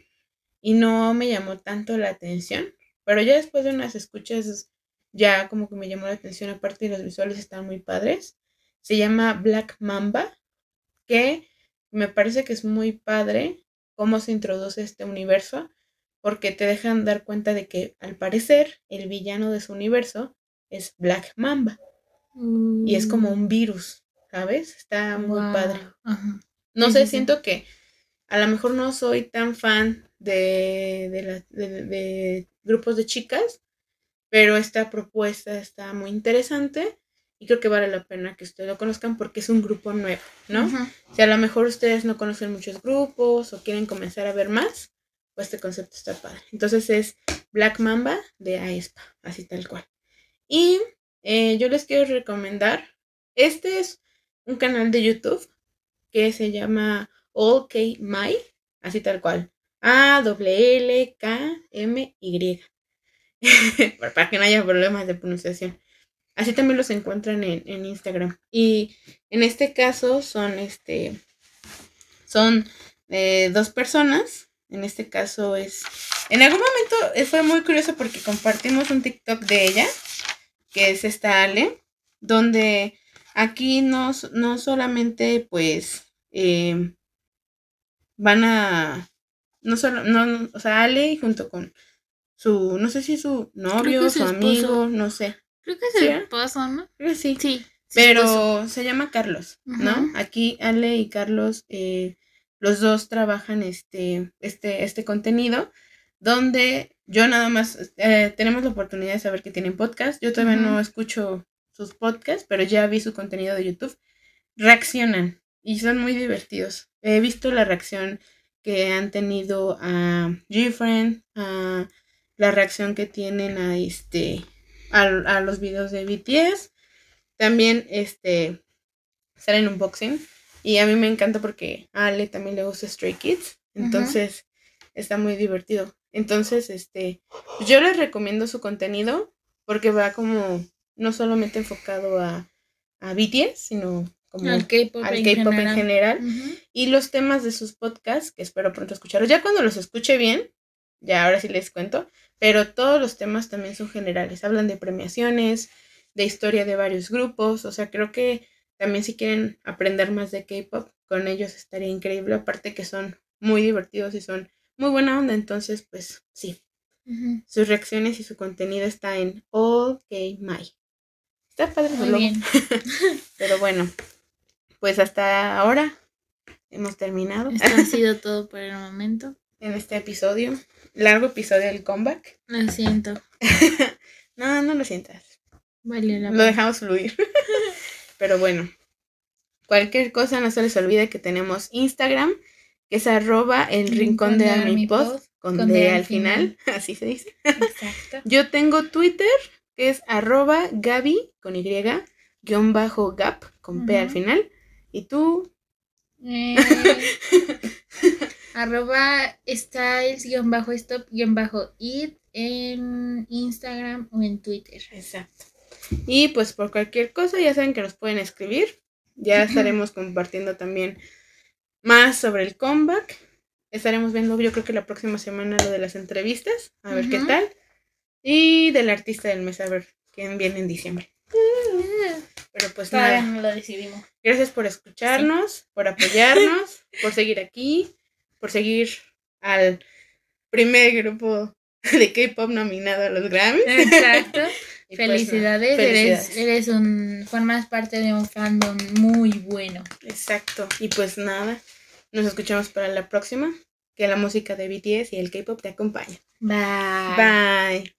y no me llamó tanto la atención. Pero ya después de unas escuchas, ya como que me llamó la atención, aparte los visuales están muy padres. Se llama Black Mamba, que me parece que es muy padre cómo se introduce este universo, porque te dejan dar cuenta de que al parecer el villano de su universo es Black Mamba. Y es como mm. un virus, ¿sabes? Está muy padre. No sé, siento que a lo mejor no soy tan fan de, de, de grupos de chicas, pero esta propuesta está muy interesante y creo que vale la pena que ustedes lo conozcan porque es un grupo nuevo, ¿no? Si a lo mejor ustedes no conocen muchos grupos o quieren comenzar a ver más, pues este concepto está padre. Entonces es Black Mamba de Aespa, así tal cual. Y eh, yo les quiero recomendar, este es un canal de YouTube que se llama OK My, así tal cual. A W L K M Y. Para que no haya problemas de pronunciación. Así también los encuentran en, Instagram. Y en este caso son este. Son eh, dos personas. En este caso es. En algún momento fue muy curioso porque compartimos un TikTok de ella. Que es esta Ale. Donde aquí no, no solamente pues. Eh, van a. No solo. No, o sea, Ale junto con su. No sé si su novio, su amigo, no sé Creo que es el esposo, ¿no? Creo que sí. Sí. Pero se llama Carlos, ¿no? Aquí Ale y Carlos, eh, los dos trabajan este, este, este contenido, donde yo nada más, eh, tenemos la oportunidad de saber que tienen podcast. Yo todavía no escucho sus podcasts, pero ya vi su contenido de YouTube. Reaccionan y son muy divertidos. He visto la reacción que han tenido a Gfriend, a la reacción que tienen a este a, los videos de BTS. También este salen unboxing. Y a mí me encanta porque a Ale también le gusta Stray Kids. Entonces está muy divertido. Entonces, este, yo les recomiendo su contenido porque va como no solamente enfocado a, a BTS, sino como al K-pop en, general. Y los temas de sus podcasts, que espero pronto escucharlos. Ya cuando los escuche bien, ya ahora sí les cuento, pero todos los temas también son generales, hablan de premiaciones, de historia de varios grupos, o sea, creo que también si quieren aprender más de K-Pop, con ellos estaría increíble, aparte que son muy divertidos y son muy buena onda, entonces pues sí. Sus reacciones y su contenido está en OK My. Está padre muy bien. Pero bueno, pues hasta ahora hemos terminado. Esto ha sido todo por el momento. En este episodio largo episodio del comeback. Lo siento. no, no lo sientas. Vale, Lo dejamos fluir. Pero bueno, cualquier cosa no se les olvide que tenemos Instagram, que es arroba el rincón, de, Armipod, con, D, al final. así se dice. Exacto. Yo tengo Twitter, que es arroba Gaby con Y, guion bajo Gap, con P al final. ¿Y tú? Eh, arroba styles-stop-it en Instagram o en Twitter. Exacto. Y pues por cualquier cosa ya saben que nos pueden escribir. Ya estaremos compartiendo también más sobre el comeback. Estaremos viendo yo creo que la próxima semana lo de las entrevistas. A ver qué tal. Y del artista del mes, a ver quién viene en diciembre. Pero pues nada. no lo decidimos. Gracias por escucharnos, por apoyarnos, por seguir aquí por seguir al primer grupo de K-pop nominado a los Grammys. Exacto. Pues, felicidades, Eres, eres un, formas parte de un fandom muy bueno. Exacto. Y pues nada, nos escuchamos para la próxima. Que la música de BTS y el K-pop te acompañen. Bye. Bye.